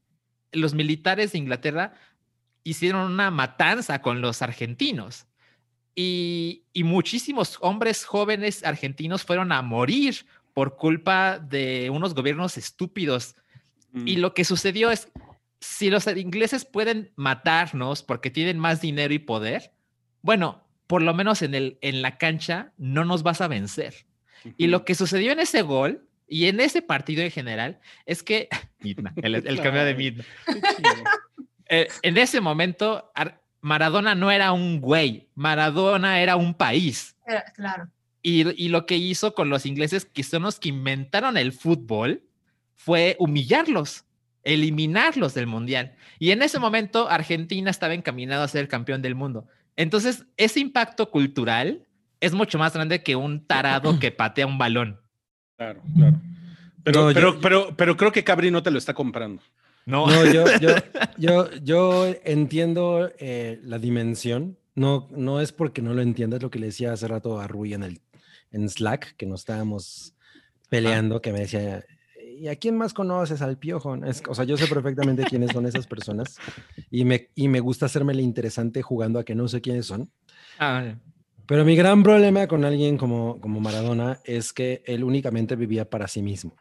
los militares de Inglaterra hicieron una matanza con los argentinos. Y, y muchísimos hombres jóvenes argentinos fueron a morir por culpa de unos gobiernos estúpidos. Y Mm. lo que sucedió es, si los ingleses pueden matarnos porque tienen más dinero y poder, bueno, por lo menos en, el, en la cancha no nos vas a vencer. Y lo que sucedió en ese gol y en ese partido en general es que, Midna, el, el cambio de. Midna, eh, en ese momento Ar- Maradona no era un güey, Maradona era un país. Era- claro. Y, y lo que hizo con los ingleses, que son los que inventaron el fútbol, fue humillarlos, eliminarlos del mundial. Y en ese momento Argentina estaba encaminado a ser campeón del mundo. Entonces, ese impacto cultural es mucho más grande que un tarado que patea un balón. Claro, claro. Pero, No, yo- pero, pero, pero creo que Cabri no te lo está comprando. No, No, yo, yo, yo, yo entiendo eh, la dimensión. No, no es porque no lo entiendas lo que le decía hace rato a Rui en el en Slack, que nos estábamos peleando, que me decía, ¿y a quién más conoces al piojo? Es- o sea, yo sé perfectamente quiénes son esas personas y me, y me gusta hacerme el interesante jugando a que no sé quiénes son. Ah, Pero mi gran problema con alguien como, como Maradona es que él únicamente vivía para sí mismo.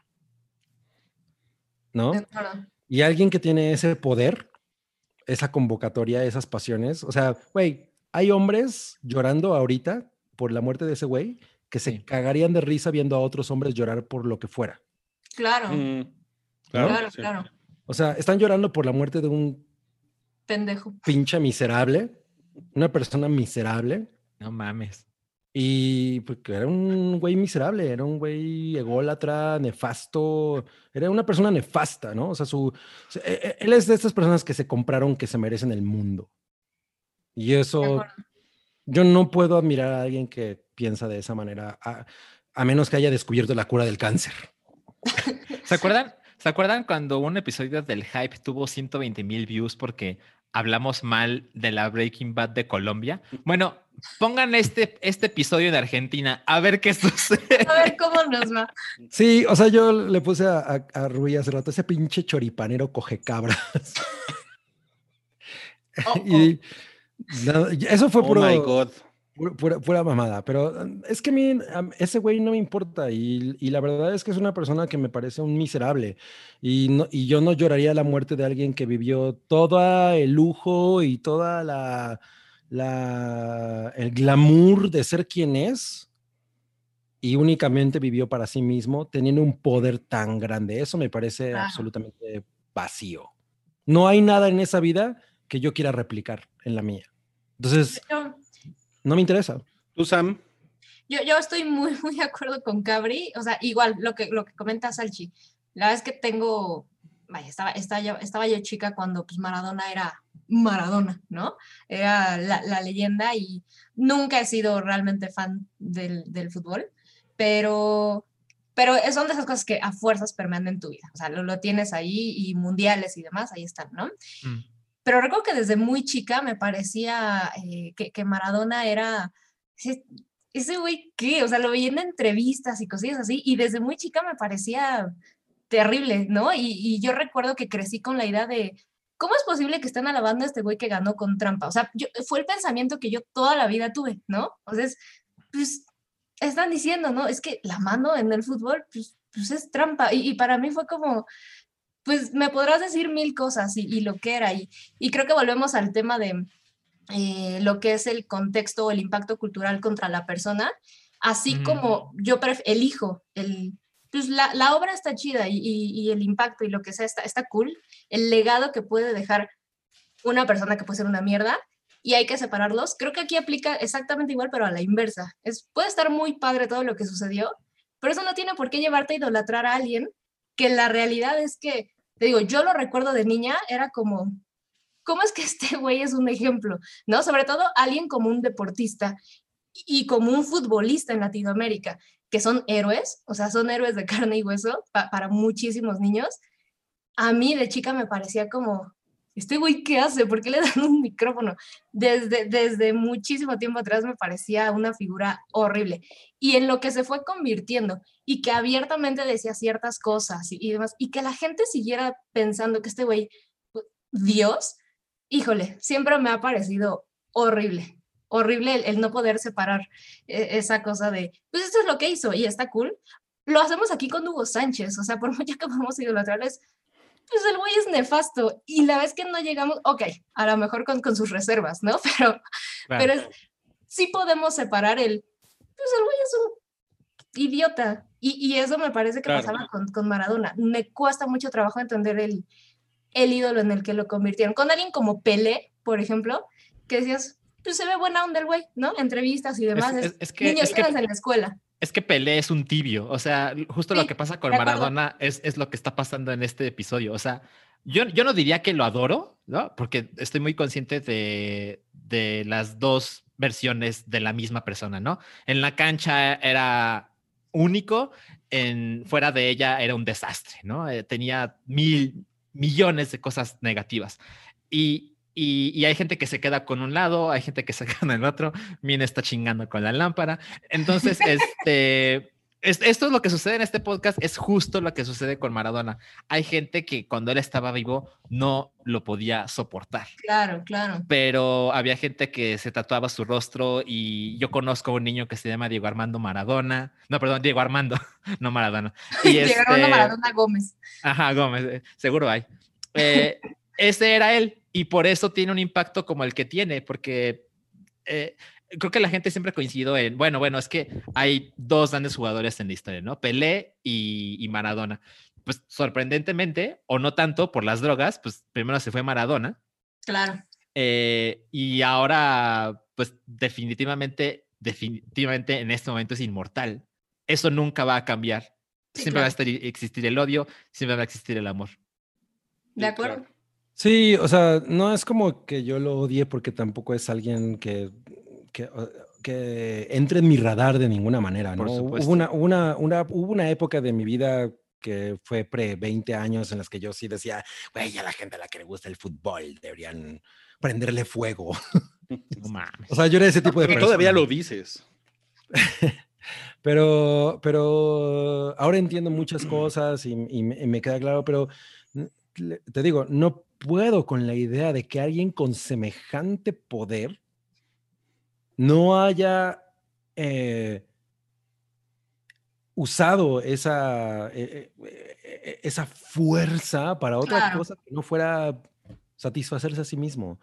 ¿No? Y alguien que tiene ese poder, esa convocatoria, esas pasiones, o sea, güey, hay hombres llorando ahorita por la muerte de ese güey que se Sí. cagarían de risa viendo a otros hombres llorar por lo que fuera. Claro, Mm, claro, sí. claro. O sea, están llorando por la muerte de un Pendejo. pinche miserable, una persona miserable, no mames. y pues, que era un güey miserable, era un güey ególatra, nefasto, era una persona nefasta, ¿no? O sea, su, e- e- él es de estas personas que se compraron que se merecen el mundo. Y eso, yo no puedo admirar a alguien que piensa de esa manera, a, a menos que haya descubierto la cura del cáncer. ¿Se acuerdan? ¿Se acuerdan cuando un episodio del Hype tuvo 120 mil views porque hablamos mal de la Breaking Bad de Colombia? Bueno, pongan este, este episodio de Argentina a ver qué sucede. A ver cómo nos va. Sí, o sea, yo le puse a, a, a Rui hace rato, ese pinche choripanero coge cabras. Oh, oh. y nada, y eso fue Oh puro, my God. Pura, pura- mamada, pero um, es que a mí um, ese güey no me importa y, y la verdad es que es una persona que me parece un miserable y, no, y yo no lloraría la muerte de alguien que vivió todo el lujo y toda la, la el glamour de ser quien es y únicamente vivió para sí mismo teniendo un poder tan grande. Eso me parece Claro. absolutamente vacío. No hay nada en esa vida que yo quiera replicar en la mía. Entonces, Yo, no me interesa. ¿Tú, Sam? yo, yo estoy muy, muy de acuerdo con Cabri. O sea, igual lo que, lo que comenta Salchi. La verdad es que tengo, vaya, estaba, estaba, yo, estaba yo chica cuando pues, Maradona era Maradona, ¿no? Era la, la leyenda y nunca he sido realmente fan del, del fútbol, pero, pero son de esas cosas que a fuerzas permean en tu vida. O sea, lo, lo tienes ahí y mundiales y demás, ahí están, ¿no? Mm. Pero recuerdo que desde muy chica me parecía eh, que, que Maradona era, ese güey, ¿qué? O sea, lo veía en entrevistas y cosillas así, y desde muy chica me parecía terrible, ¿no? Y, y yo recuerdo que crecí con la idea de, ¿cómo es posible que estén alabando a este güey que ganó con trampa? O sea, yo, fue el pensamiento que yo toda la vida tuve, ¿no? Entonces, pues, están diciendo, ¿no? Es que la mano en el fútbol, pues, pues es trampa. Y, y para mí fue como, pues, me podrás decir mil cosas y, y lo que era. Y, y creo que volvemos al tema de eh, lo que es el contexto o el impacto cultural contra la persona, así como yo elijo el... Pues la, la obra está chida y, y- y el impacto y lo que sea está, está cool, el legado que puede dejar una persona que puede ser una mierda y hay que separarlos. Creo que aquí aplica exactamente igual, pero a la inversa. Es, puede estar muy padre todo lo que sucedió, pero eso no tiene por qué llevarte a idolatrar a alguien que la realidad es que, te digo, yo lo recuerdo de niña, era como, ¿cómo es que este güey es un ejemplo? ¿No? Sobre todo alguien como un deportista y como un futbolista en Latinoamérica, que son héroes, o sea, son héroes de carne y hueso pa- para muchísimos niños. A mí de chica me parecía como, este güey, ¿qué hace? ¿Por qué le dan un micrófono? Desde, desde muchísimo tiempo atrás me parecía una figura horrible. Y en lo que se fue convirtiendo y que abiertamente decía ciertas cosas y, y demás, y que la gente siguiera pensando que este güey, Dios, híjole, siempre me ha parecido horrible. Horrible el, el no poder separar eh, esa cosa de, pues esto es lo que hizo y está cool. Lo hacemos aquí con Hugo Sánchez, o sea, por mucho que vamos a idolatrarles, pues el güey es nefasto y la vez que no llegamos, ok, a lo mejor con, con sus reservas, ¿no? Pero, Claro. pero es- sí podemos separar el, pues el güey es un idiota. Y, y eso me parece que Claro. pasaba con, con Maradona. Me cuesta mucho trabajo entender el, el ídolo en el que lo convirtieron. Con alguien como Pelé, por ejemplo, que decías, pues se ve buena onda el güey, ¿no? Entrevistas y demás. es- es, es que- niños es que- en la escuela. Es que Pelé es un tibio, o sea, justo lo que pasa con. Maradona es, es lo que está pasando en este episodio. O sea, yo, yo no diría que lo adoro, ¿no? Porque estoy muy consciente de, de las dos versiones de la misma persona, ¿no? En la cancha era único, en, fuera de ella era un desastre, ¿no? Eh, tenía mil millones de cosas negativas. Y, y, y hay gente que se queda con un lado, hay gente que se queda con el otro, Mine está chingando con la lámpara. Entonces, este, es- esto es lo que sucede en este podcast, es justo lo que sucede con Maradona. Hay gente que cuando él estaba vivo no lo podía soportar, Claro, claro. pero había gente que se tatuaba su rostro y yo conozco a un niño que se llama Diego Armando Maradona. No, perdón, Diego Armando, no Maradona. Y a este- Maradona Gómez. Ajá, Gómez, eh, seguro hay. Eh, ese era él y por eso tiene un impacto como el que tiene, porque eh, creo que la gente siempre coincidió en, bueno, bueno, es que hay dos grandes jugadores en la historia, ¿no? Pelé y, y Maradona. Pues sorprendentemente, o no tanto por las drogas, pues primero se fue Maradona Claro. eh, y ahora, pues definitivamente, definitivamente en este momento es inmortal. Eso nunca va a cambiar. Sí, siempre va a estar- existir el odio, siempre va a existir el amor. De acuerdo. Sí, o sea, no es como que yo lo odie porque tampoco es alguien que, que, entre en mi radar de ninguna manera, ¿no? Por Hubo una, una, una, hubo una época de mi vida que fue pre 20 años en las que yo sí decía, güey, a la gente a la que le gusta el fútbol deberían prenderle fuego. No mames. O sea, yo era ese tipo de persona. todavía lo dices. Pero, pero ahora entiendo muchas cosas y, y me, y me queda claro, pero te digo, no puedo con la idea de que alguien con semejante poder no haya eh, usado esa, eh, eh, esa fuerza para otra Claro. cosa que no fuera satisfacerse a sí mismo.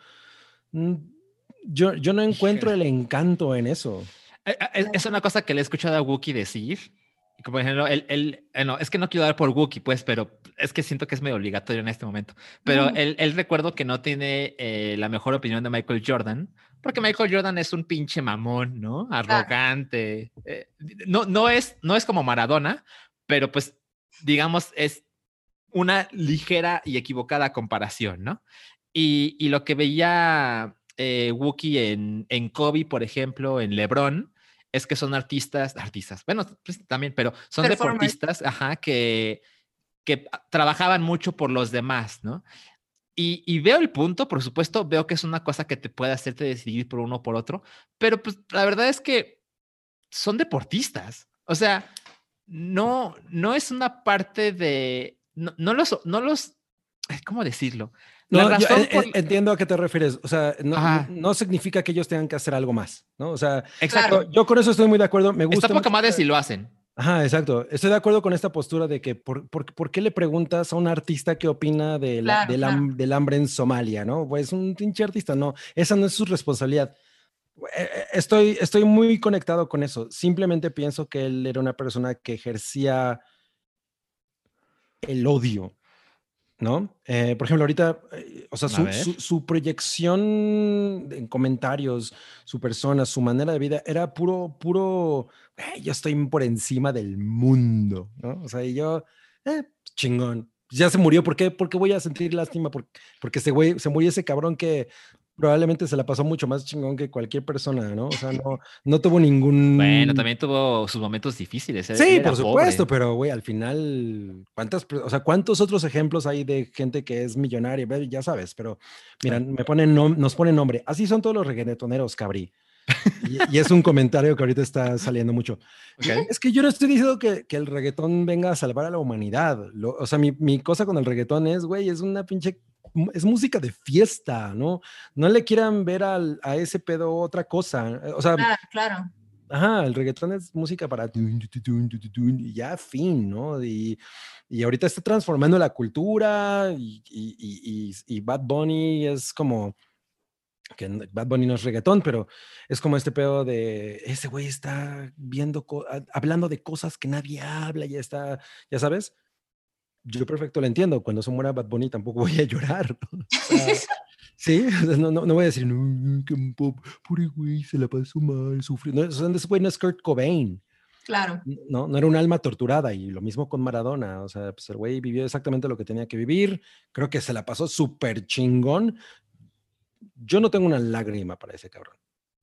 Mm, Yo, yo no encuentro el encanto en eso. Es, es una cosa que le he escuchado a Wookie decir. Por ejemplo, él, él- eh, no, es que no quiero dar por Wookie, pues, pero es que siento que es medio obligatorio en este momento. Pero Ujú. él, él recuerdo que no tiene eh, la mejor opinión de Michael Jordan, porque Michael Jordan es un pinche mamón, ¿no? Arrogante. eh, no, no, es, no es como Maradona, pero pues, digamos, es una ligera y equivocada comparación, ¿no? Y, y lo que veía eh, Wookie en, en Kobe, por ejemplo, en LeBron, es que son artistas, artistas, bueno, pues, también, pero son deportistas, ajá, que, que trabajaban mucho por los demás, ¿no? Y, y veo el punto, por supuesto, veo que es una cosa que te puede hacerte decidir por uno o por otro, pero pues la verdad es que son deportistas. O sea, no, no es una parte de, no, no los, no los, ¿cómo decirlo? La No, yo razón en- por- en- entiendo a qué te refieres. O sea, no, no significa que ellos tengan que hacer algo más, ¿no? O sea, Exacto. Claro. yo con eso estoy muy de acuerdo. Me gusta Está poca madre si lo hacen. Ajá, exacto. Estoy de acuerdo con esta postura de que por, por, ¿por qué le preguntas a un artista qué opina de la- Claro, del, ham- del hambre en Somalia, ¿no? Pues un pinche artista, no. Esa no es su responsabilidad. Eh, eh, Estoy, estoy muy conectado con eso. Simplemente pienso que él era una persona que ejercía el odio, ¿no? Eh, por ejemplo, ahorita, eh, o sea, su, su- su proyección en comentarios, su persona, su manera de vida, era puro, puro, "Güey, yo estoy por encima del mundo, ¿no? O sea, y yo, eh, chingón. Ya se murió, ¿por qué? ¿Por qué voy a sentir lástima? Por- porque ese güey, se murió ese cabrón que probablemente se la pasó mucho más chingón que cualquier persona, ¿no? O sea, no, no tuvo ningún... Bueno, también tuvo sus momentos difíciles. él- Sí, era por supuesto, pobre. pero güey, al final, ¿cuántas, o sea, cuántos otros ejemplos hay de gente que es millonaria? Ya sabes, pero mira, me ponen nos ponen nombre. Así son todos los reggaetoneros, cabrí. Y, y es un comentario que ahorita está saliendo mucho. Ok. Es que yo no estoy diciendo que, que el reggaetón venga a salvar a la humanidad. Lo- o sea, mi, mi cosa con el reggaetón es, güey, es una pinche, es música de fiesta, ¿no? No le quieran ver al- a ese pedo otra cosa. O sea, Claro, claro. Ajá, el reggaetón es música para y ya fin, ¿no? Y, y ahorita está transformando la cultura y, y- y- Bad Bunny es como, que Bad Bunny no es reggaetón, pero es como este pedo de, ese güey está viendo, hablando de cosas que nadie habla, ya está, ya sabes. Yo perfecto lo entiendo, cuando se muera Bad Bunny tampoco voy a llorar. O sea, Sí, no, no, no voy a decir, no, que pop, pobre güey, se la pasó mal, sufrió. No, o sea, ese güey no es Kurt Cobain, Claro. no, no era un alma torturada y lo mismo con Maradona, o sea, pues el güey vivió exactamente lo que tenía que vivir, creo que se la pasó súper chingón. Yo no tengo una lágrima para ese cabrón.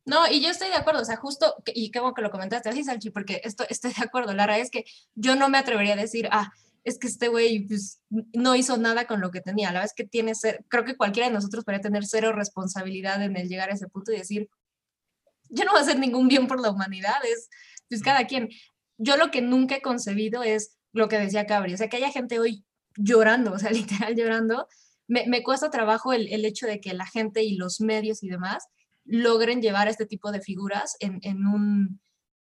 No, y yo estoy de acuerdo, o sea, justo, y qué bueno que lo comentaste así, Salchi, porque esto, estoy de acuerdo. La verdad es que yo no me atrevería a decir, ah, es que este güey pues, no hizo nada con lo que tenía. La verdad es que tiene ser, creo que cualquiera de nosotros podría tener cero responsabilidad en el llegar a ese punto y decir, yo no voy a hacer ningún bien por la humanidad, es pues cada quien. Yo lo que nunca he concebido es lo que decía Cabri, o sea, que haya gente hoy llorando, o sea, literal llorando. Me, me cuesta trabajo el, el hecho de que la gente y los medios y demás logren llevar a este tipo de figuras en, en un,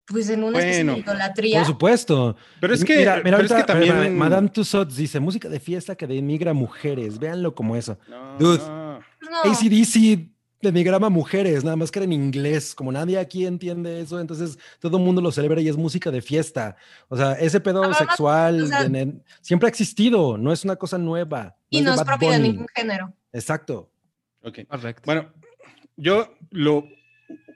pues en una especie de idolatría. Por supuesto. Pero es que, mira, mira, pero es que ahorita, también. Madame Tussauds dice, música de fiesta que denigra mujeres, véanlo como eso. No, Dude. no. Pues ACDC denigraba mujeres, nada más que era en inglés, como nadie aquí entiende eso, entonces todo el mundo lo celebra y es música de fiesta. O sea, ese pedo sexual o sea- de nen- siempre ha existido, no es una cosa nueva. y no es Bad propio de ningún género. Exacto. Ok. Correcto. Bueno, yo lo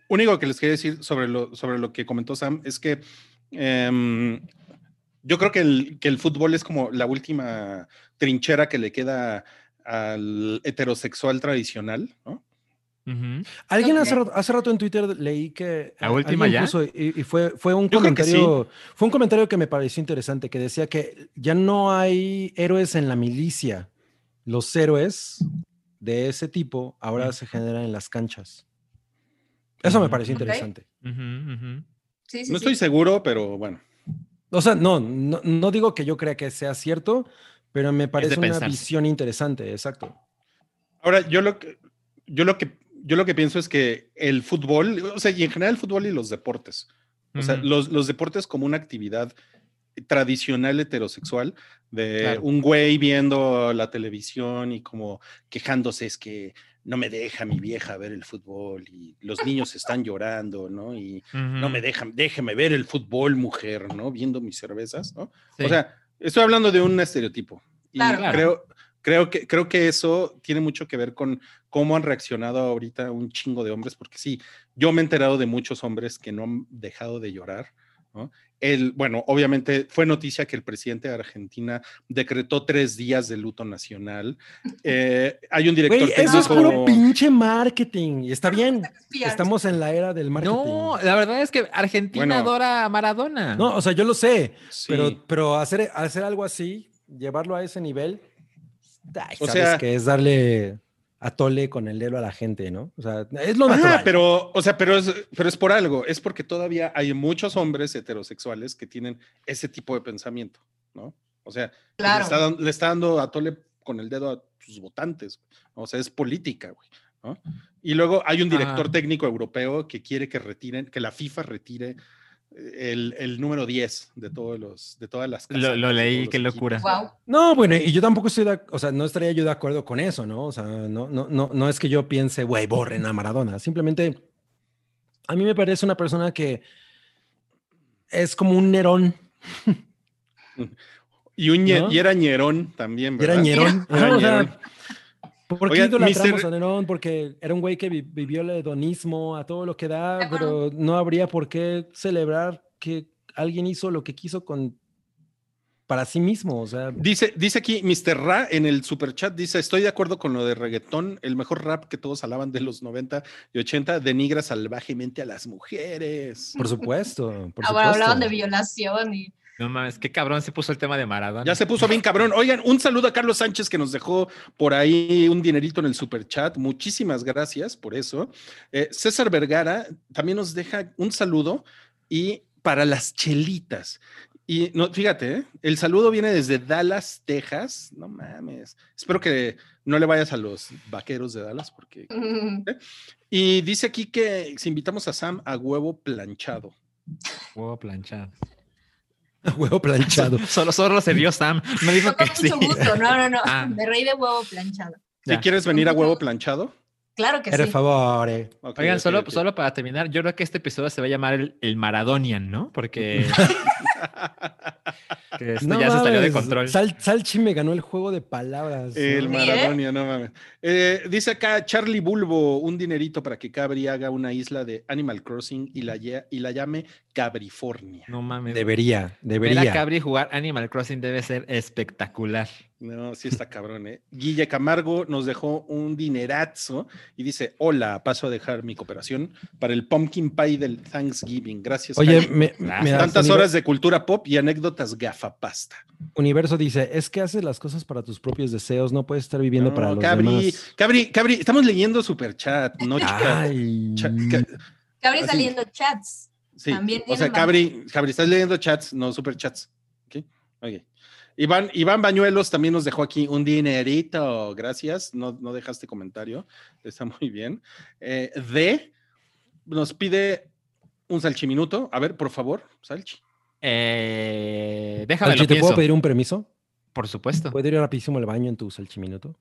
único que les quería decir sobre lo, sobre lo que comentó Sam es que em, yo creo que el, que el fútbol es como la última trinchera que le queda al heterosexual tradicional, ¿no? Alguien hace, rato, hace rato en Twitter leí que ¿La última ya? puso y, y fue, fue un Yo sí. comentario, fue un comentario que me pareció interesante, que decía que ya no hay héroes en la milicia. Los héroes de ese tipo ahora se generan en las canchas. Eso me pareció interesante. Sí, sí, No sí. estoy seguro, pero bueno. O sea, no, no, no digo que yo crea que sea cierto, pero me parece una pensarse. visión interesante, exacto. Ahora, yo lo que, yo lo que, yo lo que pienso es que el fútbol, o sea, y en general el fútbol y los deportes, o sea, los, los deportes como una actividad tradicional heterosexual de Claro. un güey viendo la televisión y como quejándose es que no me deja mi vieja ver el fútbol y los niños están llorando, ¿no? Y no me dejan, déjeme ver el fútbol, mujer, ¿no? Viendo mis cervezas, ¿no? Sí. O sea, estoy hablando de un estereotipo. Y Claro. Claro. creo, creo, que, creo que eso tiene mucho que ver con cómo han reaccionado ahorita un chingo de hombres, porque sí, yo me he enterado de muchos hombres que no han dejado de llorar. ¿no? El, bueno, obviamente fue noticia que el presidente de Argentina decretó tres días de luto nacional. Eh, hay un director Güey, eso es puro pinche marketing. Y está bien. Estamos en la era del marketing. No, la verdad es que Argentina Bueno. adora a Maradona. No, o sea, yo lo sé, Sí. pero, pero hacer, hacer algo así, llevarlo a ese nivel, ay, O sabes sea- que es darle atole con el dedo a la gente, ¿no? O sea, es lo Ah, natural. pero, o sea, pero es, pero es por algo. Es porque todavía hay muchos hombres heterosexuales que tienen ese tipo de pensamiento, ¿no? O sea, Claro. le, está, le está dando a tole con el dedo a sus votantes. O sea, es política, güey. ¿no? Y luego hay un director Ah. técnico europeo que quiere que retiren, que la FIFA retire el, el número 10 de todos los, de todas las Lo, lo leí, qué locura. Wow. No, bueno, y yo tampoco estoy de, o sea, no estaría yo de acuerdo con eso, ¿no? O sea, no, no, no, no es que yo piense, güey, borren a Maradona. Simplemente, a mí me parece una persona que es como un Nerón. Y, un y era ñerón también, Y era ¿verdad? Ñerón. Era ñerón. ¿Por qué idolatramos Mr. a Nerón? Porque era un güey que vi- vivió el hedonismo a todo lo que da, pero no habría por qué celebrar que alguien hizo lo que quiso con para sí mismo. O sea, Dice, dice aquí Mr. Ra en el super chat, dice, estoy de acuerdo con lo de reggaetón, el mejor rap que todos alaban de los 90 y 80 denigra salvajemente a las mujeres. por supuesto. Por Ahora hablaban supuesto. de violación y No mames, qué cabrón se puso el tema de Maradona. Ya se puso bien cabrón. Oigan, un saludo a Carlos Sánchez que nos dejó por ahí un dinerito en el super chat. Muchísimas gracias por eso. Eh, César Vergara también nos deja un saludo y para las chelitas. Y no, fíjate, ¿eh? el saludo viene desde Dallas, Texas. No mames. Espero que no le vayas a los vaqueros de Dallas porque Y dice aquí que si invitamos a Sam a huevo planchado. Huevo planchado. Huevo planchado. Solo, solo se vio Sam. Me dijo con que sí. mucho gusto. No, no, no. Ah. Me reí de huevo planchado. ¿Si quieres venir a huevo planchado? Claro que Por sí. favor. eh. Oigan, solo, solo para terminar, yo creo que este episodio se va a llamar el, el Maradonian, ¿no? Porque que esto No ya se salió de control. Sal- Salchi me ganó el juego de palabras. El ¿no? ¿eh? No mames. Eh, dice acá Charlie Bulbo, un dinerito para que Cabri haga una isla de Animal Crossing y la, y la llame Cabrifornia. No mames. Debería, Ver a debería. Cabri jugar Animal Crossing debe ser espectacular. No, sí está cabrón, ¿eh? Guille Camargo nos dejó un dinerazo y dice, hola, paso a dejar mi cooperación para el pumpkin pie del Thanksgiving. Gracias. Oye, me, Tantas horas de cultura pop y anécdotas gafapasta. Universo dice, es que haces las cosas para tus propios deseos, no puedes estar viviendo No, para los Cabri, demás. Cabri, Cabri, estamos leyendo super chat, no. Ay, Cha- ca- Cabri Así. saliendo chats. Sí, También o sea, Cabri, Cabri, estás leyendo chats, no super chats. ¿Ok? Ok. Iván, Iván Bañuelos también nos dejó aquí un dinerito. Gracias. No, no dejaste comentario. Está muy bien. Eh, D nos pide un salchiminuto. A ver, por favor, salchi. Eh, déjame Salchi, lo ¿te puedo pedir un permiso? Por supuesto. ¿Puedo ir rapidísimo al baño en tu salchiminuto?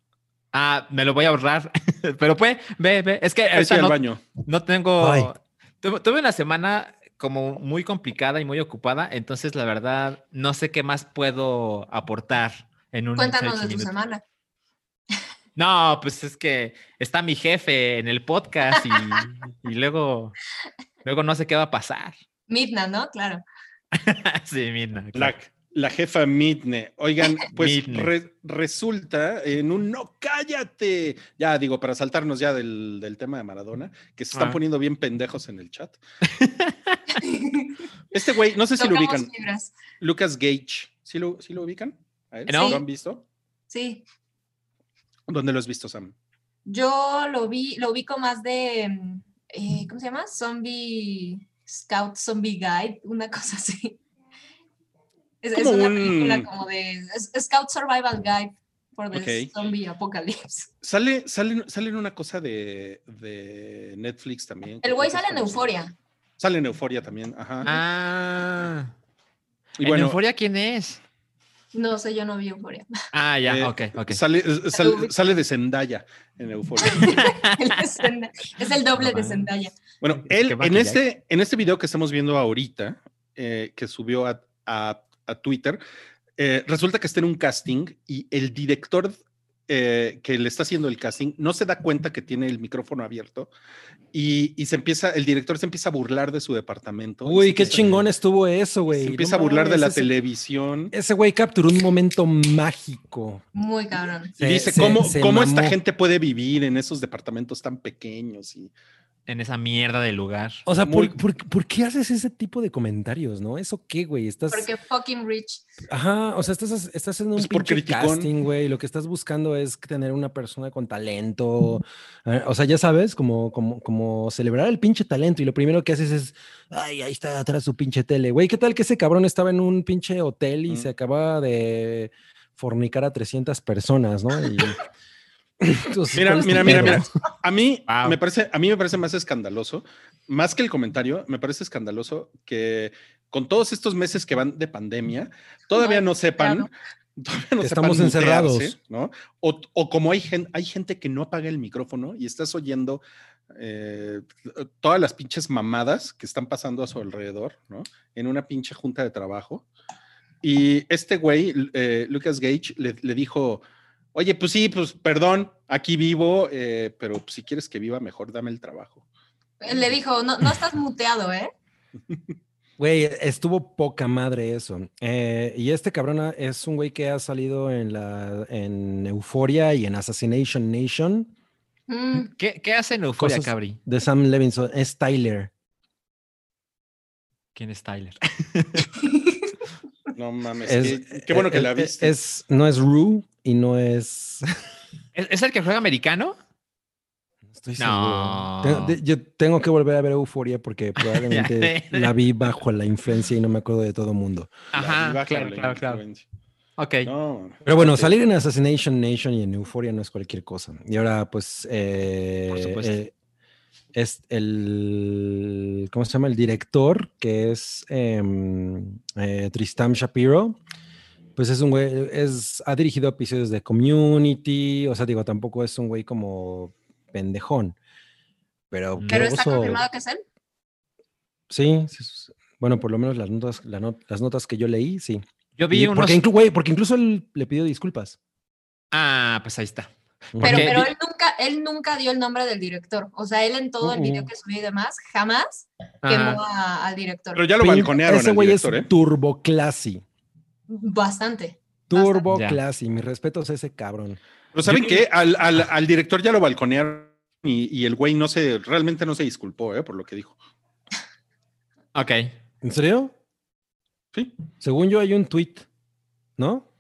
Ah, me lo voy a ahorrar. Pero pues, ve, ve. Es que sí, al no, baño. no tengo. Tuve una semana como muy complicada y muy ocupada, entonces la verdad no sé qué más puedo aportar en un Cuéntanos de tu semana. No, pues es que está mi jefe en el podcast y, y luego, luego no sé qué va a pasar. Midna, ¿no? Claro. sí, mira. La, la jefa Midne. Oigan, pues Midne. re- resulta en un no cállate. Ya digo, para saltarnos ya del, del tema de Maradona, que se están Ah. poniendo bien pendejos en el chat. Este güey, no sé si lo ubican. fibras. Lucas Gage. ¿Sí lo, sí lo ubican? ¿A él? No. ¿Lo han visto? Sí. ¿Dónde lo has visto, Sam? Yo lo vi, lo ubico más de, mm, eh, ¿cómo se llama? Zombie Scout, Zombie Guide, una cosa así. Es, una un- película como de es- Scout Survival Guide for the Ok. Zombie Apocalypse. Sale, sale, sale en una cosa de, de Netflix también. El güey sale en. Euforia. Sale en Euforia también, ajá. Ah. y ¿En bueno, Euforia quién es? No sé, yo no vi Euforia. Ah, ya, eh, ok, ok. Sale, eh, sale, sale de Zendaya en Euforia. Es, el doble de. Zendaya. Bueno, él en este, en este video que estamos viendo ahorita, eh, que subió a, a- a Twitter, eh, resulta que está en un casting y el director eh, que le está haciendo el casting no se da cuenta que tiene el micrófono abierto y, y se empieza, el director se empieza a burlar de su departamento. Uy, qué chingón estuvo eso, güey. Se No empieza a burlar de la ese- televisión. Ese güey capturó un momento mágico. Muy cabrón. Y Se- dice, se- ¿cómo, se cómo esta gente puede vivir en esos departamentos tan pequeños? Y en esa mierda de lugar. O sea, Muy- ¿por, por, por qué haces ese tipo de comentarios, no? ¿Eso qué, güey? Estás... Porque fucking rich. Ajá, o sea, estás, estás en un Pues pinche casting, güey. Lo que estás buscando es tener una persona con talento. eh, O sea, ya sabes, como, como, como celebrar el pinche talento. Y lo primero que haces es, ay, ahí está atrás su pinche tele. Güey, ¿qué tal que ese cabrón estaba en un pinche hotel y Mm. se acababa de fornicar a 300 personas, ¿no? Y... Entonces, Mira, ¿cuál es tu mira, mira, mira. A mí Wow. me parece, a mí me parece más escandaloso, más que el comentario, me parece escandaloso que con todos estos meses que van de pandemia, todavía no sepan, claro. todavía no Estamos sepan encerrados. mutearse, ¿no? O, o como hay gente, hay gente que no apaga el micrófono y estás oyendo eh, todas las pinches mamadas que están pasando a su alrededor, ¿no? En una pinche junta de trabajo. Y este güey, eh, Lucas Gage, le, le dijo, oye, pues sí, pues perdón, aquí vivo, eh, pero si quieres que viva mejor, dame el trabajo. Le dijo, no, no estás muteado, ¿eh? Güey, estuvo poca madre eso. Eh, y este cabrón es un güey que ha salido en la en Euforia y en Assassination Nation Mm, ¿Qué, qué hace en Euphoria, Cosas- Cabri? de Sam Levinson. Es Tyler. ¿Quién es Tyler? No mames, Es- qué, qué bueno que la viste. Es, no es Rue y no es. ¿Es, es el que juega americano? Estoy No. seguro. Yo tengo que volver a ver Euforia porque probablemente la vi bajo la influencia y no me acuerdo de todo mundo. Ajá, claro, la claro, claro. Ok. No. Pero bueno, Sí. salir en Assassination Nation y en Euphoria no es cualquier cosa. Y ahora, pues, eh, Por supuesto. eh, es el, ¿cómo se llama? El director, que es em, eh, Tristam Shapiro. Pues es un güey, es, ha dirigido episodios de Community, o sea, digo, tampoco es un güey como pendejón. Pero. Pero qué está oso. confirmado que es él. Sí, sí, sí, bueno, por lo menos las notas, la not- las notas que yo leí, sí. Yo vi Y unos. porque, inclu- güey, porque incluso él le pidió disculpas. Ah, pues ahí está. Pero, Porque pero él nunca, él nunca dio el nombre del director. O sea, él en todo el video Uh-uh. que subió y demás, jamás quemó a- al director. Pero ya lo balconearon Ese güey es ¿eh? turbo classy. Bastante. Turbo Ya. classy. Mis respetos a ese cabrón. Pero ¿saben Yo- qué? Al, al- al director ya lo balconearon y, y el güey no se, realmente no se disculpó, ¿eh? Por lo que dijo. Ok. ¿En serio? Sí. Según yo hay un tweet, ¿no?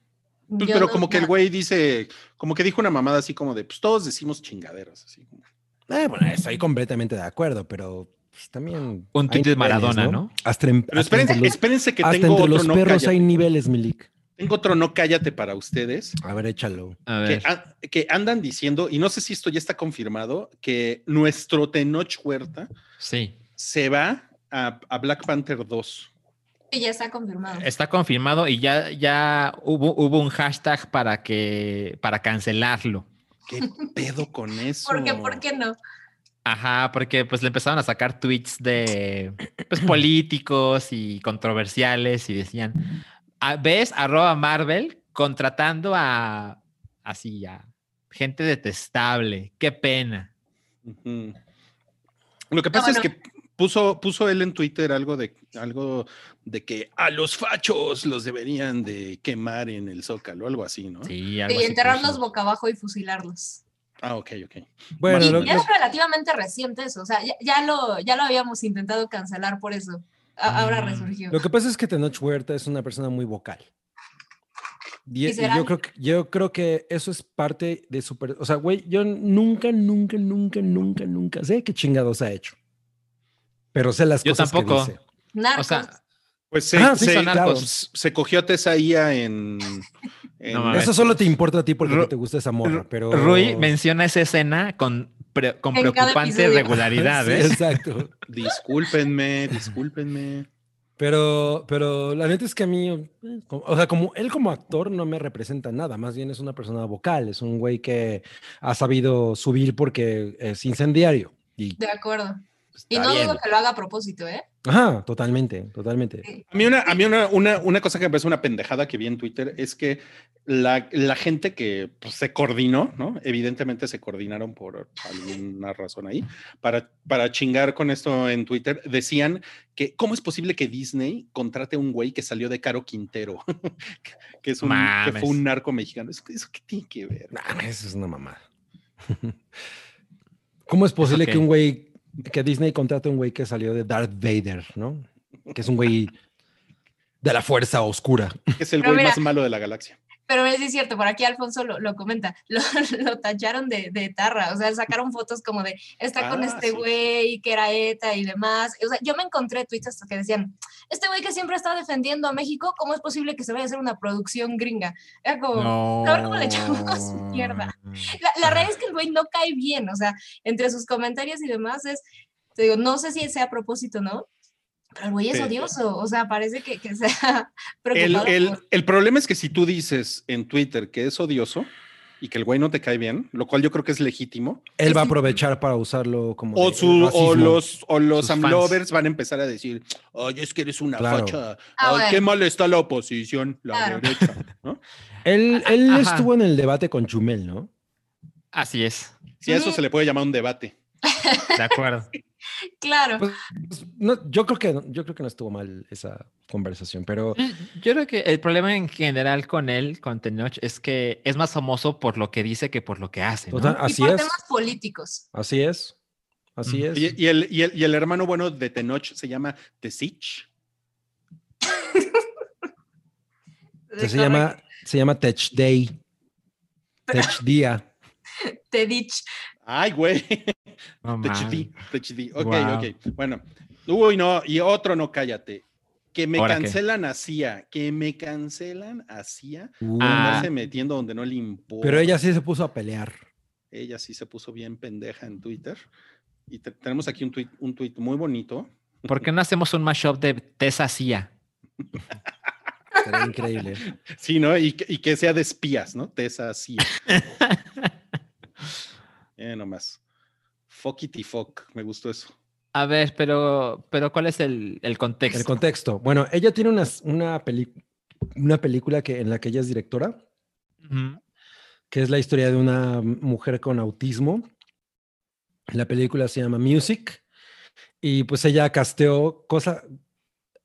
Pues, pero no- como que el güey dice, como que dijo una mamada así como de, pues todos decimos chingaderas, así. como. Eh, bueno, estoy completamente de acuerdo, pero pues, también. Un tuit de niveles, Maradona, ¿no? Hasta, en- Pero espérense, entre los, espérense que hasta tengo entre otro los no perros hay niveles, Milik. Tengo otro no cállate para ustedes. A ver, échalo. A Que, ver. a- que andan diciendo, y no sé si esto ya está confirmado, que nuestro Tenoch Huerta Sí. se va a, a Black Panther 2. Sí, ya está confirmado. Está confirmado y ya, ya hubo, hubo un hashtag para que para cancelarlo. ¿Qué pedo con eso? ¿Por qué? ¿Por qué no? Ajá, porque pues le empezaron a sacar tweets de pues, políticos y controversiales y decían, "Ah, ¿ves? Arroba Marvel contratando a así a gente detestable. Qué pena. Lo que pasa bueno. es que puso, puso él en Twitter algo de algo de que a los fachos los deberían de quemar en el zócalo, algo así, ¿no? Sí, algo Y así enterrarlos puso. boca abajo y fusilarlos. Ah, ok, ok. Bueno, y lo- ya lo- es relativamente reciente eso. O sea, ya, ya lo, ya lo habíamos intentado cancelar por eso. A- ahora Mm. resurgió. Lo que pasa es que Tenoch Huerta es una persona muy vocal. Y, ¿Y y será? yo, creo que, yo creo que eso es parte de su... per- O sea, güey, yo nunca, nunca, nunca, nunca, nunca sé qué chingados ha hecho. Pero sé las Yo cosas tampoco. que dice. Narcos. O sea, Pues se, Ah, sí, se- son narcos. s- se cogió a Tesaía en- No. Eso solo te importa a ti porque Ru- no te gusta esa morra, pero... Rui menciona esa escena con, pre- con preocupante regularidad. Sí, ¿eh? exacto. Discúlpenme, discúlpenme. Pero, pero la neta es que a mí, eh, como- o sea, como él como actor no me representa nada, más bien es una persona vocal, es un güey que ha sabido subir porque es incendiario. Y De acuerdo. Y no bien. dudo que lo haga a propósito, ¿eh? Ajá, totalmente, totalmente. A mí, una, a mí una, una, una cosa que me parece una pendejada que vi en Twitter es que la, la gente que pues, se coordinó, ¿no? Evidentemente se coordinaron por alguna razón ahí, para, para chingar con esto en Twitter, decían que cómo es posible que Disney contrate a un güey que salió de Caro Quintero, que, es un, que Mames. fue un narco mexicano. ¿Eso, eso qué tiene que ver? Nah, eso es una mamada. ¿Cómo es posible que un güey que Disney contrate a un güey que salió de Darth Vader, ¿no? Que es un güey de la fuerza oscura. Es el güey más malo de la galaxia. Pero es cierto, por aquí Alfonso lo, lo comenta, lo, lo tacharon de, de tarra, o sea, sacaron fotos como de, está con Ah, este sí. güey que era ETA y demás. O sea, yo me encontré tweets hasta que decían, este güey que siempre está defendiendo a México, ¿cómo es posible que se vaya a hacer una producción gringa? Era como, No. a ver cómo le echamos mierda. La, la realidad es que el güey no cae bien, o sea, entre sus comentarios y demás es, te digo, no sé si sea a propósito, ¿no? Pero el güey es Sí. odioso, o sea, parece que, que sea El, preocupado el- por- el problema es que si tú dices en Twitter que es odioso y que el güey no te cae bien, lo cual yo creo que es legítimo, Él va a Sí. aprovechar para usarlo como. o, su- o los, o los amlovers van a empezar a decir, oye, es que eres una Claro. facha, Ah, ay, qué mal está la oposición, la Claro. derecha, ¿no? Él, él Ajá. estuvo en el debate con Chumel, ¿no? Así es, Si a eso se le puede llamar un debate. De acuerdo. Claro. Pues, pues, no, yo creo que no- yo creo que no estuvo mal esa conversación, pero Yo- Yo creo que el problema en general con él, con Tenoch, es que es más famoso por lo que dice que por lo que hace. ¿no? total, y así por es, temas políticos. así es, así es. Y, y el, y, el, y el hermano bueno de Tenoch se llama Tesich. Se llama se llama Tech Day, Tech Día. Te he dicho. Ay, güey. No Techdi, mames. Techdi. Ok, Guau. ok. Bueno. Uy, no. Y otro no, cállate. Que me ¿Ahora qué? cancelan a CIA. Que me cancelan a CIA. Uh, Ah. Andarse metiendo donde no le importa. Pero ella sí se puso a pelear. Ella sí se puso bien pendeja en Twitter. Y te- tenemos aquí un tweet, un tweet muy bonito. ¿Por qué no hacemos un mashup de Tessa Cia? Sería increíble. Sí, ¿no? Y, que- y que sea de espías, ¿no? Tessa CIA. eh, nomás. Fuck it y fuck. Me gustó eso. A ver, pero, pero ¿cuál es el, el contexto? El contexto. Bueno, ella tiene una, una, peli- una película que, en la que ella es directora, que es la historia de una mujer con autismo. La película se llama Music y pues ella casteó cosa.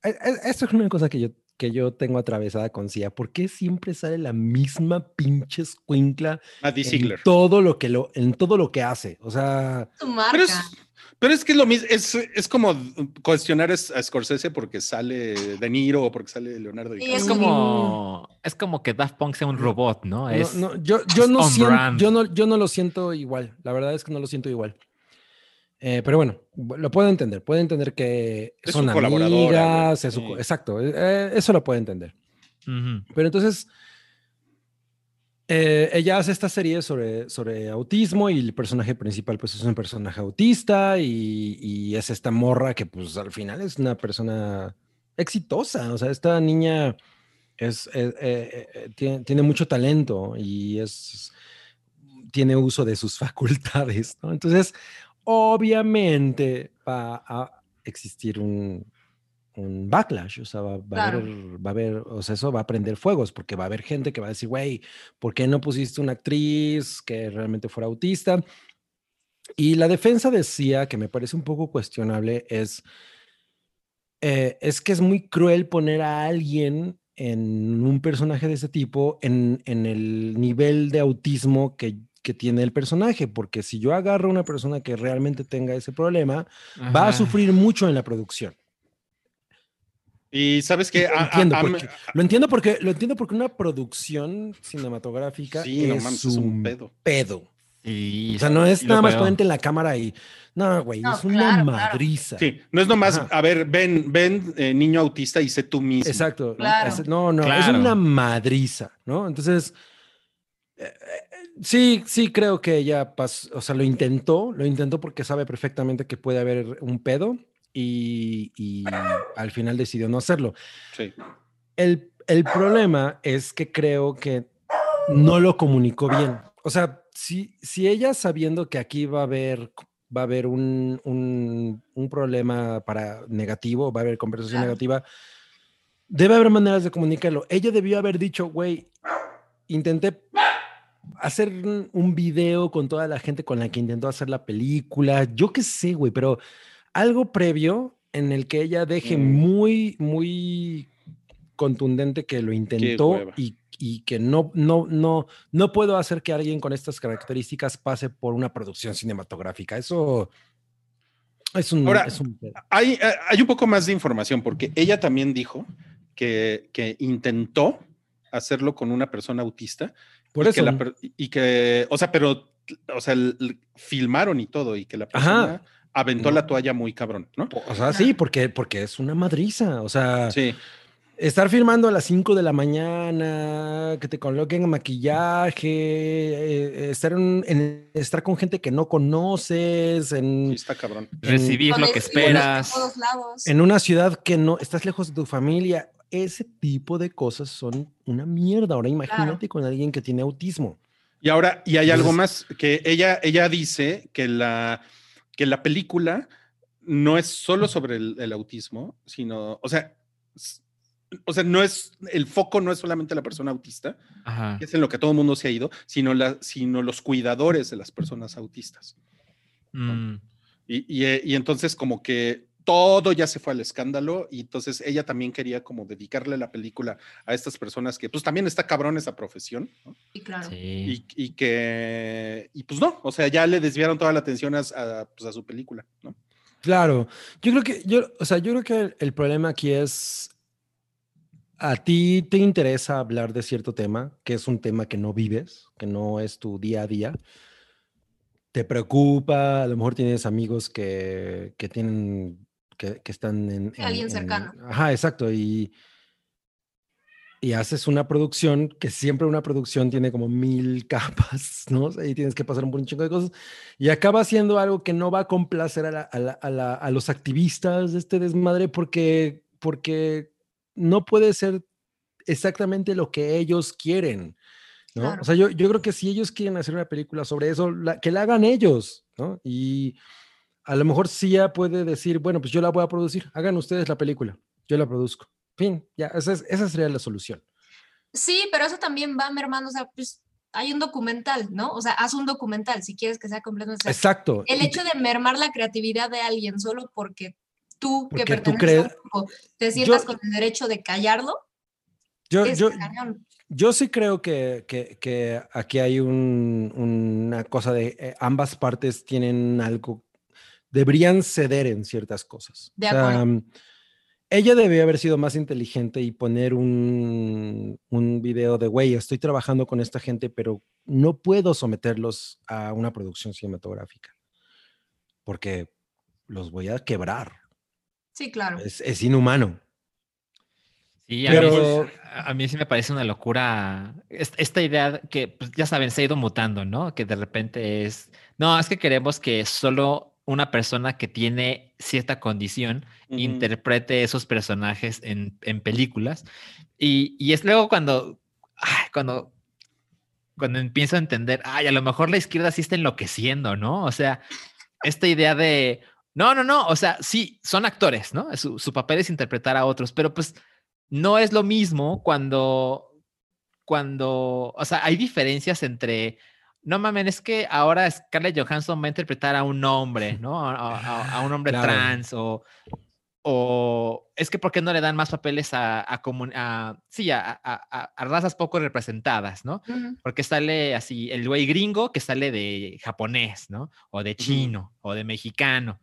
e- e- Esto es una cosa que yo, que yo tengo atravesada con CIA. ¿Por qué siempre sale la misma pinche escuincla en todo lo que lo, en todo lo que hace? O sea, Tu marca. Pero es, pero es que es lo mismo, es, es como cuestionar a Scorsese porque sale De Niro o porque sale Leonardo Y DiCaprio. Es es como, es como que Daft Punk sea un robot, ¿no? Es, no, yo, yo, es no siento, yo, no, yo no lo siento igual. La verdad es que no lo siento igual. Eh, pero bueno, bu- lo puedo entender. Puedo entender que Es son amigas. es su Sí. exacto. eh, eh, eso lo puedo entender. Ujú. Pero entonces, eh, ella hace esta serie sobre, sobre autismo y el personaje principal pues es un personaje autista y, y es esta morra que pues al final es una persona exitosa. O sea, esta niña es, eh, eh, eh, tiene, tiene mucho talento y es, tiene uso de sus facultades. ¿no? Entonces, obviamente va a existir un, un backlash, o sea, va, va Claro. haber, va a haber, o sea, eso va a prender fuegos, porque va a haber gente que va a decir, güey, ¿por qué no pusiste una actriz que realmente fuera autista? Y la defensa decía, que me parece un poco cuestionable, es, eh, es que es muy cruel poner a alguien en un personaje de ese tipo en, en el nivel de autismo que, que tiene el personaje, porque si yo agarro a una persona que realmente tenga ese problema, va a Ajá. sufrir mucho en la producción. Y sabes que Lo entiendo, porque, lo entiendo porque lo entiendo porque una producción cinematográfica sí, no es, mames, un es un pedo. pedo. Sí, O sea, no es nada más ponerte en la cámara y no, güey, No, es una claro, claro. madriza. Sí, no es nomás, Ajá. a ver, ven, ven, eh, niño autista y sé tú mismo. Exacto. Claro. Es- no, no, es Claro. una madriza, ¿no? Entonces, eh, eh, sí, sí creo que ella, pas- o sea, lo intentó, lo intentó porque sabe perfectamente que puede haber un pedo y, y al final decidió no hacerlo. Sí. El, el problema es que creo que no lo comunicó bien. O sea, si, si ella sabiendo que aquí va a haber, va a haber un, un- un problema para negativo, va a haber conversación Claro. negativa, debe haber maneras de comunicarlo. Ella debió haber dicho, güey, intenté hacer un- video con toda la gente con la que intentó hacer la película, yo qué sé, güey, pero algo previo en el que ella deje Mm. muy, muy contundente que lo intentó y, y que no, no, no, no puedo hacer que alguien con estas características pase por una producción cinematográfica. Eso, Es un, Ahora, es un. Hay, eh, hay un poco más de información porque ella también dijo que, que intentó hacerlo con una persona autista Por y eso. que, la y que, o sea, pero, o sea, filmaron y todo y que la Ajá. persona aventó No. la toalla muy cabrón, ¿no? O sea, sí, porque, porque es una madriza. O sea, Sí, estar filmando a las 5 de la mañana, que te coloquen maquillaje, eh, estar, en, en- estar con gente que no conoces, sí en, está cabrón. Recibir lo que esperas. De todos lados. en una ciudad que no estás lejos de tu familia. Ese tipo de cosas son una mierda. Ahora imagínate con alguien que tiene autismo. Y ahora, y hay algo más, que ella, ella dice que la, que la película no es solo sobre el, el autismo, sino, o sea, o sea, no es, el foco no es solamente la persona autista, Ajá. que es en lo que todo el mundo se ha ido, sino, la, sino los cuidadores de las personas autistas. Mm, Y, y, eh, y entonces como que todo ya se fue al escándalo y entonces ella también quería como dedicarle la película a estas personas que pues también está cabrón esa profesión, ¿no? Sí, claro. sí. y, y que, y pues no, o sea, ya le desviaron toda la atención a, a, pues, a su película, ¿no? Claro, yo creo que, yo, o sea, yo creo que el, el problema aquí es, a ti te interesa hablar de cierto tema, que es un tema que no vives, que no es tu día a día, te preocupa, a lo mejor tienes amigos que, que tienen, que, que están en, en- Alguien en- cercano. Ajá, exacto, y, y haces una producción, que siempre una producción tiene como mil capas, ¿no? O sea, Y tienes que pasar por un chingo de cosas. Y acaba siendo algo que no va a complacer a, la- a la- a la- a los activistas de este desmadre porque, porque no puede ser exactamente lo que ellos quieren, ¿no? Claro. O sea, yo, yo creo que si ellos quieren hacer una película sobre eso, la- que la hagan ellos, ¿no? Y a lo mejor CIA puede decir, bueno, pues yo la voy a producir, hagan ustedes la película, yo la produzco. Fin, ya, esa, es- esa sería la solución. Sí, pero eso también va mermando, o sea, pues hay un documental, ¿no? O sea, haz un documental si quieres que sea completamente. Exacto. el hecho de mermar la creatividad de alguien solo porque tú, que Porque tú perteneces a un grupo, te sientas Yo- con el derecho de callarlo, yo, es yo, cañón. Yo sí creo que, que- que aquí hay un- una cosa de eh, ambas partes tienen algo, deberían ceder en ciertas cosas. De O sea, acuerdo. mm, ella debió haber sido más inteligente y poner un, un video de, güey, estoy trabajando con esta gente, pero no puedo someterlos a una producción cinematográfica porque los voy a quebrar. Sí, claro. Es, es inhumano. Sí, a, Pero- mí, a mí sí me parece una locura es- esta idea que, pues, ya saben, se ha ido mutando, ¿no? Que de repente es, no, es que queremos que solo una persona que tiene cierta condición Ujú. interprete esos personajes en, en películas. Y, y es luego cuando, ay, cuando, cuando empiezo a entender, ay, a lo mejor la izquierda sí está enloqueciendo, ¿no? O sea, esta idea de, no, no, no, o sea, sí, son actores, ¿no? Su, su papel es interpretar a otros, pero pues no es lo mismo cuando, cuando, o sea, hay diferencias entre, no mames, es que ahora Scarlett Johansson va a interpretar a un hombre, ¿no? A, a- a un hombre Claro. trans o, o es que ¿por qué no le dan más papeles a, a, sí, a, a- a- a razas poco representadas, ¿no? Porque sale así el güey gringo que sale de japonés, ¿no? O de chino o de mexicano.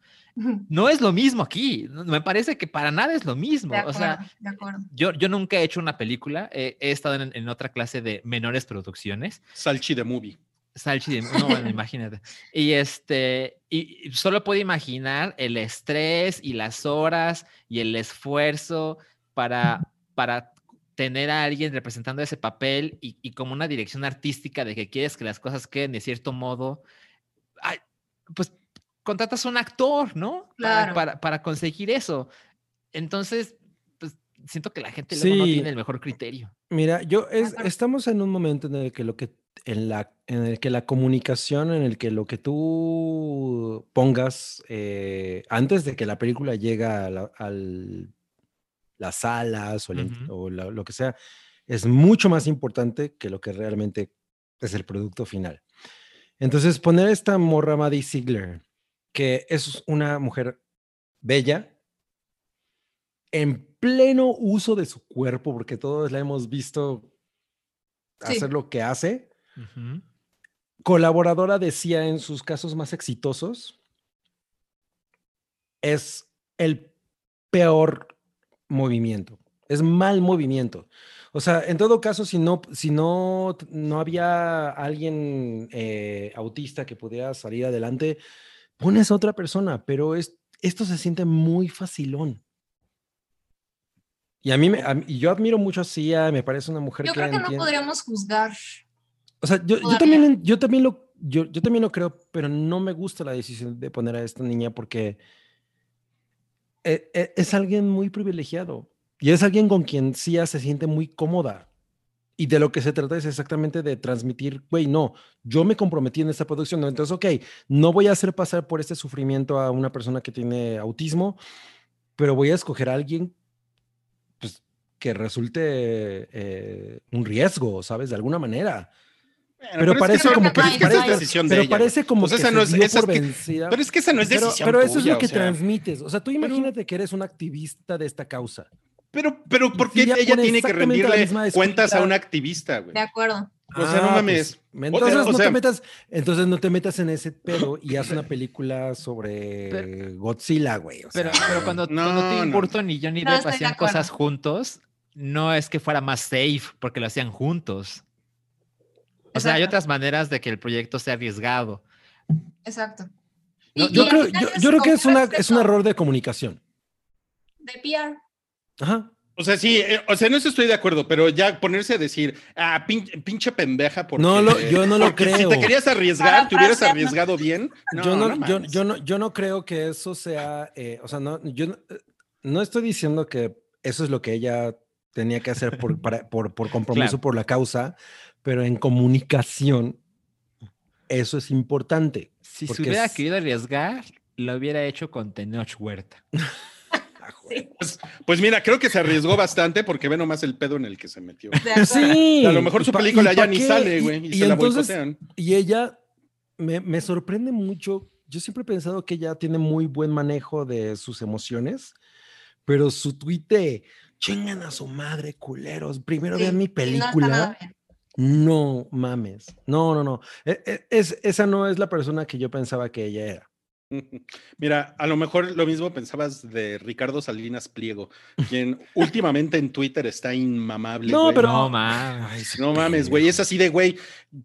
No es lo mismo aquí. no- Me parece que para nada es lo mismo. De O sea, de acuerdo. yo, yo nunca he hecho una película. eh, he estado en, en otra clase de menores producciones. Salchi de movie. Salchi no, bueno, imagínate. Y este, y solo puedo imaginar el estrés y las horas y el esfuerzo para, para tener a alguien representando ese papel y, y como una dirección artística de que quieres que las cosas queden de cierto modo. ay, pues contratas a un actor, ¿no? Para- Claro. Para, para conseguir eso. Entonces, pues siento que la gente luego no Sí. tiene el mejor criterio. Mira, yo es- estamos en un momento en el que lo que en la en el que la comunicación, en el que lo que tú pongas eh, antes de que la película llega a la- las salas o, la- lo que sea, es mucho más importante que lo que realmente es el producto final. Entonces, poner esta morra Maddie Ziegler, que es una mujer bella, en pleno uso de su cuerpo, porque todos la hemos visto Sí. hacer lo que hace, Colaboradora decía en sus casos más exitosos, es el peor movimiento. Es mal movimiento. O sea, en todo caso, si no, si no, no había alguien eh, autista que pudiera salir adelante, pones a otra persona, pero es, esto se siente muy facilón. Y a mí, me, a mí- y yo admiro mucho a Sia, me parece una mujer Yo que creo que no entiende- podríamos juzgar. O sea, yo, yo también, yo también lo, yo, yo también lo creo, pero no me gusta la decisión de poner a esta niña porque e- e- es alguien muy privilegiado y es alguien con quien Sia se siente muy cómoda. Y de lo que se trata es exactamente de transmitir, güey, no, yo me comprometí en esta producción, entonces, ok, no voy a hacer pasar por este sufrimiento a una persona que tiene autismo, pero voy a escoger a alguien pues, que resulte eh, un riesgo, ¿sabes? De alguna manera. Pero es que parece como que- pero es que esa parece- es decisión de Pero parece como que esa no es- esa es por que- vencida. Pero es que esa no es Pero, decisión pero eso es lo que o sea. transmites. O sea, tú Pero- imagínate que eres un activista de esta causa. Pero, pero, ¿por qué ella tiene que rendirle cuentas a un activista, güey? De acuerdo. O sea, no mames. pues, entonces, o no te metas, entonces no te metas en ese pedo y haz una película sobre Pero- Godzilla, güey. o Pero, sea, pero cuando, No, cuando Tim no. Burton y Johnny No, Depp de hacían cosas juntos, no es que fuera más safe porque lo hacían juntos. O sea, hay otras maneras de que el proyecto sea arriesgado. Exacto. No, Y- yo, y creo, yo, es yo creo que es, una, es un error de comunicación. De PR. Ajá. O sea, sí, eh, o sea, en eso estoy de acuerdo, pero ya ponerse a decir, ah, pin- pinche pendeja, porque. No lo- yo no lo porque Si creo. te querías arriesgar, te hubieras arriesgado bien. No, yo, no, no yo, no, yo no creo que eso sea, eh, o sea, no, yo no, eh, no estoy diciendo que eso es lo que ella tenía que hacer por, para- por, por compromiso Claro. por la causa, pero en comunicación eso es importante. Si se hubiera es- querido arriesgar, lo hubiera hecho con Tenoch Huerta. Pues, pues mira, creo que se arriesgó bastante porque ve nomás el pedo en el que se metió. Sí. A lo mejor ¿y su película ya ni qué? sale, güey, y, Y- se y la entonces- boicotean. Y ella me, me sorprende mucho. Yo siempre he pensado que ella tiene muy buen manejo de sus emociones, pero su tweet de chingan a su madre, culeros. Primero Sí, vean mi y no No mames. No, no, no. E- e- Es, esa no es la persona que yo pensaba que ella era. Mira, a lo mejor lo mismo pensabas de Ricardo Salinas Pliego, quien últimamente en Twitter está inmamable. No, güey. pero- No, sí, No mames, güey, es así de, güey,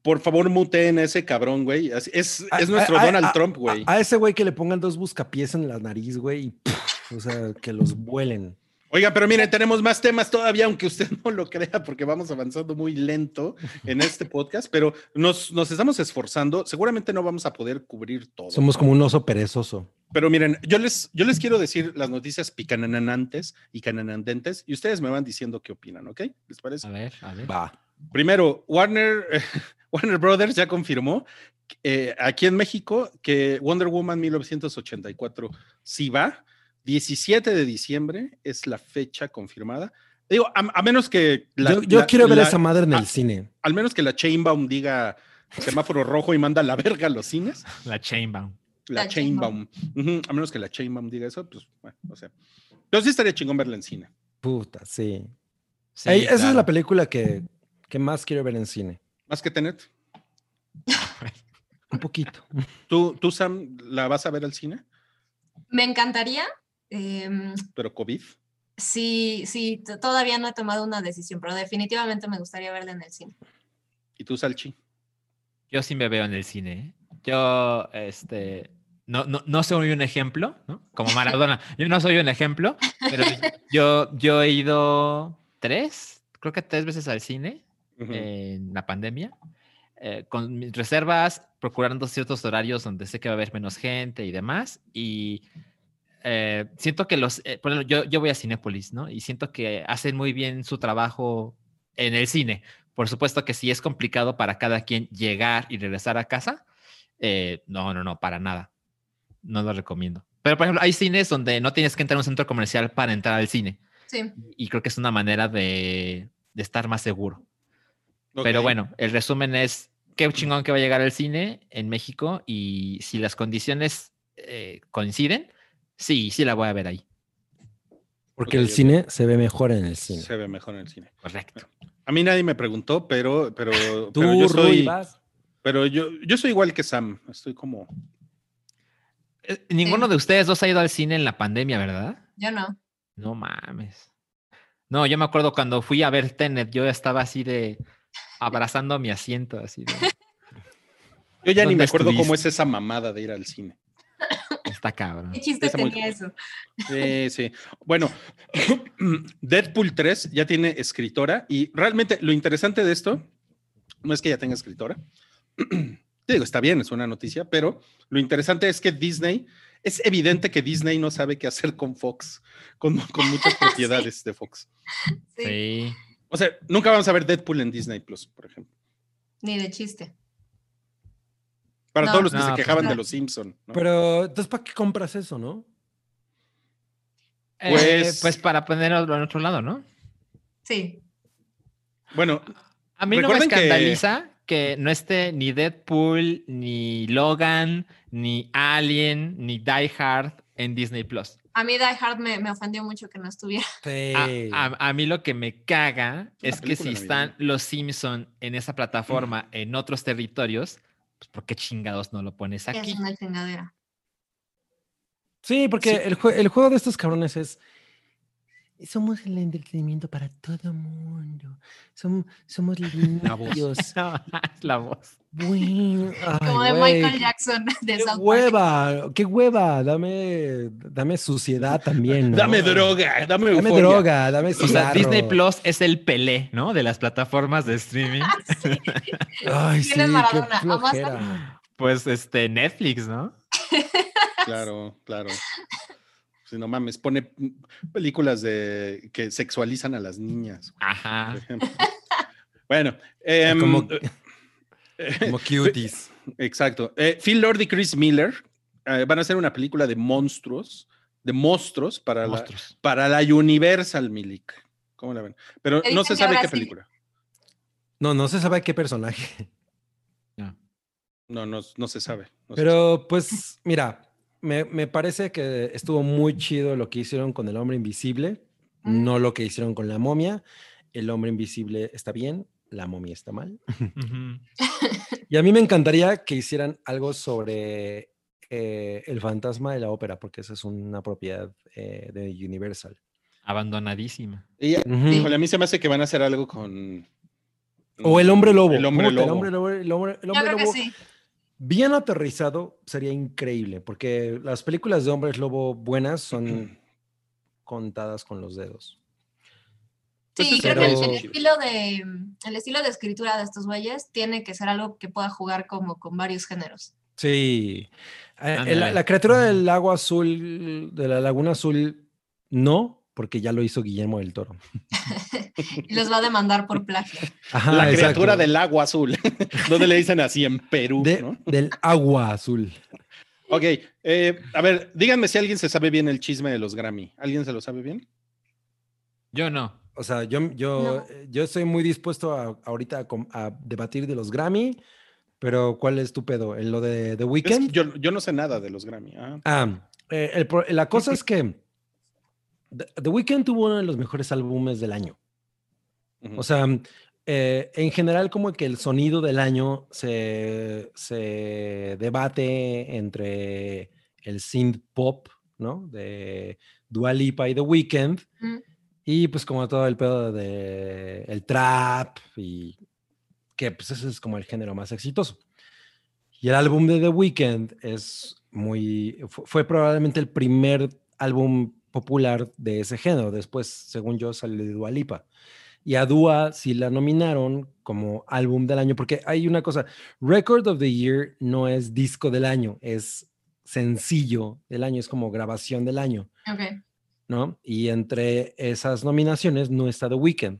por favor muteen a ese cabrón, güey. Es, A- es nuestro a- Donald a- Trump, güey. A, a ese güey que le pongan dos buscapiés en la nariz, güey, y pff, o sea, que los vuelen. Oiga, pero miren, tenemos más temas todavía, aunque usted no lo crea, porque vamos avanzando muy lento en este podcast, pero nos, nos estamos esforzando. Seguramente no vamos a poder cubrir todo. Somos como un oso perezoso. Pero miren, yo les, yo les quiero decir las noticias picananantes y cananandentes y ustedes me van diciendo qué opinan, ¿ok? ¿Les parece? A ver, a ver. Va. Primero, Warner, Warner Brothers ya confirmó eh, aquí en México que Wonder Woman 1984 sí va. 17 de diciembre es la fecha confirmada. Digo, a, a menos que la- yo yo la- quiero ver la- a esa madre en el cine. al menos que la Chainbaum diga semáforo rojo y manda a la verga a los cines. La Chainbound. La, La Chainbaum. A menos que la Chainbaum diga eso, pues bueno, o sea. Pero sí estaría chingón verla en cine. Puta, sí. Sí, Ey, esa es la película que, que más quiero ver en cine. Más que Tenet. Un poquito. ¿Tú, tú, Sam, la vas a ver al cine? Me encantaría. Em, Pero COVID. sí, sí, todavía no he tomado una decisión, pero definitivamente me gustaría verla en el cine. ¿Y tú, Salchi? Yo sí me veo en el cine. ¿eh? Yo, este, no, no, no soy un ejemplo, ¿no? Como Maradona. Yo no soy un ejemplo, pero yo, yo he ido tres, creo que tres veces al cine Ujú. en la pandemia, eh, con mis reservas, procurando ciertos horarios donde sé que va a haber menos gente y demás. Y eh, siento que los, eh, por ejemplo, yo, yo voy a Cinépolis, ¿no? Y siento que hacen muy bien su trabajo en el cine. Por supuesto que sí es complicado para cada quien llegar y regresar a casa. eh, no, no, no, para nada. No lo recomiendo. Pero, por ejemplo, hay cines donde no tienes que entrar a un centro comercial para entrar al cine. Sí. Y creo que es una manera de, de estar más seguro. Pero Ok. bueno, el resumen es qué chingón que va a llegar al cine en México y si las condiciones eh, coinciden, sí, sí la voy a ver ahí. Porque el cine se ve mejor en el cine. Se ve mejor en el cine. Correcto. A mí nadie me preguntó, pero, pero, Tú, pero yo Rui, soy, vas. pero yo, yo soy igual que Sam. Estoy como, Eh, Ninguno de ustedes dos ha ido al cine en la pandemia, ¿verdad? Yo no. No mames. No, yo me acuerdo cuando fui a ver Tenet, yo estaba así de abrazando mi asiento, así de. Yo ya ni ¿Dónde me acuerdo cómo es esa mamada de ir al cine. Está cabrón. ¿Qué chiste Está muy tenía eso? Sí, sí. Bueno, Deadpool 3 ya tiene escritora y realmente lo interesante de esto no es que ya tenga escritora. Te digo, está bien, es una noticia, pero lo interesante es que Disney, es evidente que Disney no sabe qué hacer con Fox, con, con muchas propiedades de Fox. Sí. Sí. O sea, nunca vamos a ver Deadpool en Disney Plus, por ejemplo. Ni de chiste. Para No. todos los que No, se pues quejaban no. de los Simpson. ¿no? Pero, entonces, ¿para qué compras eso, no? Eh, Pues- Pues, para ponerlo en otro lado, ¿no? Sí. bueno, A mí no me que- escandaliza que... no esté ni Deadpool, ni Logan, ni Alien, ni Die Hard en Disney Plus. A mí Die Hard me, me ofendió mucho que no estuviera. Sí. A, a- a mí lo que me caga es que si están los Simpson en esa plataforma en otros territorios, pues ¿por qué chingados no lo pones aquí? Es una chingadera. Sí, porque Sí. El, jue- el juego de estos cabrones es. Somos el entretenimiento para todo mundo. Som- somos La voz. limpios. La voz. Bueno, ay, Como de Michael Jackson de ¡Qué South Park. hueva! ¡Qué hueva! Dame, dame suciedad también. ¿no? dame droga, dame, Dame droga, dame O sea. Disney Plus es el Pelé, ¿no? De las plataformas de streaming. Ay, sí, ¿Quién es qué. Pues este Netflix, ¿no? Claro, claro. Si no mames, pone películas de que sexualizan a las niñas. Ajá. Bueno, em, Como, eh, como cuties. exacto. Eh, Phil Lord y Chris Miller eh, van a hacer una película de monstruos, de monstruos para, la, para la Universal Milik. ¿Cómo la ven? Pero no se sabe qué sí. película. No, no se sabe qué personaje. No. No, no, no se sabe. no se sabe. Pero pues, mira, me, me parece que estuvo muy chido lo que hicieron con el hombre invisible, Mm. no lo que hicieron con la momia. El hombre invisible está bien, la momia está mal. Y a mí me encantaría que hicieran algo sobre eh, el fantasma de la ópera, porque esa es una propiedad eh, de Universal. Abandonadísima. Y, híjole, a mí se me hace que van a hacer algo con. O el hombre lobo. El hombre lobo. El hombre lobo. el hombre- el hombre creo que lobo sí. Bien aterrizado sería increíble, porque las películas de hombres lobo buenas son contadas con los dedos. Sí, creo que el, estilo de, el estilo de escritura de estos güeyes tiene que ser algo que pueda jugar como con varios géneros. Sí. Eh, la, la criatura del agua azul, de la laguna azul, no, porque ya lo hizo Guillermo del Toro. Y los va a demandar por plagio. Ajá, la exacto. criatura del agua azul. donde le dicen así en Perú, De- ¿no? Del agua azul. Ok, eh, a ver, díganme si alguien se sabe bien el chisme de los Grammy. ¿Alguien se lo sabe bien? Yo no. O sea, yo, yo, No. eh, yo estoy muy dispuesto a, ahorita a, debatir de los Grammy, pero ¿cuál es tu pedo? ¿En lo de The Es que Weeknd? yo, yo no sé nada de los Grammy. ah. Ah, eh, el la cosa es que The, Weeknd tuvo uno de los mejores álbumes del año. Ujú. O sea, eh, en general como que el sonido del año se, se debate entre el synth pop, ¿no? De Dua Lipa y The Weeknd. Mm. Y pues como todo el pedo de el trap y que pues ese es como el género más exitoso. Y el álbum de The Weeknd es muy, fu- fue probablemente el primer álbum popular de ese género. Después, según yo, salió de Dua Lipa. Y a Dua sí la nominaron como álbum del año, porque hay una cosa, Record of the Year no es disco del año, es sencillo del año, es como grabación del año. Ok. ¿no? Y entre esas nominaciones no está The Weeknd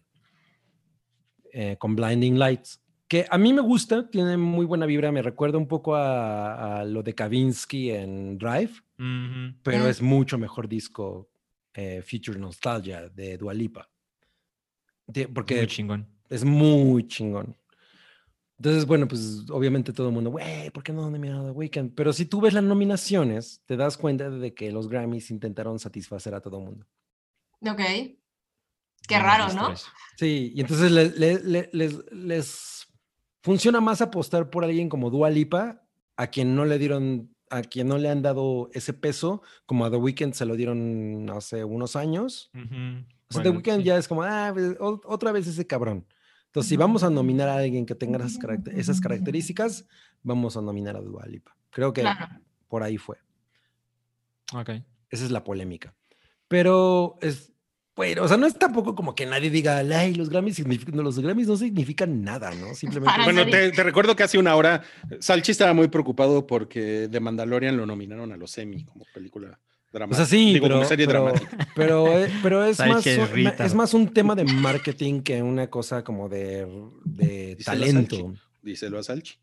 eh, con Blinding Lights, que a mí me gusta, tiene muy buena vibra, me recuerda un poco a, a lo de Kavinsky en Drive, Ujú. pero Mm. es mucho mejor disco eh, Future Nostalgia de Dua Lipa. Ti- Porque Muy chingón. es muy chingón. Entonces, bueno, pues obviamente todo el mundo, güey, ¿por qué no nominaron a The Weeknd? Pero si tú ves las nominaciones, te das cuenta de que los Grammys intentaron satisfacer a todo el mundo. Ok. Qué No raro, ¿no? Sí, y entonces le- le- le- les, les funciona más apostar por alguien como Dua Lipa, a quien no le dieron a quien no le han dado ese peso, como a The Weeknd se lo dieron hace unos años. Ujú. O sea, The Bueno, Weeknd sí. ya es como, ah, pues, otra vez ese cabrón. Entonces, si vamos a nominar a alguien que tenga esas, caracter- esas características, vamos a nominar a Dua Lipa. Creo que Claro. por ahí fue. Ok. Esa es la polémica. Pero es, bueno, o sea, no es tampoco como que nadie diga, ay, los Grammys significan, no, los Grammys no significan nada, ¿no? Simplemente. Para Bueno, te, te recuerdo que hace una hora Salchi estaba muy preocupado porque The Mandalorian lo nominaron a los Emmy como película O dramática. sea, sí, Digo, pero, como serie pero, dramática. pero, eh, pero es, más, es un- Rita. es más un tema de marketing que una cosa como de, de Díselo a talento. Salchi. Díselo a Salchi.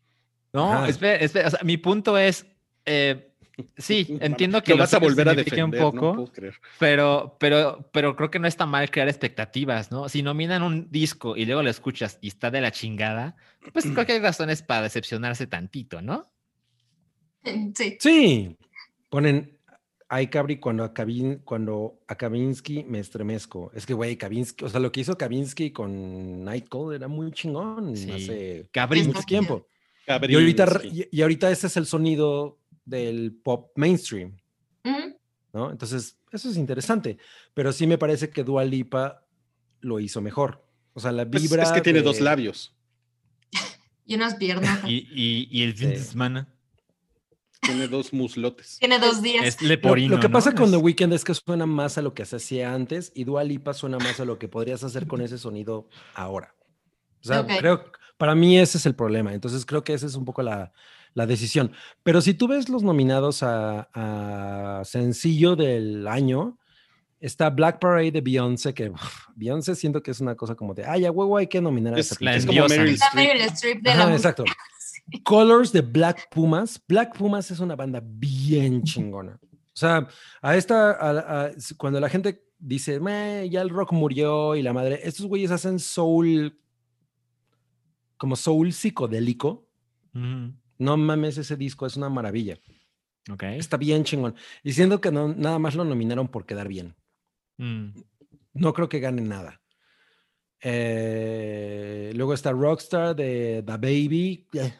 No, espera, espera, o sea, mi punto es, eh, sí, entiendo que Lo vas a volver a defender, un no poco, puedo creer. pero, pero, pero creo que no está mal crear expectativas, ¿no? Si nominan un disco y luego lo escuchas y está de la chingada, pues creo que hay razones para decepcionarse tantito, ¿no? Sí. Sí, ponen, ay, Cabri, cuando a, Kabin- cuando a Kavinsky me estremezco. Es que, güey, Kavinsky, o sea, lo que hizo Kavinsky con Nightcall era muy chingón Sí. hace mucho tiempo. Y ahorita, y ahorita ese es el sonido del pop mainstream. ¿no? Entonces, eso es interesante. Pero sí me parece que Dua Lipa lo hizo mejor. O sea, la Pues, vibra. es que tiene de- dos labios. Y unas piernas. Y, y, y el Sí. fin de semana Tiene dos muslotes. Tiene dos días. es Lo, leporino, lo que ¿no? pasa con The Weeknd es que suena más a lo que se hacía antes y Dua Lipa suena más a lo que podrías hacer con ese sonido ahora. O sea, creo, para mí ese es el problema. Entonces creo que esa es un poco la, la decisión. Pero si tú ves los nominados a, a sencillo del año, está Black Parade de Beyoncé, que uf, Beyoncé siento que es una cosa como de, ay, a huevo hay que nominar a Es, esta la es como. Meryl Streep. De Ajá, la música. exacto. Colors de Black Pumas. Black Pumas es una banda bien chingona. O sea, a esta, a- a- cuando la gente dice, "Meh, ya el rock murió y la madre, estos güeyes hacen soul, como soul psicodélico. No mames, ese disco es una maravilla. Está bien chingón. Y siento que no, nada más lo nominaron por quedar bien. Mm, No creo que gane nada. Eh, luego está Rockstar de The Baby. eh,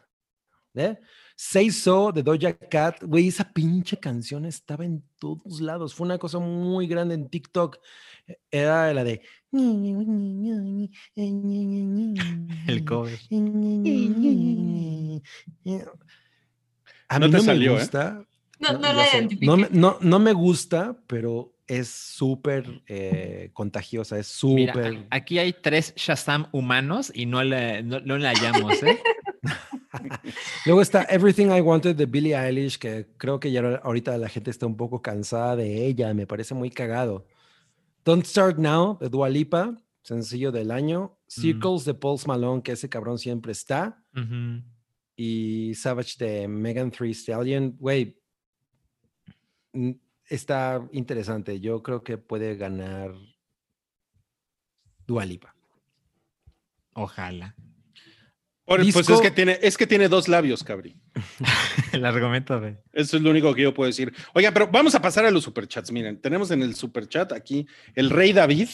¿eh? Say So de Doja Cat. Güey, esa pinche canción estaba en todos lados. Fue una cosa muy grande en TikTok. Era la de. El cover. A No mí te no salió, me ¿eh? gusta. No, no la no, me- no, no me gusta, pero es súper eh, contagiosa, es súper... aquí hay tres Shazam humanos y no le, no, no le hallamos, ¿eh? Luego está Everything I Wanted de Billie Eilish, que creo que ya ahorita la gente está un poco cansada de ella, me parece muy cagado. Don't Start Now de Dua Lipa, sencillo del año. Circles de Paul Malone, que ese cabrón siempre está. Y Savage de Megan Thee Stallion, güey, está interesante. Yo creo que puede ganar Dua Lipa. Ojalá. Por- pues es que, tiene, es que tiene dos labios, cabri. El argumento de. Eso es lo único que yo puedo decir. Oiga, pero vamos a pasar a los superchats. Miren, tenemos en el superchat aquí el Rey David,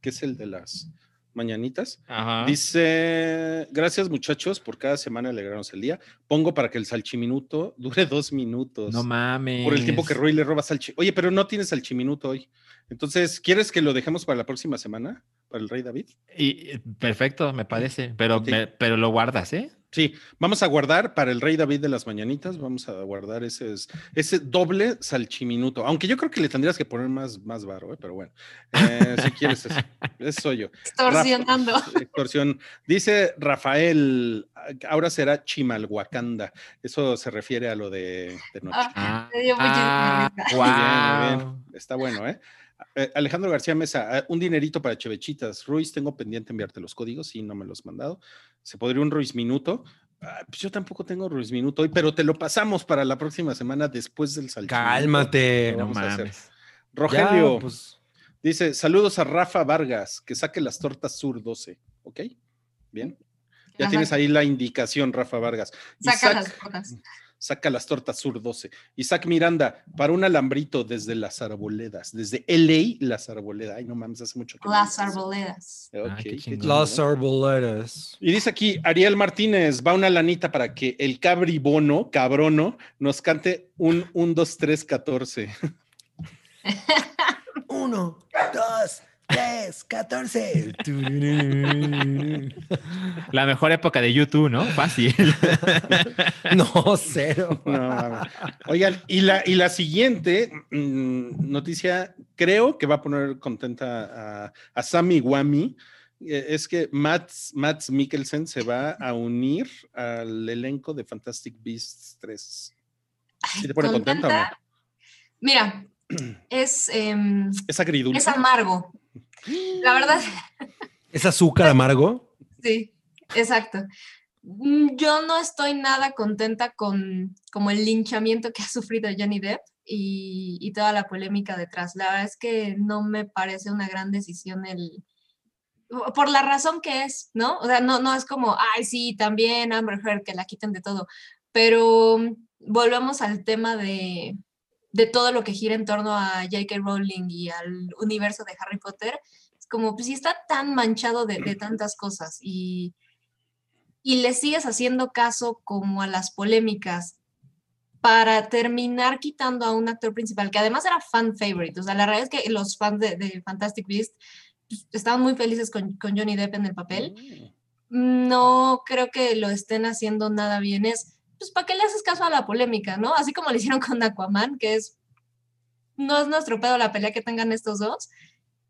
que es el de las mañanitas. Ajá. Dice, gracias muchachos por cada semana alegrarnos el día. Pongo para que el salchiminuto dure dos minutos. No mames. por el tiempo que Roy le roba salchi. Oye, pero no tienes salchiminuto hoy. Entonces, ¿quieres que lo dejemos para la próxima semana? Para el Rey David. Y, eh, perfecto, me parece. Pero, me- pero lo guardas, ¿eh? Sí, vamos a guardar para el Rey David de las mañanitas, vamos a guardar ese, ese doble salchiminuto, aunque yo creo que le tendrías que poner más, más varo, ¿eh? pero bueno, eh, si quieres eso, eso soy yo. Extorsionando. Rafa- extorsión. Dice Rafael, ahora será Chimalhuacanda, eso se refiere a lo de, de noche. Ah, me dio muchísima Ah. Muy bien, muy bien. Está bueno, ¿eh? Eh, Alejandro García Mesa, eh, un dinerito para Chevechitas. Ruiz, tengo pendiente enviarte los códigos y no me los has mandado. ¿Se podría un Ruiz Minuto? Ah, pues yo tampoco tengo Ruiz Minuto hoy, pero te lo pasamos para la próxima semana después del salchiminuto. Cálmate. No mames. Rogelio Ya, pues, dice: Saludos a Rafa Vargas, que saque las tortas Sur 12. ¿Ok? Bien. Ya Ajá. tienes ahí la indicación, Rafa Vargas. Saca Isaac- las cosas. Saca las tortas Sur 12. Isaac Miranda, para un alambrito desde las arboledas, desde LA, las arboledas. Ay, no mames, hace mucho que Las arboledas. Ok, Ah, qué qué chingón. chido. Las arboledas. Y dice aquí, Ariel Martínez, va una lanita para que el cabribono, cabrono, nos cante un 1, 2, 3, 14. Uno, dos, tres, catorce. La mejor época de YouTube, ¿no? Fácil. No, cero. No. Oigan, y la, y la siguiente mm, noticia, creo que va a poner contenta a, a Sammy Wami, eh, es que Mats, Mats Mikkelsen se va a unir al elenco de Fantastic Beasts 3. ¿Sí te pone contenta o no? Mira, es, em, Es agridulce. es amargo. La verdad, ¿Es azúcar amargo? sí, exacto. Mm, Yo no estoy nada contenta con como el linchamiento que ha sufrido Johnny Depp y, y toda la polémica detrás. La verdad es que no me parece una gran decisión el por la razón que es, ¿no? O sea, no, no es como, ay, sí, también Amber Heard, que la quiten de todo, pero mm, volvemos al tema de, de todo lo que gira en torno a J.K. Rowling y al universo de Harry Potter. Es como, pues si está tan manchado de, de tantas cosas y, y le sigues haciendo caso como a las polémicas para terminar quitando a un actor principal que además era fan favorite. O sea, la realidad es que los fans de, de Fantastic Beasts pues, estaban muy felices con, con Johnny Depp en el papel. No creo que lo estén haciendo nada bien. Es, pues, ¿para qué le haces caso a la polémica, no? Así como le hicieron con Aquaman, que es, no es nuestro pedo la pelea que tengan estos dos.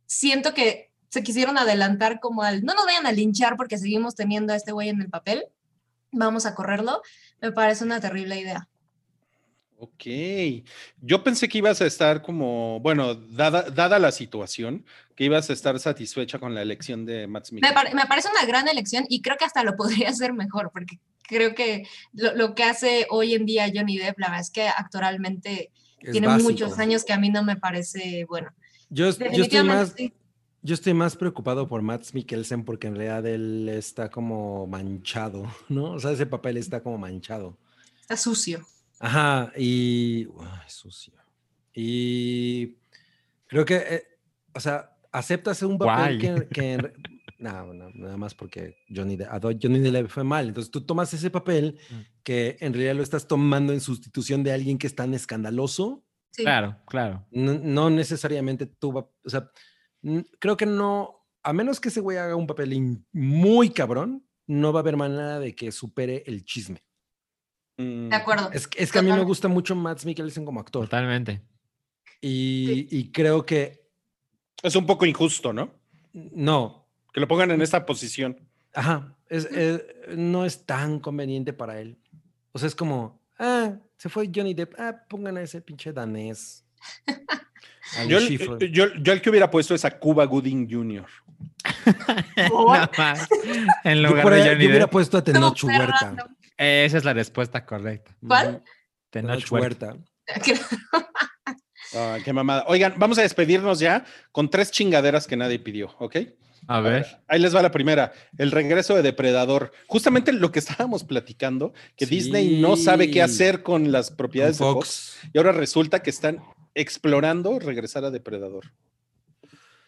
Siento que se quisieron adelantar como al, no nos vayan a linchar porque seguimos teniendo a este güey en el papel, vamos a correrlo. Me parece una terrible idea. Ok. Yo pensé que ibas a estar como, bueno, dada, dada la situación, que ibas a estar satisfecha con la elección de Matt Me, pare- me parece una gran elección y creo que hasta lo podría hacer mejor, porque creo que lo, lo que hace hoy en día Johnny Depp, la verdad es que actoralmente Es tiene básico. muchos años que a mí no me parece bueno. Yo, yo estoy más, sí. yo estoy más preocupado por Matt Mikkelsen porque en realidad él está como manchado, ¿no? O sea, ese papel está como manchado. Está sucio. Ajá, y. Uy, sucio. Y creo que, eh, o sea, aceptas un papel Guay. que, que no, no, nada más porque Johnny, De- a Johnny Depp le fue mal. Entonces tú tomas ese papel Mm. que en realidad lo estás tomando en sustitución de alguien que es tan escandaloso. Sí. Claro, claro. No, no necesariamente tú, va- o sea, creo que no, a menos que ese güey haga un papel in- muy cabrón, no va a haber manera de que supere el chisme. Mm, De acuerdo. Es, que- es que a mí me gusta mucho Matt Mikkelsen como actor. Totalmente. Y, y creo que Es un poco injusto, ¿no? no, Que lo pongan en esta posición. ajá, es, es- no es tan conveniente para él. O sea, es como, ah, se fue Johnny Depp, ah, pongan a ese pinche danés. Yo, yo, yo el que hubiera puesto es a Cuba Gooding Jr. Nada más. En Yo, lugar por de ahí- yo Johnny hubiera Depp. puesto a Tenoch Huerta. Esa es la respuesta correcta. ¿Cuál? Tenoch Tenoch Huerta. Huerta. Ah, qué mamada. Oigan, vamos a despedirnos ya con tres chingaderas que nadie pidió, ¿ok? A ver. Ahí les va la primera, el regreso de Depredador. Justamente lo que estábamos platicando, que Disney no sabe qué hacer con las propiedades Con de Fox y ahora resulta que están explorando regresar a Depredador.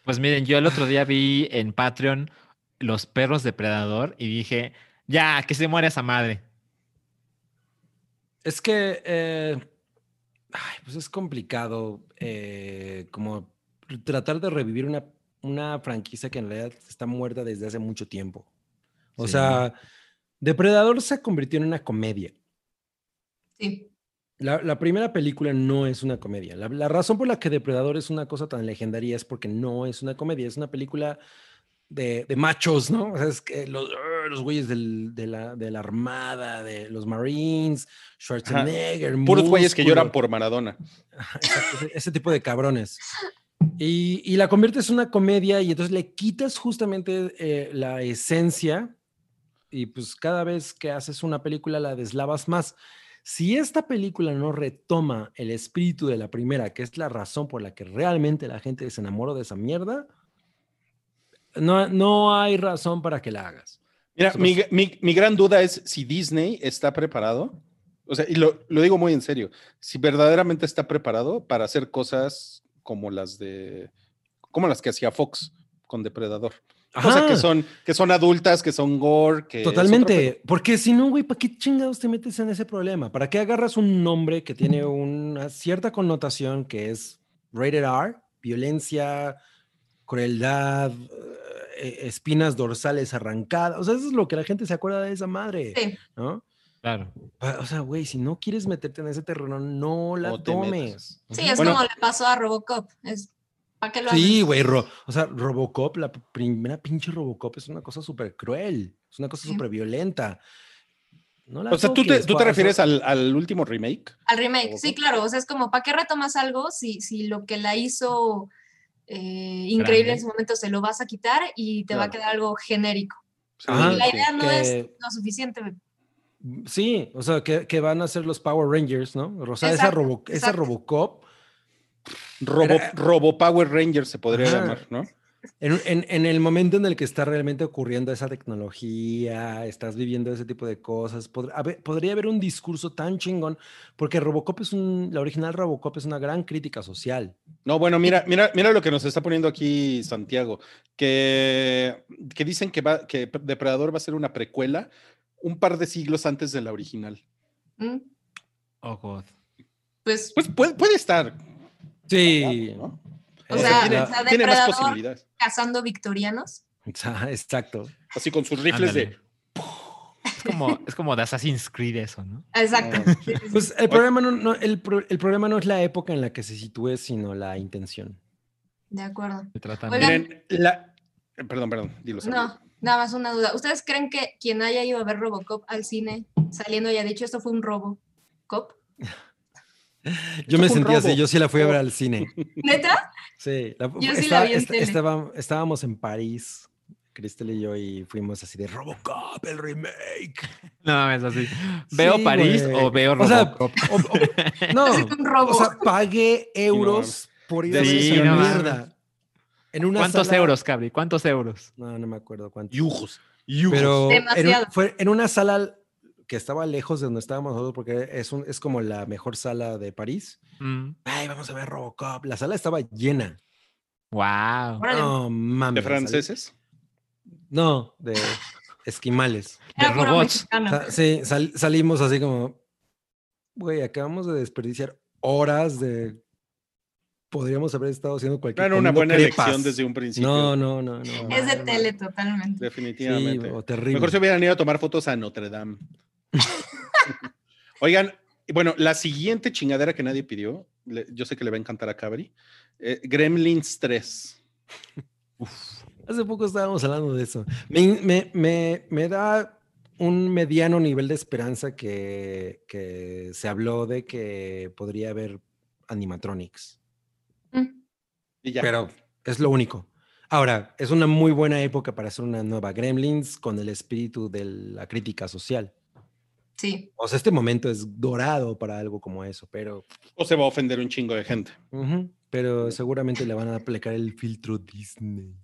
Pues miren, yo el otro día vi en Patreon los perros depredador y dije, ya, que se muere esa madre. Es que, eh, ay, pues es complicado eh, como tratar de revivir una, una franquicia que en realidad está muerta desde hace mucho tiempo. O Sí. sea, Depredador se convirtió en una comedia. Sí. La, la primera película no es una comedia. La, la razón por la que Depredador es una cosa tan legendaria es porque no es una comedia, es una película de, de machos, ¿no? O sea, es que los, los güeyes del- de, la, de la Armada, de los Marines, Schwarzenegger, Puros güeyes que lloran por Maradona. Ajá, ese, ese tipo de cabrones. Y, y la conviertes en una comedia y entonces le quitas justamente eh, la esencia y pues cada vez que haces una película la deslavas más. Si esta película no retoma el espíritu de la primera, que es la razón por la que realmente la gente se enamoró de esa mierda, no, no hay razón para que la hagas. Mira, mi, mi- mi gran duda es si Disney está preparado O sea, y lo, lo digo muy en serio, si verdaderamente está preparado para hacer cosas como las de, como las que hacía Fox con Depredador. O sea, que Ajá. son, que son adultas, que son gore, que... Totalmente, porque si no, güey, ¿para qué chingados te metes en ese problema? ¿Para qué agarras un nombre que tiene una cierta connotación que es rated R, violencia, crueldad, eh, espinas dorsales arrancadas? O sea, eso es lo que la gente se acuerda de esa madre, Sí. ¿no? Claro. O sea, güey, si no quieres meterte en ese terreno, no la tomes. Sí, es Bueno. como le pasó a Robocop. Es, ¿Para qué lo Sí, güey, ro- o sea, Robocop, la primera pinche Robocop es una cosa súper cruel, es una cosa Sí. súper violenta. No la O sea, ¿tú te, tú te refieres al, al último remake? Al remake, sí, claro. O sea, es como, ¿para qué retomas algo si, si lo que la hizo eh, increíble en su momento se lo vas a quitar y te va a quedar algo genérico? Ajá, y la sí. idea no que- es lo suficiente. Sí, o sea, que, que van a ser los Power Rangers, ¿no? O sea, esa, Exacto, Robo- esa exacto. Robocop, Robo, Era- Robo Power Ranger se podría Ajá. llamar, ¿no? En, en- en el momento en el que está realmente ocurriendo esa tecnología, estás viviendo ese tipo de cosas, pod- haber- podría haber un discurso tan chingón, porque Robocop es un, la original Robocop es una gran crítica social. No, bueno, mira, mira, mira lo que nos está poniendo aquí Santiago, que, que dicen que va, que Depredador va a ser una precuela un par de siglos antes de la original. ¿Mm? Oh, God. Pues, Pues puede, puede estar. Sí. ¿no? O Eh, sea, tiene, o sea, tiene más posibilidades. cazando victorianos. exa- Exacto. Así con sus rifles Ándale. de. Es como, es como de Assassin's Creed eso, ¿no? Exacto. Ah. Pues el problema no, no- el, pro- el problema no es la época en la que se sitúe, sino la intención. de acuerdo. Miren, la. eh, Perdón, perdón, dilo. No, nada más una duda. ¿Ustedes creen que quien haya ido a ver Robocop al cine saliendo y ha dicho esto fue un robo? ¿Cop? Yo me fue un sentí así, yo sí la fui a ver al cine. ¿Neta? Sí, la- Yo sí estaba- la vi en est- tele. estaba- estábamos en París, Cristel y yo, y fuimos así de Robocop, el remake. No mames, así. ¿Veo Sí, París o veo O sea, Robocop? O- o- no, o sea, pagué euros por ir a ver Sí, esa no mames. mierda. En una ¿Cuántos sala- euros, Cabri? ¿Cuántos euros? No, no me acuerdo cuántos. Yujos. Pero en, Demasiado. fue en una sala que estaba lejos de donde estábamos nosotros, porque es, un, es como la mejor sala de París. Mm, Ay, vamos a ver Robocop. La sala estaba llena. wow. No, mames. ¿De franceses? No, de esquimales. Era de robots. Sa- sí, sal- salimos así como, güey, acabamos de desperdiciar horas de... Podríamos haber estado haciendo No cualquier era una buena crepas. elección desde un principio. No, no, no, no. Es de no, tele totalmente. Sí, Definitivamente. o terrible. Mejor se hubieran ido a tomar fotos a Notre Dame. Oigan, bueno, la siguiente chingadera que nadie pidió, le- yo sé que le va a encantar a Cabri, eh, Gremlins 3. Hace poco estábamos hablando de eso. Me, me- me- me da un mediano nivel de esperanza que, que se habló de que podría haber animatronics, Mm. Y ya. pero es lo único. Ahora, es una muy buena época para hacer una nueva Gremlins con el espíritu de la crítica social. Sí. O sea, este momento es dorado para algo como eso, pero, o se va a ofender un chingo de gente. pero seguramente le van a aplicar el filtro Disney,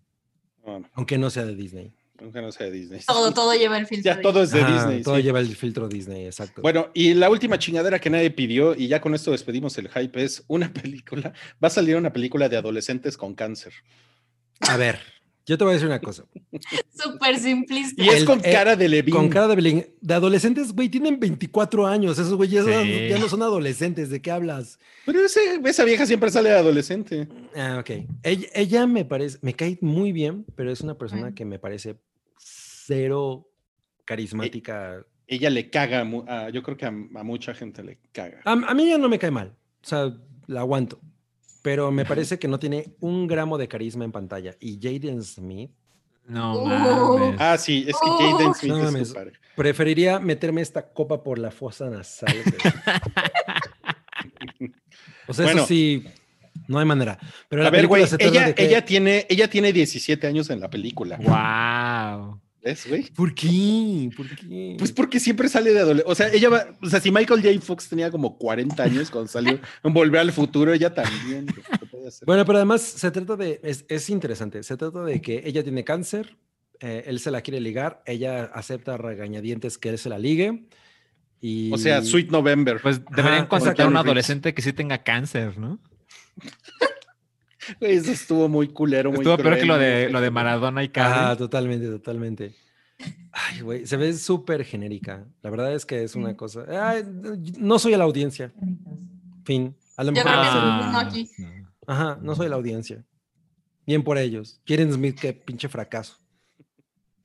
aunque no sea de Disney. aunque no sea de Disney. Todo, todo lleva el filtro. Ya de- todo es de Disney. Todo sí. lleva el filtro Disney, exacto. Bueno, y la última chingadera que nadie pidió, y ya con esto despedimos el hype, es una película. Va a salir una película de adolescentes con cáncer. A ver, yo te voy a decir una cosa. Súper simplista. Y es El- con el- cara de Levin. Con cara de Belén. De adolescentes, güey, tienen 24 años. Esos güey ya, son- Sí. ya no son adolescentes. ¿De qué hablas? Pero ese- esa vieja siempre sale de adolescente. Ah, ok. Ella, ella me parece, me cae muy bien, pero es una persona que me parece cero carismática. Ella le caga, a mu- a- yo creo que a, a mucha gente le caga. A, a mí ya no me cae mal. O sea, la aguanto. Pero me parece que no tiene un gramo de carisma en pantalla. Y Jaden Smith, No Uh. mames. Ah, sí, es que Oh. Jaden Smith No es mames. preferiría meterme esta copa por la fosa nasal. o sea, Bueno. eso sí, no hay manera. Pero la A ver, película güey, se trata ella, de que- ella, tiene, ella tiene 17 años en la película. Wow. ¿Ves, güey? ¿Por qué? ¿Por qué? Pues porque siempre sale de adolescente. O sea, ella va, o sea, si Michael J. Fox tenía como 40 años cuando salió en Volver al Futuro, ella también. Bueno, pero además se trata de, es, es interesante, se trata de que ella tiene cáncer, eh, él se la quiere ligar, ella acepta regañadientes que él se la ligue Y... O sea, Sweet November. Pues deberían contratar a un adolescente que sí tenga cáncer, ¿no? Eso estuvo muy culero, muy Estuvo peor que lo de, cruel, lo de Maradona y Ah, Carlos. totalmente, totalmente. Ay, güey, se ve súper genérica. La verdad es que es una cosa. Ay, no soy a la audiencia. Fin. A lo Yo mejor. creo que es el- aquí. Ajá, no soy la audiencia. Bien por ellos. Quieren Smith, qué pinche fracaso.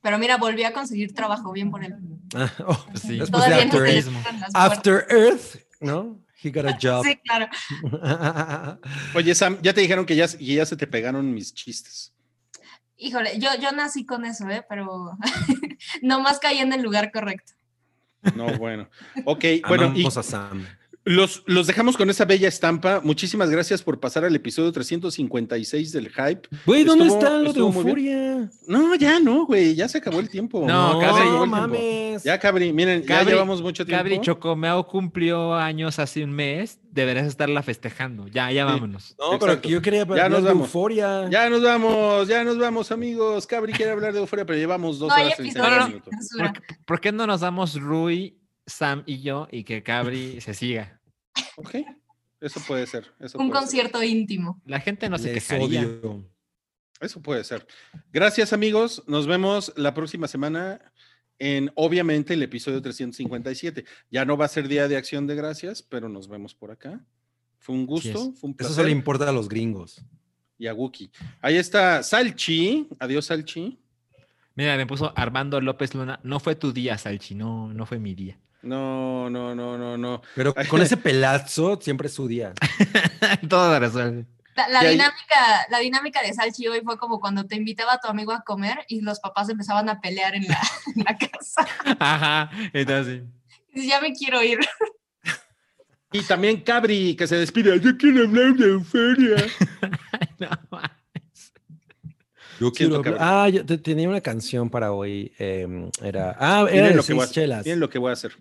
Pero mira, volví a conseguir trabajo, bien por él. Ah, oh, Pues sí. Después de Todavía no se le Turismo. cierran las puertas. After Earth, ¿no? He got a job. Sí, claro. Oye, Sam, ya te dijeron que ya, ya se te pegaron mis chistes. Híjole, yo, yo nací con eso, ¿eh? Pero nomás caí en el lugar correcto. No, bueno. Ok, bueno, y a Sam. Los, los dejamos con esa bella estampa. Muchísimas gracias por pasar al episodio 356 del Hype. Güey, ¿dónde Estuvo- está lo de Euforia? No, ya no, güey, ya se acabó el tiempo. No, ya se Cabri, no tiempo. mames. Ya, Cabri, miren, ya Cabri- llevamos mucho tiempo. Cabri Chocomeo cumplió años hace un mes. Deberías estarla festejando. Ya, ya Sí. vámonos. No, pero que yo quería Ya hablar nos de vamos. Euforia. Ya nos vamos, ya nos vamos, amigos. Cabri quiere hablar de euforia, pero llevamos dos No horas y no, minutos. ¿Por, qué- por qué no nos damos Rui, Sam y yo y que Cabri se siga? Ok, eso puede ser. Eso Un puede ser. concierto íntimo. La gente no se Les quejaría. odio. Eso puede ser. Gracias, amigos. Nos vemos la próxima semana en, obviamente, el episodio 357. Ya no va a ser Día de Acción de Gracias, pero nos vemos por acá. Fue un gusto, es. fue un Eso solo importa a los gringos. Y a Wookie. Ahí está Salchi. Adiós, Salchi. Mira, me puso Armando López Luna. No fue tu día, Salchi. No, no fue mi día. No, no, no, no, no. Pero con ese pelazo siempre es su día. Resuelve. La, la dinámica, la dinámica de Salchi hoy fue como cuando te invitaba a tu amigo a comer y los papás empezaban a pelear en la, en la casa. Ajá. Entonces, ya me quiero ir. Y también Cabri, que se despide. Yo quiero hablar de euforia. no. Yo quiero que- Ah, yo te- tenía una canción para hoy. em, era. Ah, era de lo, que voy a seis hacer. chelas. Miren lo que voy a hacer.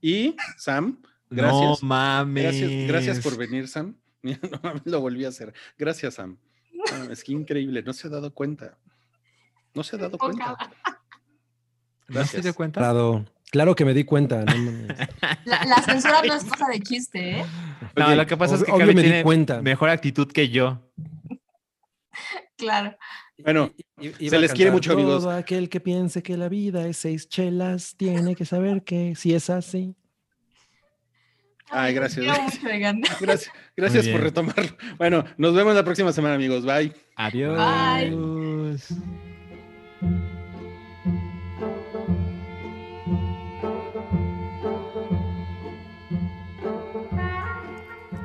Y Sam, Gracias. No mames. gracias, gracias por venir, Sam. Mira, no mames, lo volví a hacer. Gracias, Sam. Ah, es que increíble, no se ha dado cuenta. No se ha dado cuenta. Poca. ¿No se Gracias. dio cuenta? Claro, claro que me di cuenta. no mames. La, la censura no es cosa de chiste, ¿eh? No, Oye, lo que pasa es que me di tiene cuenta. mejor actitud que yo. Claro. Bueno, iba se les quiere mucho, amigos. Todo aquel que piense que la vida es seis chelas tiene que saber que si es así. Ay, gracias. gracias, gracias por retomarlo. Bueno, nos vemos la próxima semana, amigos. Bye. Adiós.